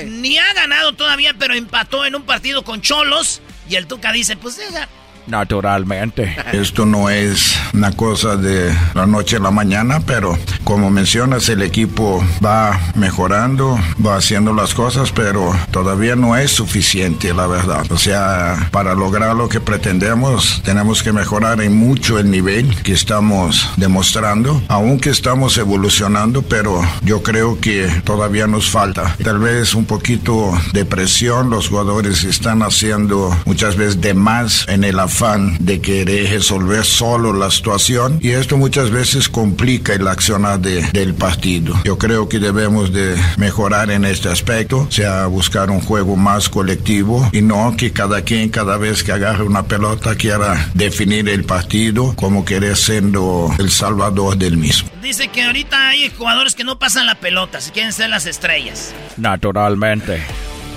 Ni ha ganado todavía, pero empató en un partido con Cholos. Y el Tuca dice, pues deja, Naturalmente. Esto no es una cosa de la noche a la mañana, pero como mencionas, el equipo va mejorando, va haciendo las cosas, pero todavía no es suficiente, la verdad. O sea, para lograr lo que pretendemos, tenemos que mejorar en mucho el nivel que estamos demostrando, aunque estamos evolucionando, pero yo creo que todavía nos falta. Tal vez un poquito de presión, los jugadores están haciendo muchas veces de más en el afán de querer resolver solo la situación y esto muchas veces complica el accionar de- del partido. Yo creo que debemos de mejorar en este aspecto, o sea, buscar un juego más colectivo y no que cada quien cada vez que agarre una pelota quiera definir el partido como querer siendo el salvador del mismo. Dice que ahorita hay jugadores que no pasan la pelota, si quieren ser las estrellas. Naturalmente.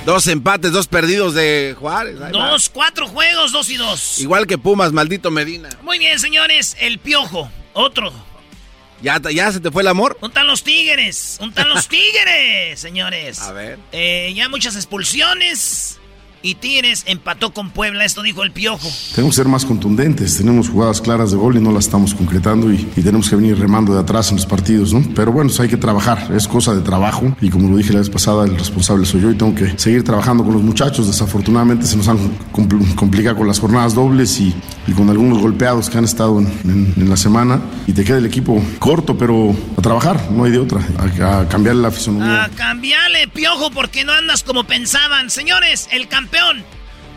Dos empates, dos perdidos de Juárez. ahí va. Dos, cuatro juegos, dos y dos. Igual que Pumas, maldito Medina. Muy bien, señores, el piojo, otro. ¿Ya, ya se te fue el amor? Un tal los tigres, un tal los tigres, señores. A ver. Eh, ya muchas expulsiones y Tigres empató con Puebla, esto dijo el piojo. Tenemos que ser más contundentes, tenemos jugadas claras de gol y no las estamos concretando y, y tenemos que venir remando de atrás en los partidos, ¿no? Pero bueno, hay que trabajar, es cosa de trabajo y como lo dije la vez pasada, el responsable soy yo y tengo que seguir trabajando con los muchachos. Desafortunadamente se nos han compl- complicado con las jornadas dobles y, y con algunos golpeados que han estado en, en- en la semana y te queda el equipo corto, pero a trabajar, no hay de otra, a, a cambiar la fisonomía. A cambiarle, piojo, porque no andas como pensaban. Señores, el campeón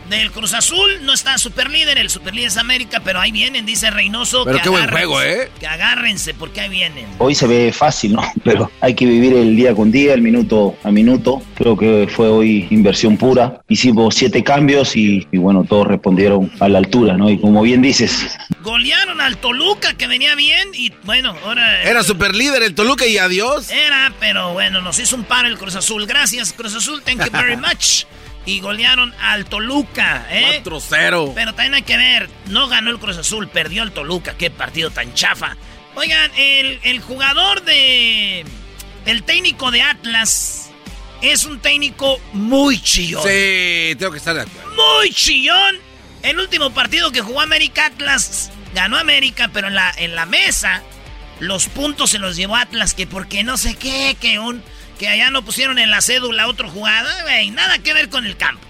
del Cruz Azul no está super líder, el super líder es América, pero ahí vienen, dice Reynoso. Pero que qué buen juego, ¿eh? Que agárrense, porque ahí vienen. Hoy se ve fácil, ¿no? Pero hay que vivir el día con día, el minuto a minuto. Creo que fue hoy inversión pura. Hicimos siete cambios y, y bueno, todos respondieron a la altura, ¿no? Y como bien dices, Golearon al Toluca, que venía bien, y bueno, ahora... Era super líder el Toluca y adiós. Era, pero bueno, nos hizo un paro el Cruz Azul. Gracias, Cruz Azul, thank you very much. Y golearon al Toluca, ¿eh? 4-0. Pero también hay que ver, no ganó el Cruz Azul, perdió el Toluca. Qué partido tan chafa. Oigan, el, el jugador de... El técnico de Atlas es un técnico muy chillón. Sí, tengo que estar de acuerdo. Muy chillón. El último partido que jugó América Atlas ganó América, pero en la, en la mesa los puntos se los llevó Atlas, que porque no sé qué, que un que allá no pusieron en la cédula otra jugada, nada que ver con el campo.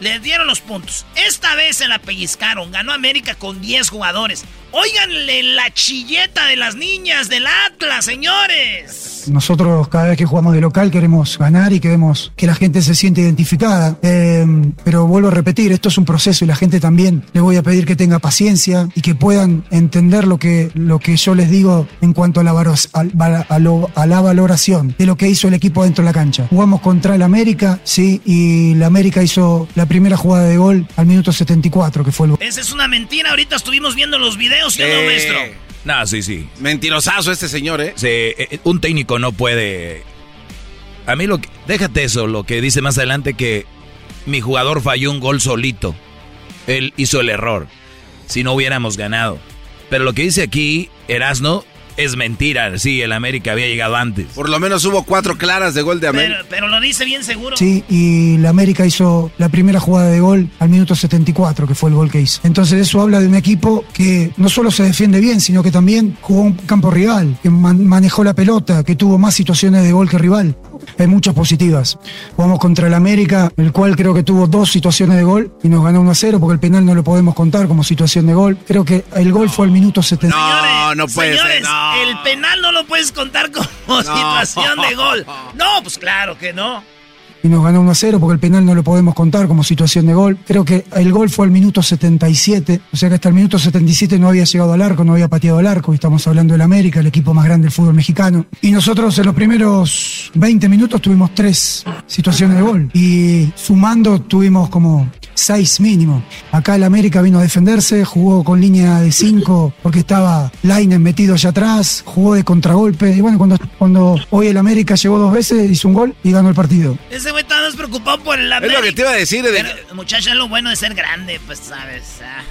Les dieron los puntos. Esta vez se la pellizcaron. Ganó América con 10 jugadores. Óiganle la chilleta de las niñas del Atlas, señores. Nosotros cada vez que jugamos de local queremos ganar y queremos que la gente se siente identificada. Eh, pero vuelvo a repetir, esto es un proceso y la gente también le voy a pedir que tenga paciencia y que puedan entender lo que, lo que yo les digo en cuanto a la, varos- val- a lo- a la valoración de lo que hizo el equipo dentro de la cancha. Jugamos contra el América, sí, y la América hizo la primera jugada de gol al minuto 74, que fue el gol. Esa es una mentira. Ahorita estuvimos viendo los videos, ¿sí o no, maestro? No, sí, sí. Mentirosazo este señor, ¿eh? Sí, eh, un técnico no puede. A mí lo que. Déjate eso, lo que dice más adelante que mi jugador falló un gol solito. Él hizo el error. Si no hubiéramos ganado. Pero lo que dice aquí, Erasno, es mentira. Sí, el América había llegado antes. Por lo menos hubo cuatro claras de gol de América. Pero, pero lo dice bien seguro. Sí, y la América hizo la primera jugada de gol al minuto 74, que fue el gol que hizo. Entonces eso habla de un equipo que no solo se defiende bien, sino que también jugó un campo rival, que man- manejó la pelota, que tuvo más situaciones de gol que rival. Hay muchas positivas. Jugamos contra el América, el cual creo que tuvo dos situaciones de gol y nos ganó 1 a 0 porque el penal no lo podemos contar como situación de gol. Creo que el gol fue al minuto 70. No, no puede Señores, ser. No. el penal no lo puedes contar como situación de gol. No, pues claro que no. Y nos ganó 1 a 0 porque el penal no lo podemos contar como situación de gol. Creo que el gol fue al minuto 77, o sea que hasta el minuto 77 no había llegado al arco, no había pateado al arco, y estamos hablando del América, el equipo más grande del fútbol mexicano. Y nosotros en los primeros 20 minutos tuvimos tres situaciones de gol y sumando tuvimos como seis mínimo. Acá el América vino a defenderse, jugó con línea de 5 porque estaba Lainen metido allá atrás, jugó de contragolpe y bueno, cuando, cuando hoy el América llegó dos veces, hizo un gol y ganó el partido. Ese güey estaba más preocupado por el Es América. lo que te iba a decir. de- Pero, muchacho, es lo bueno de ser grande, pues sabes. ah.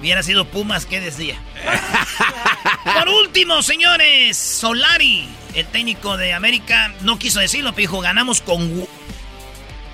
Hubiera sido Pumas, ¿qué decía? Por último, señores, Solari, el técnico de América, no quiso decirlo, pero dijo, ganamos con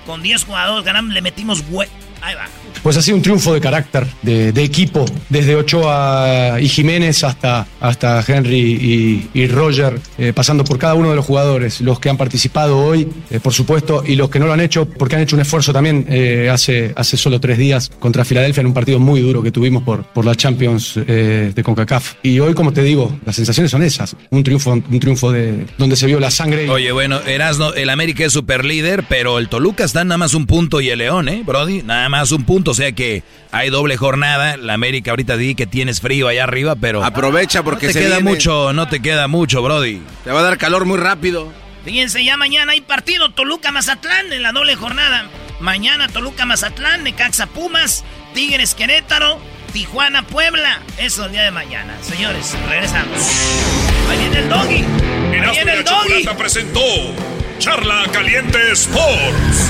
con 10 jugadores, ganamos, le metimos hue... Ahí va. Pues ha sido un triunfo de carácter, de, equipo, desde Ochoa y Jiménez hasta, hasta Henry y, Roger, eh, pasando por cada uno de los jugadores, los que han participado hoy, eh, por supuesto, y los que no lo han hecho, porque han hecho un esfuerzo también eh, hace, hace solo tres días contra Filadelfia en un partido muy duro que tuvimos por, por la Champions de CONCACAF. Y hoy, como te digo, las sensaciones son esas, un triunfo, un triunfo de donde se vio la sangre. Oye, bueno, Erasno, el América es super líder, pero el Toluca está nada más un punto y el León, ¿eh, Brody? Nada más un punto, o sea que hay doble jornada. La América ahorita di que tienes frío allá arriba, pero... Aprovecha porque no te se queda viene. mucho, no te queda mucho, Brody. Te va a dar calor muy rápido. Fíjense, ya mañana hay partido Toluca-Mazatlán en la doble jornada. Mañana Toluca-Mazatlán, Necaxa Pumas, Tigres Querétaro, Tijuana Puebla. Eso el día de mañana. Señores, regresamos. Ahí viene el doggy. Ahí viene la el doggy. Presentó Charla Caliente Sports.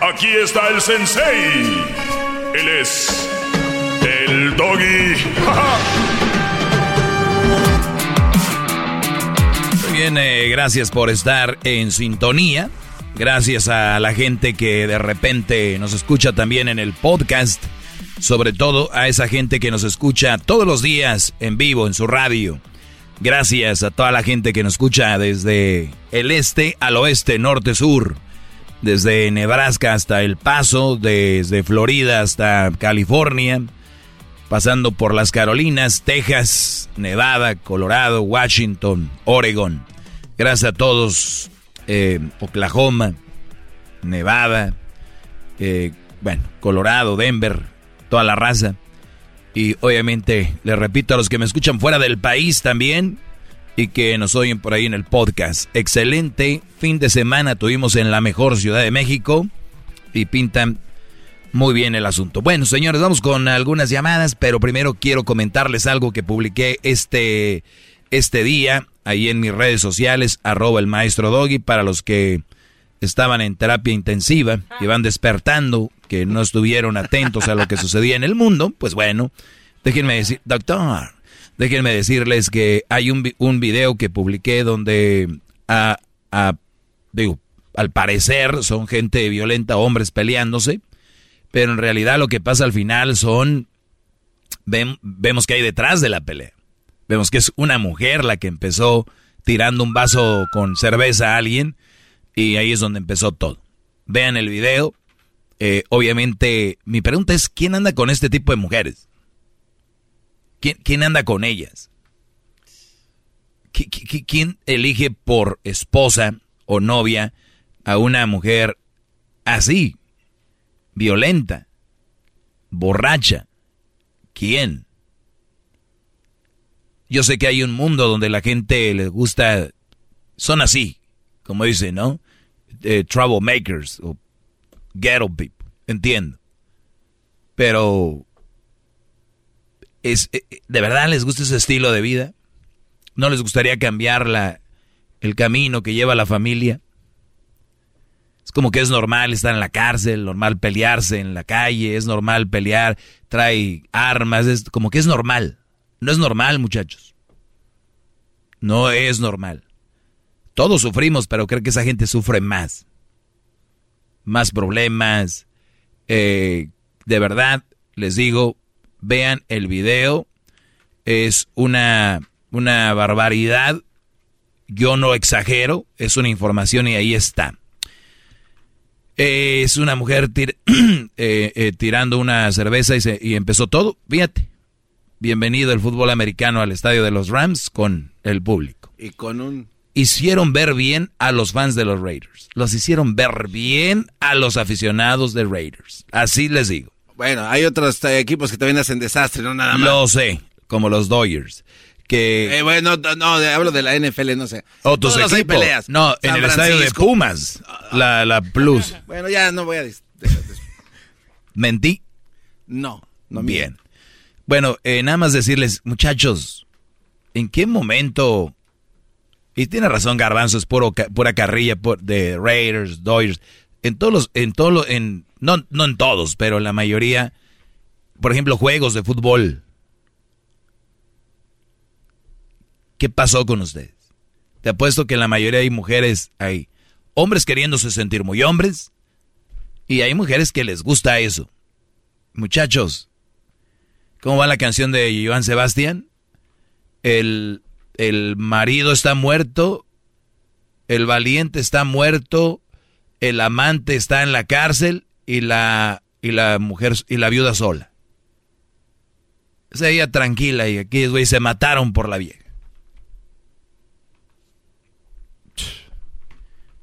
Aquí está el sensei. Él es el doggy. Muy bien, eh, gracias por estar en sintonía. Gracias a la gente que de repente nos escucha también en el podcast. Sobre todo a esa gente que nos escucha todos los días en vivo en su radio. Gracias a toda la gente que nos escucha desde el este al oeste, norte, sur. Desde Nebraska hasta El Paso, desde Florida hasta California, pasando por las Carolinas, Texas, Nevada, Colorado, Washington, Oregon. Gracias a todos, eh, Oklahoma, Nevada, eh, bueno, Colorado, Denver, toda la raza. Y obviamente, les repito a los que me escuchan fuera del país también y que nos oyen por ahí en el podcast. Excelente fin de semana tuvimos en la mejor ciudad de México y pintan muy bien el asunto. Bueno, señores, vamos con algunas llamadas, pero primero quiero comentarles algo que publiqué este, este día ahí en mis redes sociales, arroba el maestro Doggy, para los que estaban en terapia intensiva y van despertando, que no estuvieron atentos a lo que sucedía en el mundo, pues bueno, déjenme decir, doctor, déjenme decirles que hay un, un video que publiqué donde, a, a- digo, al parecer son gente violenta, hombres peleándose, pero en realidad lo que pasa al final son, ven- vemos que hay detrás de la pelea. Vemos que es una mujer la que empezó tirando un vaso con cerveza a alguien y ahí es donde empezó todo. Vean el video. Eh, obviamente, mi pregunta es, ¿quién anda con este tipo de mujeres? ¿Quién, quién anda con ellas? ¿Qui- qui- qui- ¿Quién elige por esposa o novia a una mujer así? Violenta, borracha. ¿Quién? Yo sé que hay un mundo donde la gente les gusta, son así, como dicen, ¿no? Eh, troublemakers o ghetto people, entiendo. Pero, es, eh, ¿de verdad les gusta ese estilo de vida? ¿No les gustaría cambiar la, el camino que lleva la familia? Es como que es normal estar en la cárcel, normal pelearse en la calle, es normal pelear, trae armas, es como que es normal. No es normal, muchachos. No es normal. Todos sufrimos, pero creo que esa gente sufre más. Más problemas. Eh, de verdad, les digo, vean el video. Es una, una barbaridad. Yo no exagero, es una información y ahí está. Es una mujer eh, eh, tirando una cerveza y, se- y empezó todo. Fíjate. Bienvenido el fútbol americano al estadio de los Rams con el público. Y con un... Hicieron ver bien a los fans de los Raiders. Los hicieron ver bien a los aficionados de Raiders. Así les digo. Bueno, hay otros eh, equipos que también hacen desastre, no nada más. Lo sé, como los Dodgers. que Eh, bueno, no, hablo de la NFL, no sé. otros Todos hay equipos. peleas. No, en el estadio de. Pumas, la, la Plus. Bueno, ya no voy a... ¿Mentí? No, no Bien. Bueno, eh, nada más decirles, muchachos, ¿en qué momento? Y tiene razón Garbanzo, es puro, pura carrilla por- de Raiders, Dodgers. En todos los, en todos los, en, no, no en todos, pero en la mayoría, por ejemplo, juegos de fútbol. ¿Qué pasó con ustedes? Te apuesto que en la mayoría hay mujeres, hay hombres queriéndose sentir muy hombres y hay mujeres que les gusta eso. Muchachos, ¿cómo va la canción de Joan Sebastián? El, el marido está muerto, el valiente está muerto, el amante está en la cárcel y la, y la mujer y la viuda sola. Sea, ella tranquila y aquí güey se mataron por la vieja.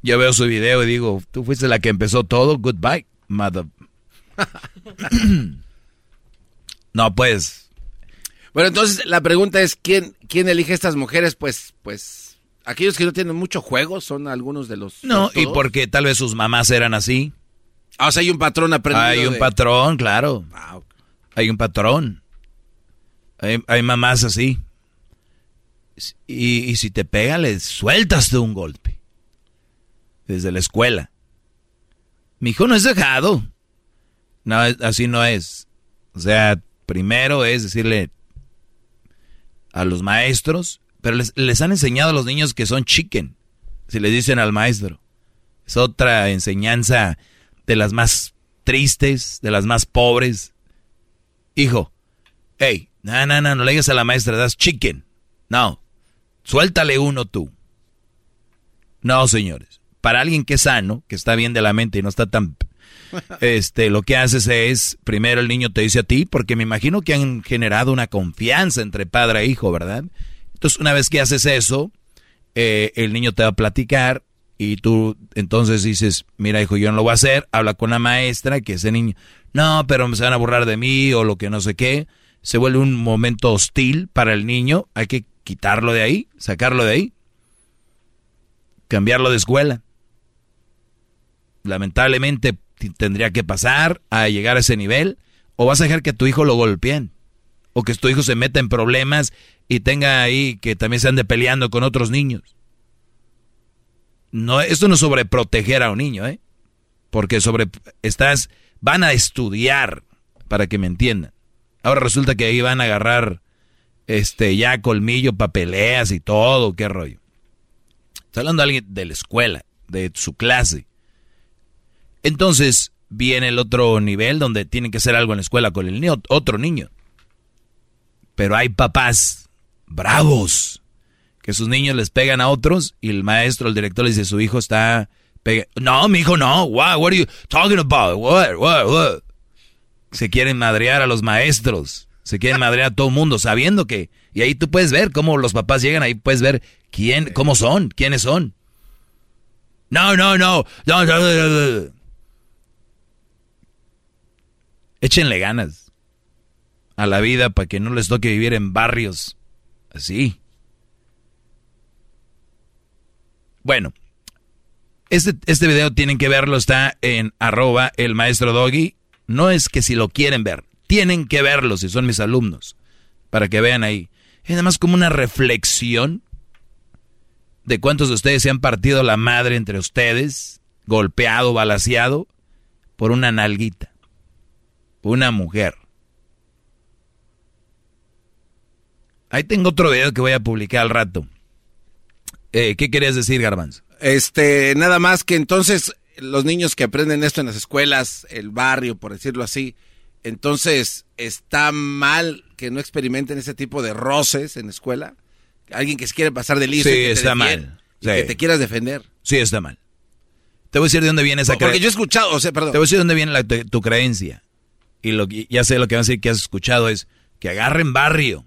Yo veo su video y digo, tú fuiste la que empezó todo, goodbye, mother. no, pues. Bueno, entonces la pregunta es, ¿quién, quién elige estas mujeres? Pues, pues, aquellos que no tienen mucho juego son algunos de los... No, y porque tal vez sus mamás eran así. Ah, o sea, hay un patrón aprendido Hay un de- patrón, claro. Hay un patrón. Hay, hay mamás así. Y, y si te pega, le sueltas de un golpe. Desde la escuela. Mi hijo no es dejado. No, así no es. O sea, primero es decirle a los maestros, pero les, les han enseñado a los niños que son chicken. Si le dicen al maestro. Es otra enseñanza de las más tristes, de las más pobres. Hijo, hey, no, no, no, no le digas a la maestra, das chicken. No, suéltale uno tú. No, señores. Para alguien que es sano, que está bien de la mente y no está tan... Este, lo que haces es, primero el niño te dice a ti, porque me imagino que han generado una confianza entre padre e hijo, ¿verdad? Entonces, una vez que haces eso, eh, el niño te va a platicar y tú entonces dices, mira hijo, yo no lo voy a hacer, habla con la maestra, que ese niño, no, pero se van a burlar de mí o lo que no sé qué, se vuelve un momento hostil para el niño, hay que quitarlo de ahí, sacarlo de ahí, cambiarlo de escuela. Lamentablemente tendría que pasar a llegar a ese nivel o vas a dejar que tu hijo lo golpeen o que tu hijo se meta en problemas y tenga ahí que también se ande peleando con otros niños. No, esto no es sobre proteger a un niño, ¿eh? Porque sobre estás van a estudiar para que me entiendan. Ahora resulta que ahí van a agarrar este ya colmillo para peleas y todo, qué rollo. Está hablando de alguien de la escuela, de su clase. Entonces viene el otro nivel donde tienen que hacer algo en la escuela con el niño, otro niño. Pero hay papás bravos que sus niños les pegan a otros y el maestro, el director le dice, su hijo está... pega-". No, mi hijo no. What, what are you talking about? What, what, what? Se quieren madrear a los maestros. Se quieren madrear a todo el mundo sabiendo que... Y ahí tú puedes ver cómo los papás llegan, ahí puedes ver quién, cómo son, quiénes son. No, no, no. no, no, no, no, no. Échenle ganas a la vida para que no les toque vivir en barrios así. Bueno, este, este video tienen que verlo, está en arroba el maestro Doggy. No es que si lo quieren ver, tienen que verlo si son mis alumnos, para que vean ahí. Es nada más como una reflexión de cuántos de ustedes se han partido la madre entre ustedes, golpeado, balaseado, por una nalguita, una mujer. Ahí tengo otro video que voy a publicar al rato. Eh, ¿Qué querías decir, Garbanzo? Este, nada más que entonces los niños que aprenden esto en las escuelas, el barrio, por decirlo así, entonces está mal que no experimenten ese tipo de roces en la escuela. Alguien que se quiere pasar de listo. Sí, y que está defiende, mal. Sí. que te quieras defender. Sí, está mal. Te voy a decir de dónde viene esa Porque creencia. yo he escuchado, o sea, perdón. Te voy a decir de dónde viene la- tu creencia. Y lo que- ya sé lo que vas a decir que has escuchado es que agarren barrio.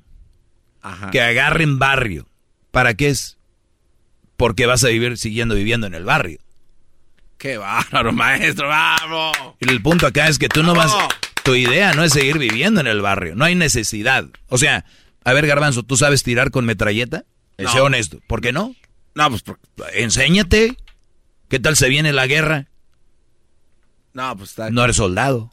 Ajá. Que agarren barrio. ¿Para qué es? Porque vas a vivir siguiendo viviendo en el barrio. Qué bárbaro, maestro, vamos. Y el punto acá es que tú no vas... Tu idea no es seguir viviendo en el barrio. No hay necesidad. O sea, A ver, Garbanzo, ¿tú sabes tirar con metralleta? No. Sé honesto. ¿Por qué no? No, pues por- Enséñate. ¿Qué tal se viene la guerra? No, pues está. No eres soldado.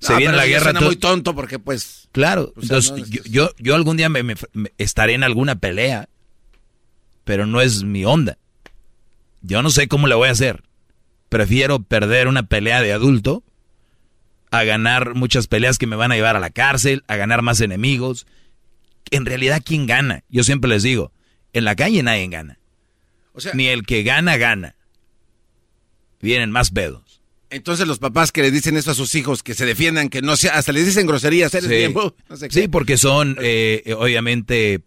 Se No, viene la guerra. suena tú- muy tonto porque, pues. Claro. O sea, Entonces, no, yo, yo, yo algún día me, me- me- estaré en alguna pelea, pero no es mi onda. Yo no sé cómo le voy a hacer. Prefiero perder una pelea de adulto a ganar muchas peleas que me van a llevar a la cárcel, a ganar más enemigos. En realidad, ¿quién gana? Yo siempre les digo, en la calle nadie gana. O sea, Ni el que gana, gana. Vienen más pedos. Entonces los papás que le dicen eso a sus hijos, que se defiendan, que no sea, hasta les dicen groserías, eres Sí. bien, bu- no sé qué. Sí, porque son, eh, eh, obviamente,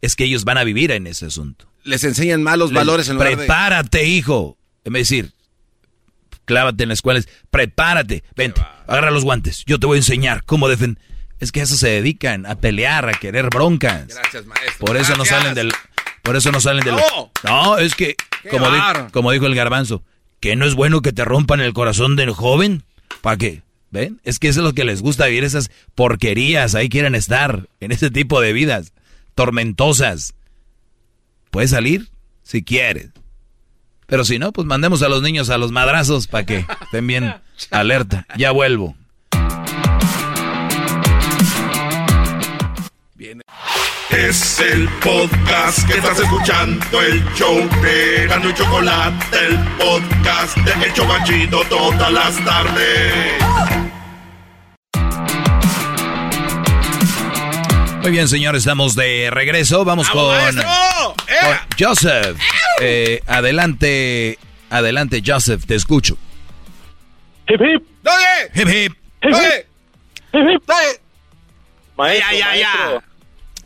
es que ellos van a vivir en ese asunto. Les enseñan malos Les- valores en lugar de... Prepárate, hijo. Es decir, clávate en la escuela. es, Prepárate. Vente, agarra los guantes. Yo te voy a enseñar cómo defender. Es que a eso se dedican, a pelear, a querer broncas. Gracias, maestro. Por eso no salen del... Por eso no salen del... No. No, es que, di- como dijo el garbanzo, que no es bueno que te rompan el corazón del joven. ¿Para qué? ¿Ven? Es que eso es lo que les gusta vivir, esas porquerías. Ahí quieren estar, en ese tipo de vidas tormentosas. Puedes salir si quieres. Pero si no, pues mandemos a los niños a los madrazos para que estén bien alerta. Ya vuelvo. Es el podcast que estás escuchando, el show de Gano y Chocolate, el podcast de El Chobachito todas las tardes. Muy bien, señores, estamos de regreso. Vamos con, con Joseph. Eh, adelante, adelante, Joseph, te escucho. Hip hip. Hip hip. Hip hip. Maestro, Ya, ya, ya. maestro,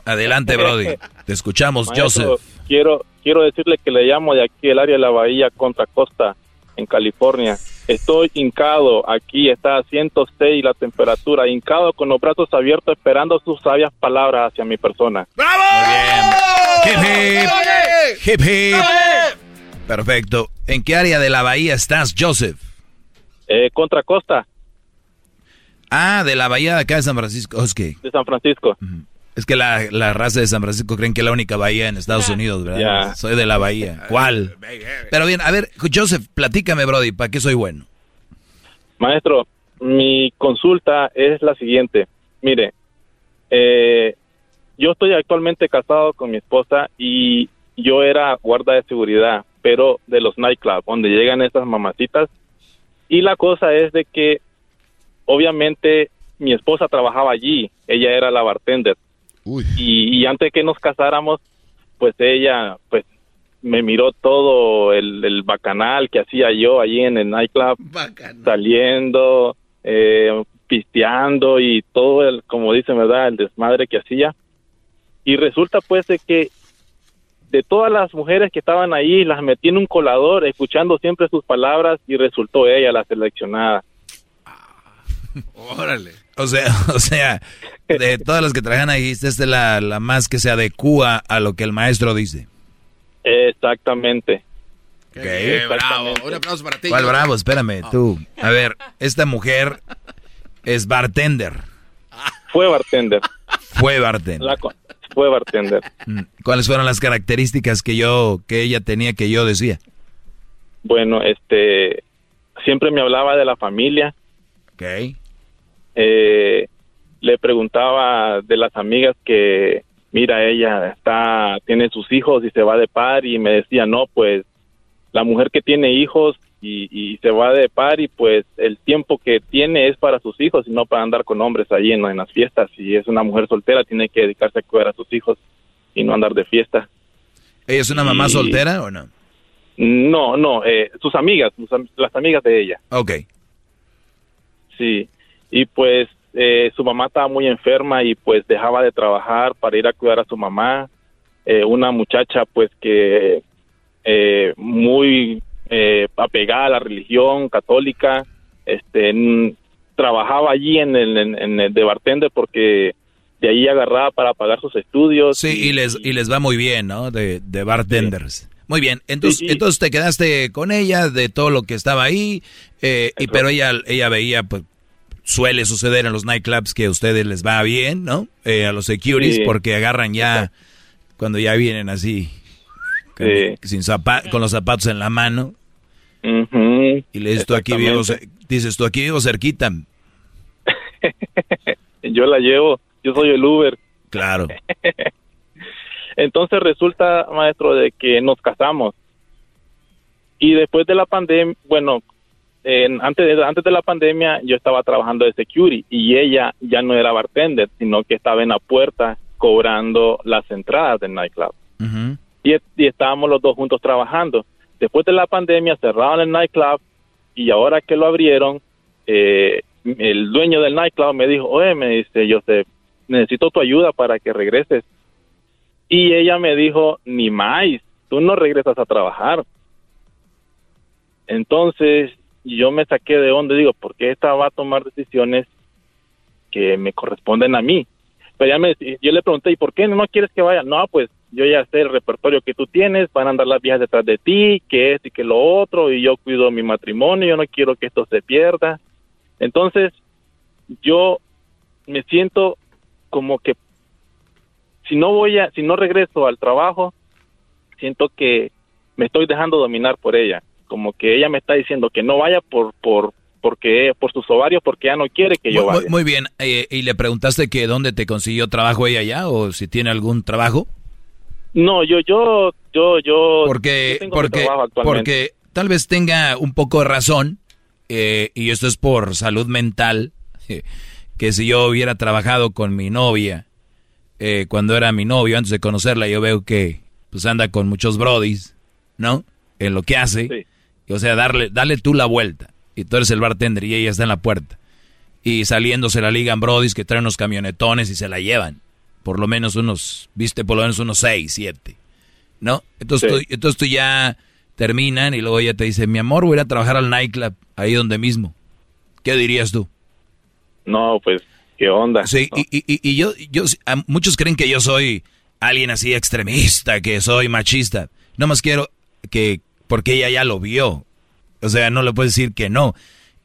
Adelante, Brody. Te escuchamos, maestro, Joseph. Quiero, quiero decirle que le llamo de aquí el área de la bahía Contra Costa, en California. Estoy hincado, aquí está a 106 la temperatura, hincado con los brazos abiertos esperando sus sabias palabras hacia mi persona. Hip hip. Hip hip. Perfecto. ¿En qué área de la bahía estás, Joseph? Eh, Contra Costa, Ah, de la bahía de acá de San Francisco. Que, de San Francisco. Es que la, la raza de San Francisco creen que es la única bahía en Estados Unidos, ¿verdad? Soy de la bahía. ¿Cuál? Pero bien, a ver, Joseph, platícame, Brody, ¿para qué soy bueno? Maestro, mi consulta es la siguiente. Mire, eh, yo estoy actualmente casado con mi esposa y yo era guarda de seguridad, pero de los nightclubs, donde llegan estas mamacitas. Y la cosa es de que, obviamente, mi esposa trabajaba allí, ella era la bartender. Y, y antes que nos casáramos, pues ella, pues, me miró todo el, el bacanal que hacía yo allí en el nightclub saliendo, eh, pisteando y todo el, como dicen, ¿verdad? El desmadre que hacía. Y resulta pues de que de todas las mujeres que estaban ahí, las metí en un colador, escuchando siempre sus palabras y resultó ella la seleccionada. Órale. O sea, o sea, de todas las que trabajan ahí, esta es la, la más que se adecúa a lo que el maestro dice. Exactamente. Qué bravo. Un aplauso para ti. ¿Cuál bravo? Espérame, tú. A ver, esta mujer es bartender. Fue bartender. Fue bartender. La fue bartender. Mm, ¿Cuáles fueron las características que yo, que ella tenía que yo decía? Bueno, este, siempre me hablaba de la familia. Eh, le preguntaba de las amigas que, mira, ella está, tiene sus hijos y se va de par y me decía, no, pues la mujer que tiene hijos y, y se va de par y pues el tiempo que tiene es para sus hijos y no para andar con hombres ahí en, en las fiestas. Si es una mujer soltera, tiene que dedicarse a cuidar a sus hijos y no andar de fiesta. ¿Ella es una mamá Y- soltera o no? No, no, eh, sus amigas, sus las amigas de ella. Ok. Sí, y pues eh, su mamá estaba muy enferma y pues dejaba de trabajar para ir a cuidar a su mamá. Eh, una muchacha pues que eh, muy eh, apegada a la religión católica, este, trabajaba allí en el, en, en el de bartender porque de ahí agarraba para pagar sus estudios. Sí, y les, y les va muy bien, ¿no? De, de bartenders. Muy bien, entonces, entonces te quedaste con ella de todo lo que estaba ahí, eh, y, pero ella, ella veía pues, suele suceder en los nightclubs que a ustedes les va bien, ¿no? Eh, a los securities Sí. porque agarran ya cuando ya vienen así con, sin con los zapatos en la mano y le dices tú aquí vivo, dices tú aquí vivo cerquita. Yo la llevo, yo soy el Uber. Claro. Entonces resulta, maestro, de que nos casamos. Y después de la pandemia, bueno, en- antes, de, antes de la pandemia yo estaba trabajando de security y ella ya no era bartender, sino que estaba en la puerta cobrando las entradas del nightclub. y, y estábamos los dos juntos trabajando. Después de la pandemia cerraron el nightclub y ahora que lo abrieron, eh, el dueño del nightclub me dijo, oye, me dice, Joseph, necesito tu ayuda para que regreses. Y ella me dijo, ni más, tú no regresas a trabajar. Entonces yo me saqué de onda digo, ¿por qué esta va a tomar decisiones que me corresponden a mí? Pero ya me, yo le pregunté, ¿y por qué no quieres que vaya? No, pues yo ya sé el repertorio que tú tienes, van a andar las viejas detrás de ti, que esto y que lo otro, y yo cuido mi matrimonio, yo no quiero que esto se pierda. Entonces, yo me siento como que si no voy a, si no regreso al trabajo, siento que me estoy dejando dominar por ella, como que ella me está diciendo que no vaya por, por, porque, por sus ovarios, porque ella no quiere que yo Muy, vaya. muy- bien. Eh, ¿Y le preguntaste que dónde te consiguió trabajo ella ya o si tiene algún trabajo? No, yo, yo, yo, yo. Porque, yo porque, porque tal vez tenga un poco de razón, eh, y esto es por salud mental, que si yo hubiera trabajado con mi novia, eh, cuando era mi novio, antes de conocerla, yo veo que pues anda con muchos brodis, ¿no? En lo que hace. Y, o sea, darle, dale tú la vuelta. Y tú eres el bartender y ella está en la puerta. Y saliendo se la ligan brodis que traen unos camionetones y se la llevan. Por lo menos unos, viste, por lo menos unos seis, siete. ¿No? Entonces, Sí. tú, entonces tú ya terminan y luego ella te dice, mi amor, voy a ir a trabajar al nightclub, ahí donde mismo. ¿Qué dirías tú? No, pues, ¿qué onda? Sí, y, y- y- y yo, yo, muchos creen que yo soy alguien así extremista, que soy machista. No más quiero que, porque ella ya lo vio. O sea, no le puedes decir que no.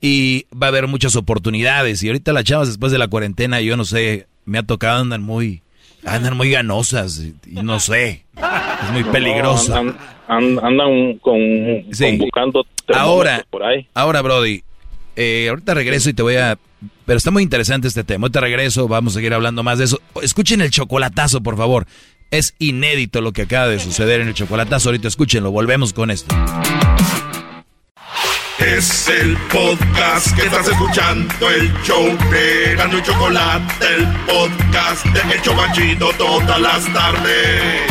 Y va a haber muchas oportunidades. Y ahorita las chavas después de la cuarentena, yo no sé, me ha tocado andan muy, andan muy ganosas. Y, no sé, es muy peligroso. No, an- an- andan con, buscando Ahora, por ahí. ahora, Brody, eh, ahorita regreso y te voy a... Pero está muy interesante este tema. Ahorita regreso, vamos a seguir hablando más de eso. Escuchen el chocolatazo, por favor. Es inédito lo que acaba de suceder en el chocolatazo. Ahorita escúchenlo, volvemos con esto. Es el podcast que estás escuchando, el show de Gano y Chocolate, el podcast de El Chocachito todas las tardes.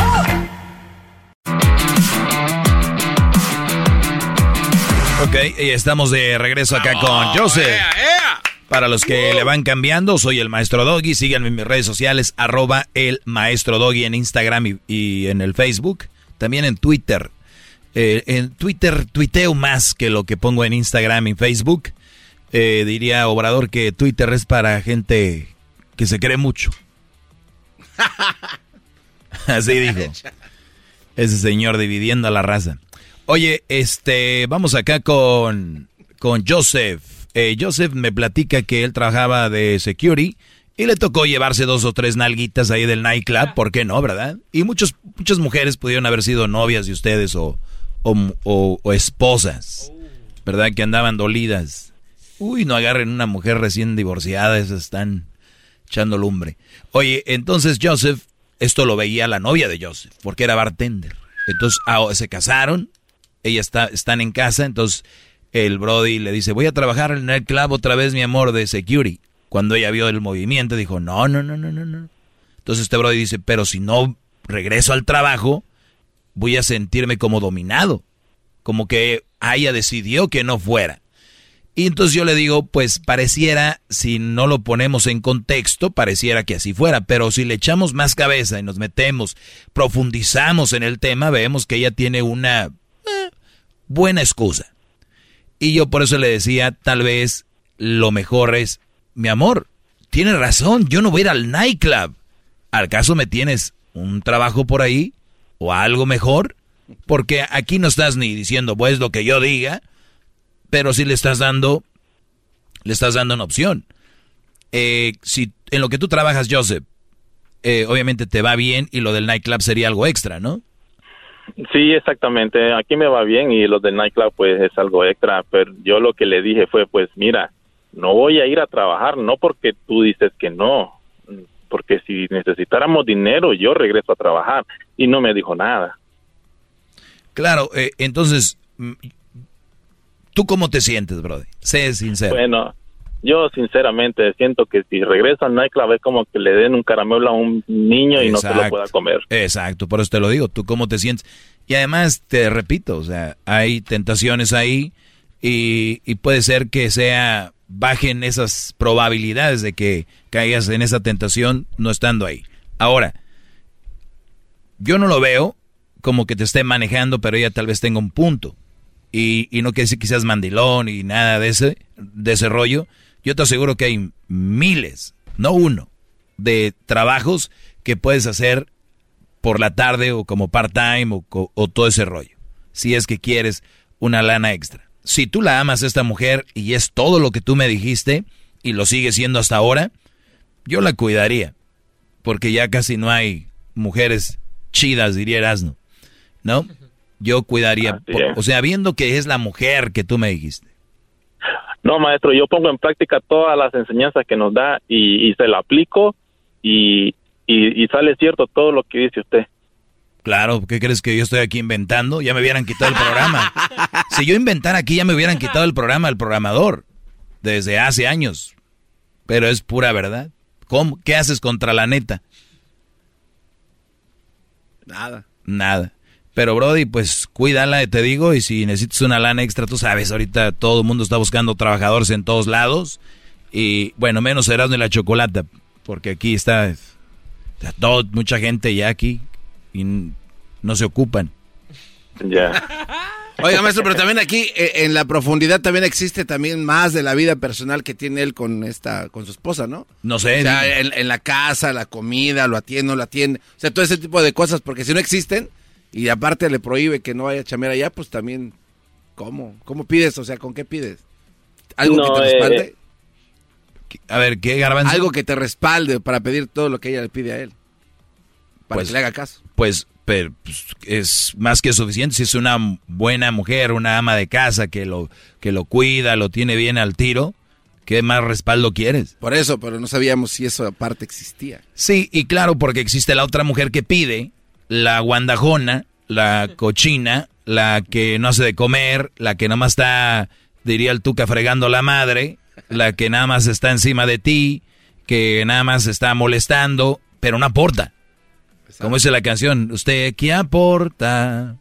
Ok, y estamos de regreso acá con Joseph. Para los que le van cambiando, soy el Maestro Doggy. Síganme en mis redes sociales, arroba el Maestro Doggy en Instagram y, y en el Facebook. También en Twitter. Eh, en Twitter tuiteo más que lo que pongo en Instagram y Facebook. Eh, diría Obrador que Twitter es para gente que se cree mucho. Así dijo. Ese señor dividiendo a la raza. Oye, este, vamos acá con, con Joseph. Eh, Joseph me platica que él trabajaba de security y le tocó llevarse dos o tres nalguitas ahí del nightclub, ¿por qué no, verdad? Y muchos, muchas mujeres pudieron haber sido novias de ustedes o, o, o- o esposas, ¿verdad? Que andaban dolidas. Uy, no agarren una mujer recién divorciada, esas están echando lumbre. Oye, entonces Joseph, esto lo veía la novia de Joseph, porque era bartender. Entonces ah, se casaron, ella está, están en casa, entonces el Brody le dice, voy a trabajar en el club otra vez, mi amor, de security. Cuando ella vio el movimiento, dijo, no, no, no, no, no, no. Entonces este Brody dice, pero si no regreso al trabajo, voy a sentirme como dominado. Como que ella decidió que no fuera. Y entonces yo le digo, pues pareciera, si no lo ponemos en contexto, pareciera que así fuera, pero si le echamos más cabeza y nos metemos, profundizamos en el tema, vemos que ella tiene una eh, buena excusa. Y yo por eso le decía, tal vez lo mejor es, mi amor, tienes razón, yo no voy a ir al nightclub. ¿Al caso me tienes un trabajo por ahí o algo mejor? Porque aquí no estás ni diciendo, pues lo que yo diga, pero sí le estás dando, le estás dando una opción. eh, si en lo que tú trabajas, Joseph, eh, obviamente te va bien y lo del nightclub sería algo extra, ¿no? Sí, exactamente. Aquí me va bien y lo del nightclub pues es algo extra, pero yo lo que le dije fue pues mira, no voy a ir a trabajar, no porque tú dices que no, porque si necesitáramos dinero yo regreso a trabajar y no me dijo nada. Claro, eh, entonces, mm, ¿tú cómo te sientes, Brody? Sé sincero. Bueno, yo sinceramente siento que si regreso al nightclub es como que le den un caramelo a un niño y no se lo pueda comer. Exacto, por eso te lo digo, ¿tú cómo te sientes? Y además, te repito, o sea, hay tentaciones ahí y, y puede ser que sea, bajen esas probabilidades de que caigas en esa tentación no estando ahí. Ahora, yo no lo veo como que te esté manejando, pero ella tal vez tenga un punto. Y, y no quiere decir que seas mandilón y nada de ese, de ese rollo. Yo te aseguro que hay miles, no uno, de trabajos que puedes hacer por la tarde o como part-time o, todo ese rollo. Si es que quieres una lana extra. Si tú la amas a esta mujer y es todo lo que tú me dijiste y lo sigue siendo hasta ahora, yo la cuidaría. Porque ya casi no hay mujeres chidas, diría Erasmo. ¿No? Yo cuidaría. Por- o sea, viendo que es la mujer que tú me dijiste. No, maestro, yo pongo en práctica todas las enseñanzas que nos da y, y se la aplico y, y, y sale cierto todo lo que dice usted. Claro, ¿qué crees que yo estoy aquí inventando? Ya me hubieran quitado el programa. Si yo inventara aquí, ya me hubieran quitado el programa al programador. Desde hace años. Pero es pura verdad. ¿Cómo? ¿Qué haces contra la neta? Nada. Nada. Pero Brody, pues cuídala, te digo, y si necesitas una lana extra, tú sabes, ahorita todo el mundo está buscando trabajadores en todos lados. Y bueno, menos Erasmo y la Chocolata, porque aquí está, está todo, mucha gente ya aquí y n- no se ocupan. Ya. Oiga, maestro, pero también aquí eh, en la profundidad también existe también más de la vida personal que tiene él con esta, con su esposa, ¿no? No sé. O sea, en, en la casa, la comida, lo atiende, no lo atiende. O sea, todo ese tipo de cosas, porque si no existen y aparte le prohíbe que no vaya a chamear allá, pues también, ¿cómo? ¿Cómo pides? O sea, ¿con qué pides? ¿Algo No, que te eh, respalde? A ver, ¿qué, Garbanzo? Algo que te respalde para pedir todo lo que ella le pide a él. Para Pues- que le haga caso. Pues, pero, pues, es más que suficiente si es una buena mujer, una ama de casa que lo, que lo cuida, lo tiene bien al tiro. ¿Qué más respaldo quieres? Por eso, pero no sabíamos si eso aparte existía. Sí, y claro, porque existe la otra mujer que pide, la guandajona, la cochina, la que no hace de comer, la que nada más está, diría el tuca, fregando la madre, la que nada más está encima de ti, que nada más está molestando, pero no aporta. Como dice la canción, ¿usted qué aporta?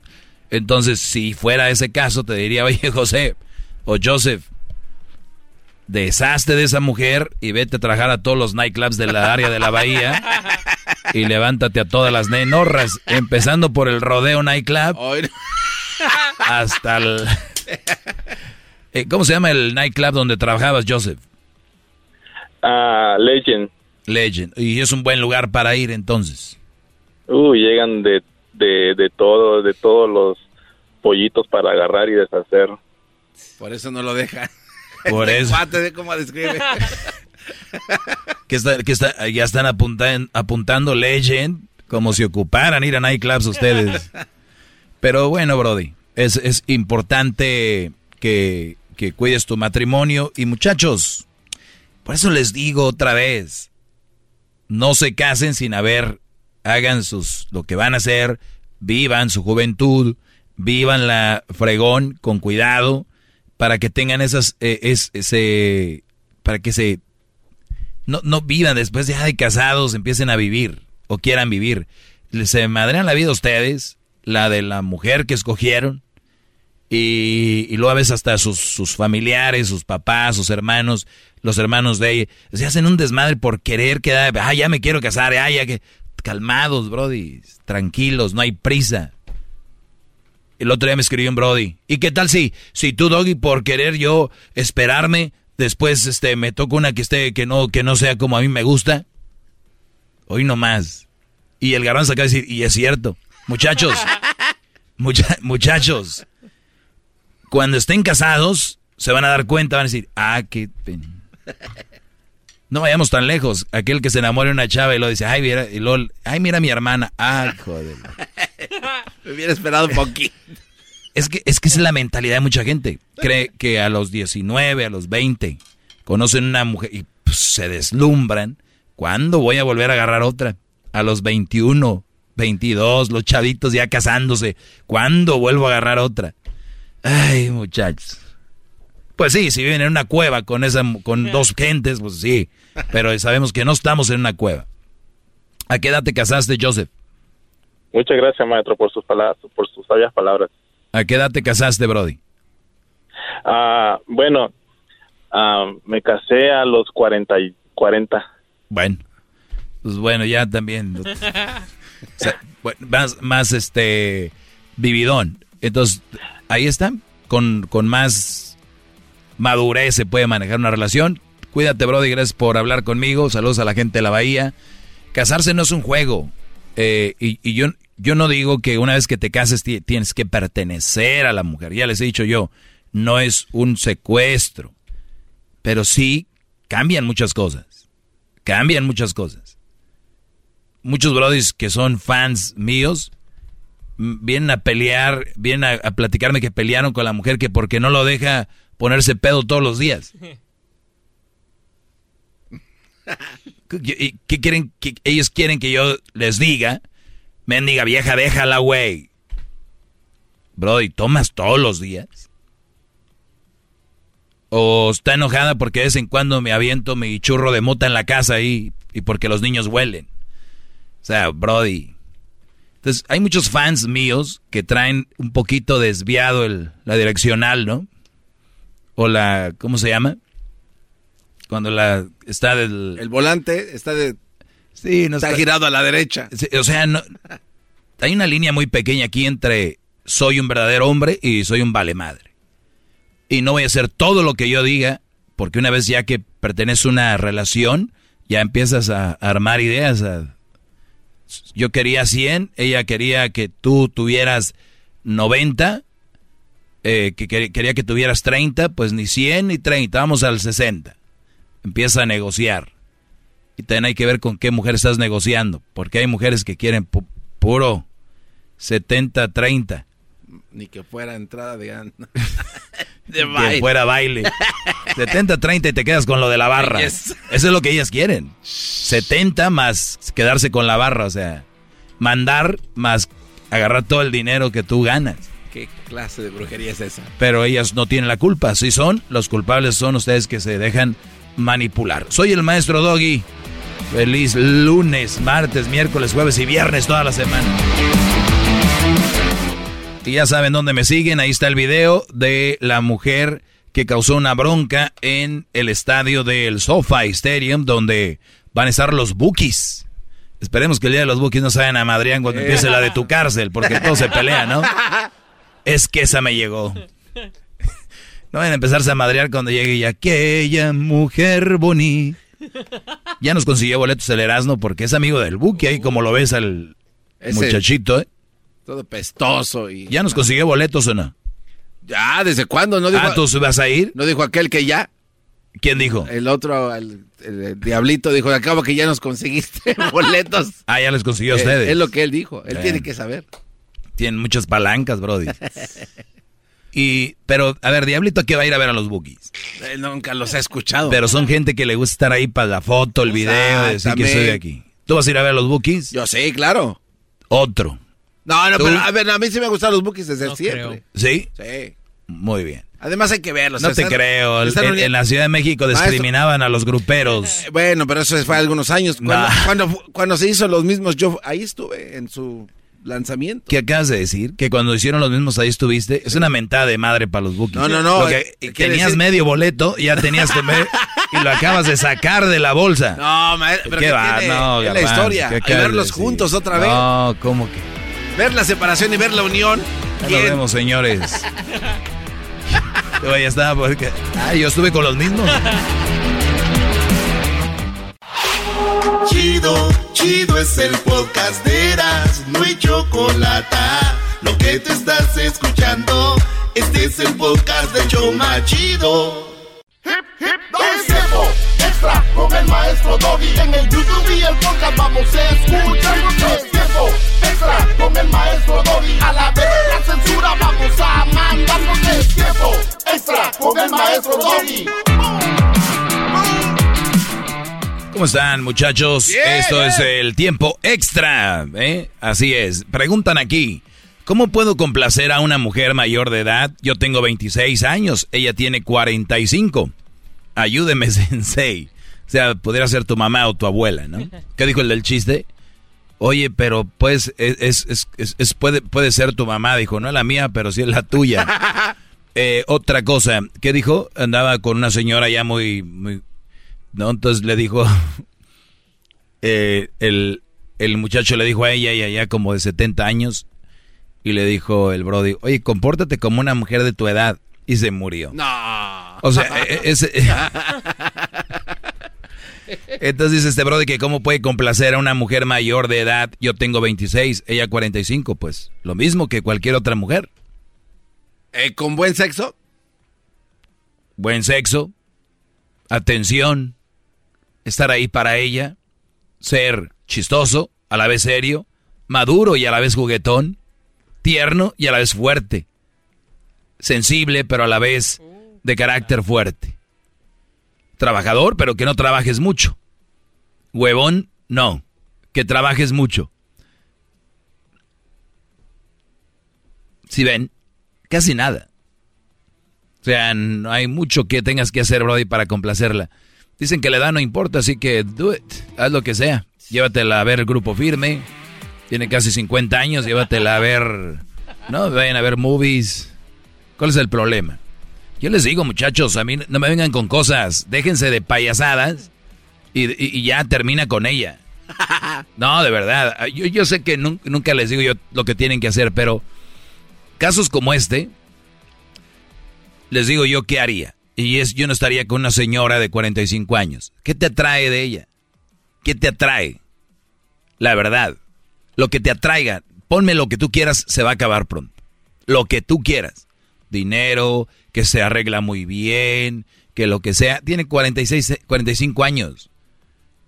Entonces, si fuera ese caso, te diría, oye, José o Joseph, deshazte de esa mujer y vete a trabajar a todos los nightclubs de la área de la bahía y levántate a todas las nenorras, empezando por el Rodeo Nightclub hasta el... Eh, ¿Cómo se llama el nightclub donde trabajabas, Joseph? Ah, Legend. Legend. Y es un buen lugar para ir entonces. Uh, llegan de, de, de todo, de todos los pollitos para agarrar y deshacer. Por eso no lo deja. Por Este eso. cuate, ve cómo describe. Que, está, que está, ya están apuntan- apuntando Legend como si ocuparan ir a nightclubs ustedes. Pero bueno, Brody, es, es importante que, que cuides tu matrimonio. Y muchachos, por eso les digo otra vez, no se casen sin haber, hagan sus, lo que van a hacer, vivan su juventud, vivan la fregón con cuidado, para que tengan esas, eh, es, ese, para que se no, no vivan después ya de casados, empiecen a vivir o quieran vivir. Se madrean la vida ustedes, la de la mujer que escogieron, y, y luego a veces hasta sus, sus familiares, sus papás, sus hermanos, los hermanos de ella, se hacen un desmadre por querer quedar, ah, ya me quiero casar, ah, ya que... Calmados, Brody, tranquilos, no hay prisa. El otro día me escribió un Brody. ¿Y qué tal si, si tú, Doggy, por querer yo esperarme, después este me toca una que esté, que no, que no sea como a mí me gusta? Hoy no más. Y el garbanzo acaba de decir, y es cierto. Muchachos, mucha- muchachos, cuando estén casados, se van a dar cuenta, van a decir, ah, qué pen- No vayamos tan lejos. Aquel que se enamora de una chava y lo dice, ay, mira, y luego, ay, mira mi hermana. Ay, joder. Me hubiera esperado un poquito. Es que, es que es la mentalidad de mucha gente. Cree que a los 19, a los 20, conocen una mujer y pues, se deslumbran. ¿Cuándo voy a volver a agarrar otra? A los 21, 22, los chavitos ya casándose. ¿Cuándo vuelvo a agarrar otra? Ay, muchachos. Pues sí, si viven en una cueva con esa con dos gentes, pues sí. Pero sabemos que no estamos en una cueva. ¿A qué edad te casaste, Joseph? Muchas gracias, maestro, por sus palabras, por sus sabias palabras. ¿A qué edad te casaste, Brody? Ah, bueno, ah, me casé a los 40 y 40. Bueno, pues bueno, ya también. o sea, bueno, más, más este vividón. Entonces, ahí está. Con, con más madurez se puede manejar una relación. Cuídate, Brody, gracias por hablar conmigo. Saludos a la gente de la Bahía. Casarse no es un juego. Eh, y, y yo, yo no digo que una vez que te cases ti- tienes que pertenecer a la mujer. Ya les he dicho yo, no es un secuestro. Pero sí cambian muchas cosas. Cambian muchas cosas. Muchos brodis que son fans míos vienen a pelear, vienen a, a platicarme que pelearon con la mujer que porque no lo deja ponerse pedo todos los días. ¿Qué, quieren? que ellos quieren que yo les diga, mendiga vieja, déjala, güey. Brody, ¿tomas todos los días? ¿O está enojada porque de vez en cuando me aviento mi churro de mota en la casa y, y porque los niños huelen? O sea, Brody. Entonces, hay muchos fans míos que traen un poquito desviado el, la direccional, ¿no? O la, ¿cómo se llama? Cuando la está del... El volante está de... Sí, no está, girado a la derecha. O sea, no, hay una línea muy pequeña aquí entre soy un verdadero hombre y soy un vale madre. Y no voy a hacer todo lo que yo diga, porque una vez ya que pertenece a una relación, ya empiezas a armar ideas. a- yo quería 100, ella quería que tú tuvieras 90, eh, que quer- quería que tuvieras 30, pues ni 100 ni 30, vamos al 60. Empieza a negociar. Y también hay que ver con qué mujer estás negociando, porque hay mujeres que quieren pu- puro 70-30, Ni que fuera entrada de... de que baile. fuera baile. 70-30 y te quedas con lo de la barra. Yes. Eso es lo que ellas quieren. 70 más quedarse con la barra, o sea, mandar más agarrar todo el dinero que tú ganas. ¿Qué clase de brujería es esa? Pero ellas no tienen la culpa. Si son, los culpables son ustedes que se dejan manipular. Soy el maestro Doggy. Feliz lunes, martes, miércoles, jueves y viernes toda la semana. Y ya saben dónde me siguen. Ahí está el video de la mujer que causó una bronca en el estadio del SoFi Stadium, donde van a estar los Bookies. Esperemos que el día de los Bookies no se vayan a Madrián cuando empiece la de tu cárcel, porque todos se pelean, ¿no? Es que esa me llegó. No vayan a empezarse a madrear cuando llegue y aquella mujer bonita. Ya nos consiguió boletos el Erasmo porque es amigo del Buki, ahí como lo ves al Ese- muchachito, ¿eh? Todo pestoso y... ¿Ya nos consiguió boletos o no? Ya, ¿desde cuándo? ¿No dijo, Ah, ¿tú vas a ir? ¿No dijo aquel que ya? ¿Quién dijo? El otro, el, el diablito, dijo, acabo que ya nos conseguiste boletos. Ah, ya les consiguió a Eh, ustedes. Es lo que él dijo, él Bien. tiene que saber. Tienen muchas palancas, Brody. Y, pero, a ver, Diablito, ¿qué va a ir a ver a los Bookies? Nunca los ha escuchado. Pero son gente que le gusta estar ahí para la foto, el video, decir que estoy de aquí. ¿Tú vas a ir a ver a los Bookies? Yo sí, claro. Otro. No, no, ¿Tú? pero a ver, a mí sí me gustan los bookies desde siempre. ¿Sí? Sí. Muy bien. Además hay que verlos. No te creo. están En, la Ciudad de México Maestro. discriminaban a los gruperos. Eh, Bueno, pero eso fue hace algunos años. Cuando, Nah. cuando, fu- cuando se hizo los mismos, yo ahí estuve en su lanzamiento. ¿Qué acabas de decir? Que cuando hicieron los mismos ahí estuviste. Es una mentada de madre para los bookies. No, no, no, Porque eh, tenías decir- medio boleto, ya tenías que me- y lo acabas de sacar de la bolsa. No, maestro, pero ¿Qué ¿qué va? tiene? No, es la historia. ¿qué Y verlos decir? juntos otra vez. No, ¿cómo que? Ver la separación y ver la unión. Nos vemos, señores. Yo ya estaba porque... Ah, yo estuve con los mismos. Chido, chido es el podcast de Eras, no hay chocolate. Lo que te estás escuchando, este es el podcast de Choma Chido. Hip, hip, up. It's extra con el maestro Doggy. En el YouTube y el podcast vamos a escuchar. Es tiempo extra con el maestro Doggy. A la vez la censura vamos a mandarnos. Es tiempo extra con el maestro Doggy. ¿Cómo están, muchachos? Esto es el tiempo extra, ¿eh? Así es. Preguntan aquí, ¿cómo puedo complacer a una mujer mayor de edad? Yo tengo 26 años, ella tiene 45. Ayúdeme, sensei. O sea, podría ser tu mamá o tu abuela, ¿no? ¿Qué dijo el del chiste? Oye, pero pues es, es, es, es- puede, puede ser tu mamá, dijo, no es la mía, pero sí es la tuya. Eh, otra cosa, ¿qué dijo? Andaba con una señora ya muy, muy, ¿no? Entonces le dijo, eh, el, el muchacho le dijo a ella, ella ya como de 70 años, y le dijo el Brody, oye, compórtate como una mujer de tu edad, y se murió. No. O sea, e- e- ese- entonces dice este Brody que cómo puede complacer a una mujer mayor de edad, yo tengo 26, ella 45, pues lo mismo que cualquier otra mujer. Eh, ¿Con buen sexo? Buen sexo, atención, estar ahí para ella, ser chistoso, a la vez serio, maduro y a la vez juguetón, tierno y a la vez fuerte, sensible pero a la vez de carácter fuerte, trabajador pero que no trabajes mucho, huevón, no, que trabajes mucho. Si ven, casi nada. O sea, no hay mucho que tengas que hacer, Brody, para complacerla. Dicen que la edad no importa, así que do it. Haz lo que sea. Llévatela a ver el grupo firme. Tiene casi 50 años, llévatela a ver. No, vayan a ver movies. ¿Cuál es el problema? Yo les digo, muchachos, a mí no me vengan con cosas. Déjense de payasadas y, ya termina con ella. No, de verdad. Yo, sé que nun- nunca les digo yo lo que tienen que hacer, pero casos como este, les digo yo qué haría. Y es, yo no estaría con una señora de 45 años. ¿Qué te atrae de ella? ¿Qué te atrae? La verdad. Lo que te atraiga, ponme lo que tú quieras, se va a acabar pronto. Lo que tú quieras. Dinero, que se arregla muy bien, que lo que sea. Tiene 46, 45 años.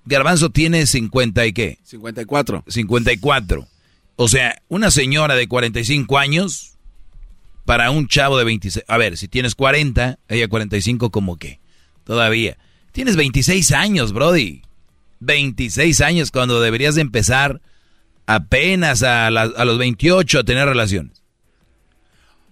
Garbanzo tiene 50 y qué? 54. 54. O sea, una señora de 45 años para un chavo de 26. A ver, si tienes 40, ella 45, ¿como qué? Todavía. Tienes 26 años, Brody. 26 años cuando deberías de empezar apenas a, la- a los 28 a tener relaciones.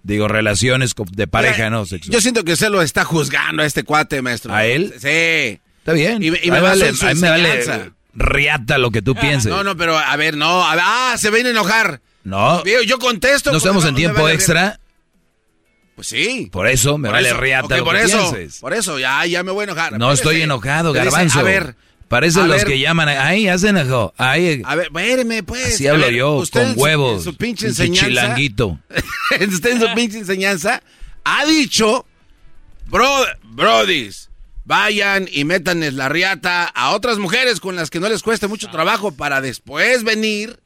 Digo, relaciones de pareja, ¿no? Sexual. Yo siento que usted lo está juzgando a este cuate, maestro. ¿A él? Sí. Está bien. Y, me- y me vale- a mí me vale riata lo que tú pienses. No, no, pero a ver, no. a ver, ah, se viene a enojar. No. Yo, contesto. ¿No estamos en tiempo extra? Pues sí. Por eso me Por vale eso. riata lo por que eso, pienses. Por eso, ya, ya me voy a enojar. No estoy enojado, dice, garbanzo. a ver. Parecen a los ver. que llaman. Ay, ya se enojó. Ay, A ver, espéreme, pues. así hablo ver, yo, usted con huevos. en su pinche pinche enseñanza. chilanguito. usted en su pinche enseñanza ha dicho, bro, brodis, vayan y métanles la riata a otras mujeres con las que no les cueste mucho trabajo para después venir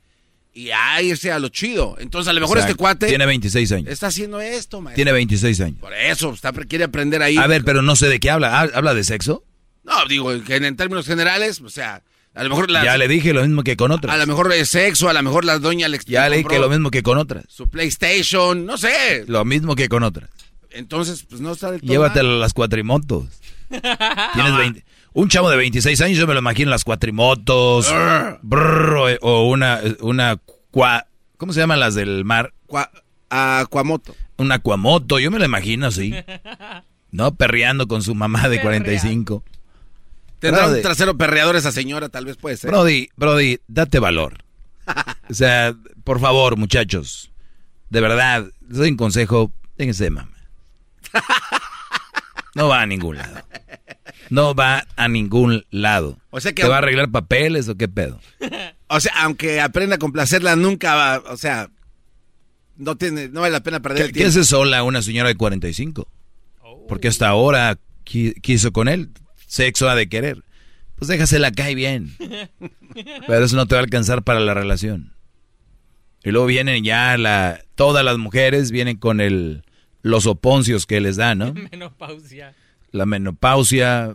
y a irse a lo chido. Entonces, a lo mejor Exacto. este cuate Tiene 26 años. está haciendo esto, maestro. Tiene 26 años. Por eso, está, quiere aprender ahí. A ver, pero no sé de qué habla. ¿Ha- ¿Habla de sexo? No, digo, en términos generales, o sea, a lo mejor la, Ya le dije lo mismo que con a otras. lo mejor es sexo, a lo mejor la doña le Ya le dije lo mismo que con otras. su PlayStation, no sé. Lo mismo que con otras. Entonces, pues no está del todo Llévatelo mal. a las cuatrimotos. Tienes 20 un chavo de 26 años, yo me lo imagino en las cuatrimotos. Brr. o, una, una cua- ¿Cómo se llaman las del mar? Cua- Aquamoto. Una cuamoto, yo me lo imagino así. No, perreando con su mamá de 45. Tendrá un trasero perreador esa señora, tal vez puede ser. Brody, Brody, date valor. O sea, por favor, muchachos. De verdad, les doy un consejo. Déjense de mama. No va a ningún lado. No va a ningún lado. O sea que- ¿Te va a arreglar papeles o qué pedo? O sea, aunque aprenda a complacerla, nunca va, o sea, no tiene, no vale la pena perder ¿Qué, el qué tiempo. hace sola una señora de 45? Porque hasta ahora qui- quiso con él. Sexo ha de querer. Pues déjasela cae bien. Pero eso no te va a alcanzar para la relación. Y luego vienen ya la, todas las mujeres vienen con el, los oponcios que les dan, ¿no? Menopausia. La menopausia.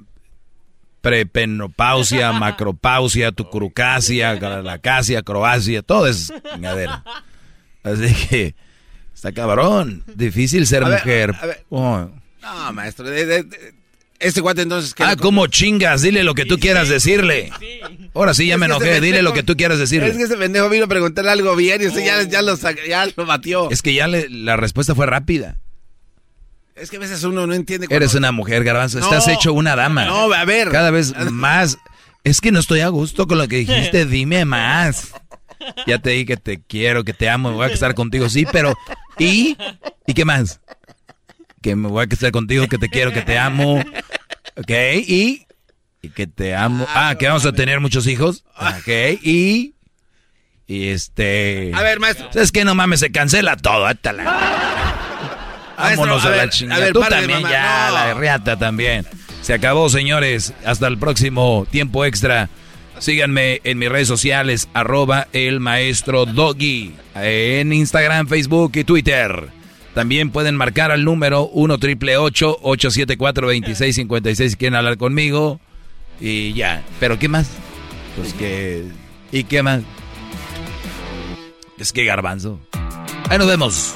prepenopausia, macropausia, tucurucasia, galalacasia, croacia, todo es chingadera. Así que está cabrón. Difícil ser A ver, mujer. a ver. Oh. No, maestro. de- de- de- este guate entonces... ¿qué Ah, ¿cómo chingas? Dile lo que tú quieras decirle. Ahora sí ya Es me que enojé. ese Dile pendejo- lo que tú quieras decirle. Es que ese pendejo vino a preguntarle algo bien y usted ya, ya, lo, ya lo batió. Es que ya le- la respuesta fue rápida. Es que a veces uno no entiende... cuando- Eres una mujer, garbanzo. No. Estás hecho una dama. No, a ver. Cada vez más. Es que no estoy a gusto con lo que dijiste. Dime más. Ya te dije que te quiero, que te amo, voy a estar contigo, sí, pero ¿y? ¿Y qué más? Que me voy a estar contigo, que te quiero, que te amo, ¿ok? ¿Y? Y que te amo. Ah, que vamos a tener muchos hijos, ¿ok? ¿Y? Y este... A ver, maestro. Es que no mames, se cancela todo, átala. Vámonos Maestro, a, a la chingada. a ver, Tú de también ya, no. la riata también. Se acabó, señores. Hasta el próximo tiempo extra. Síganme en mis redes sociales, arroba el maestro Doggy, en Instagram, Facebook y Twitter. También pueden marcar al número 1 triple 874 2656 si quieren hablar conmigo. Y ya. ¿Pero qué más? Pues que... ¿Y qué más? Es que garbanzo. Ahí nos vemos.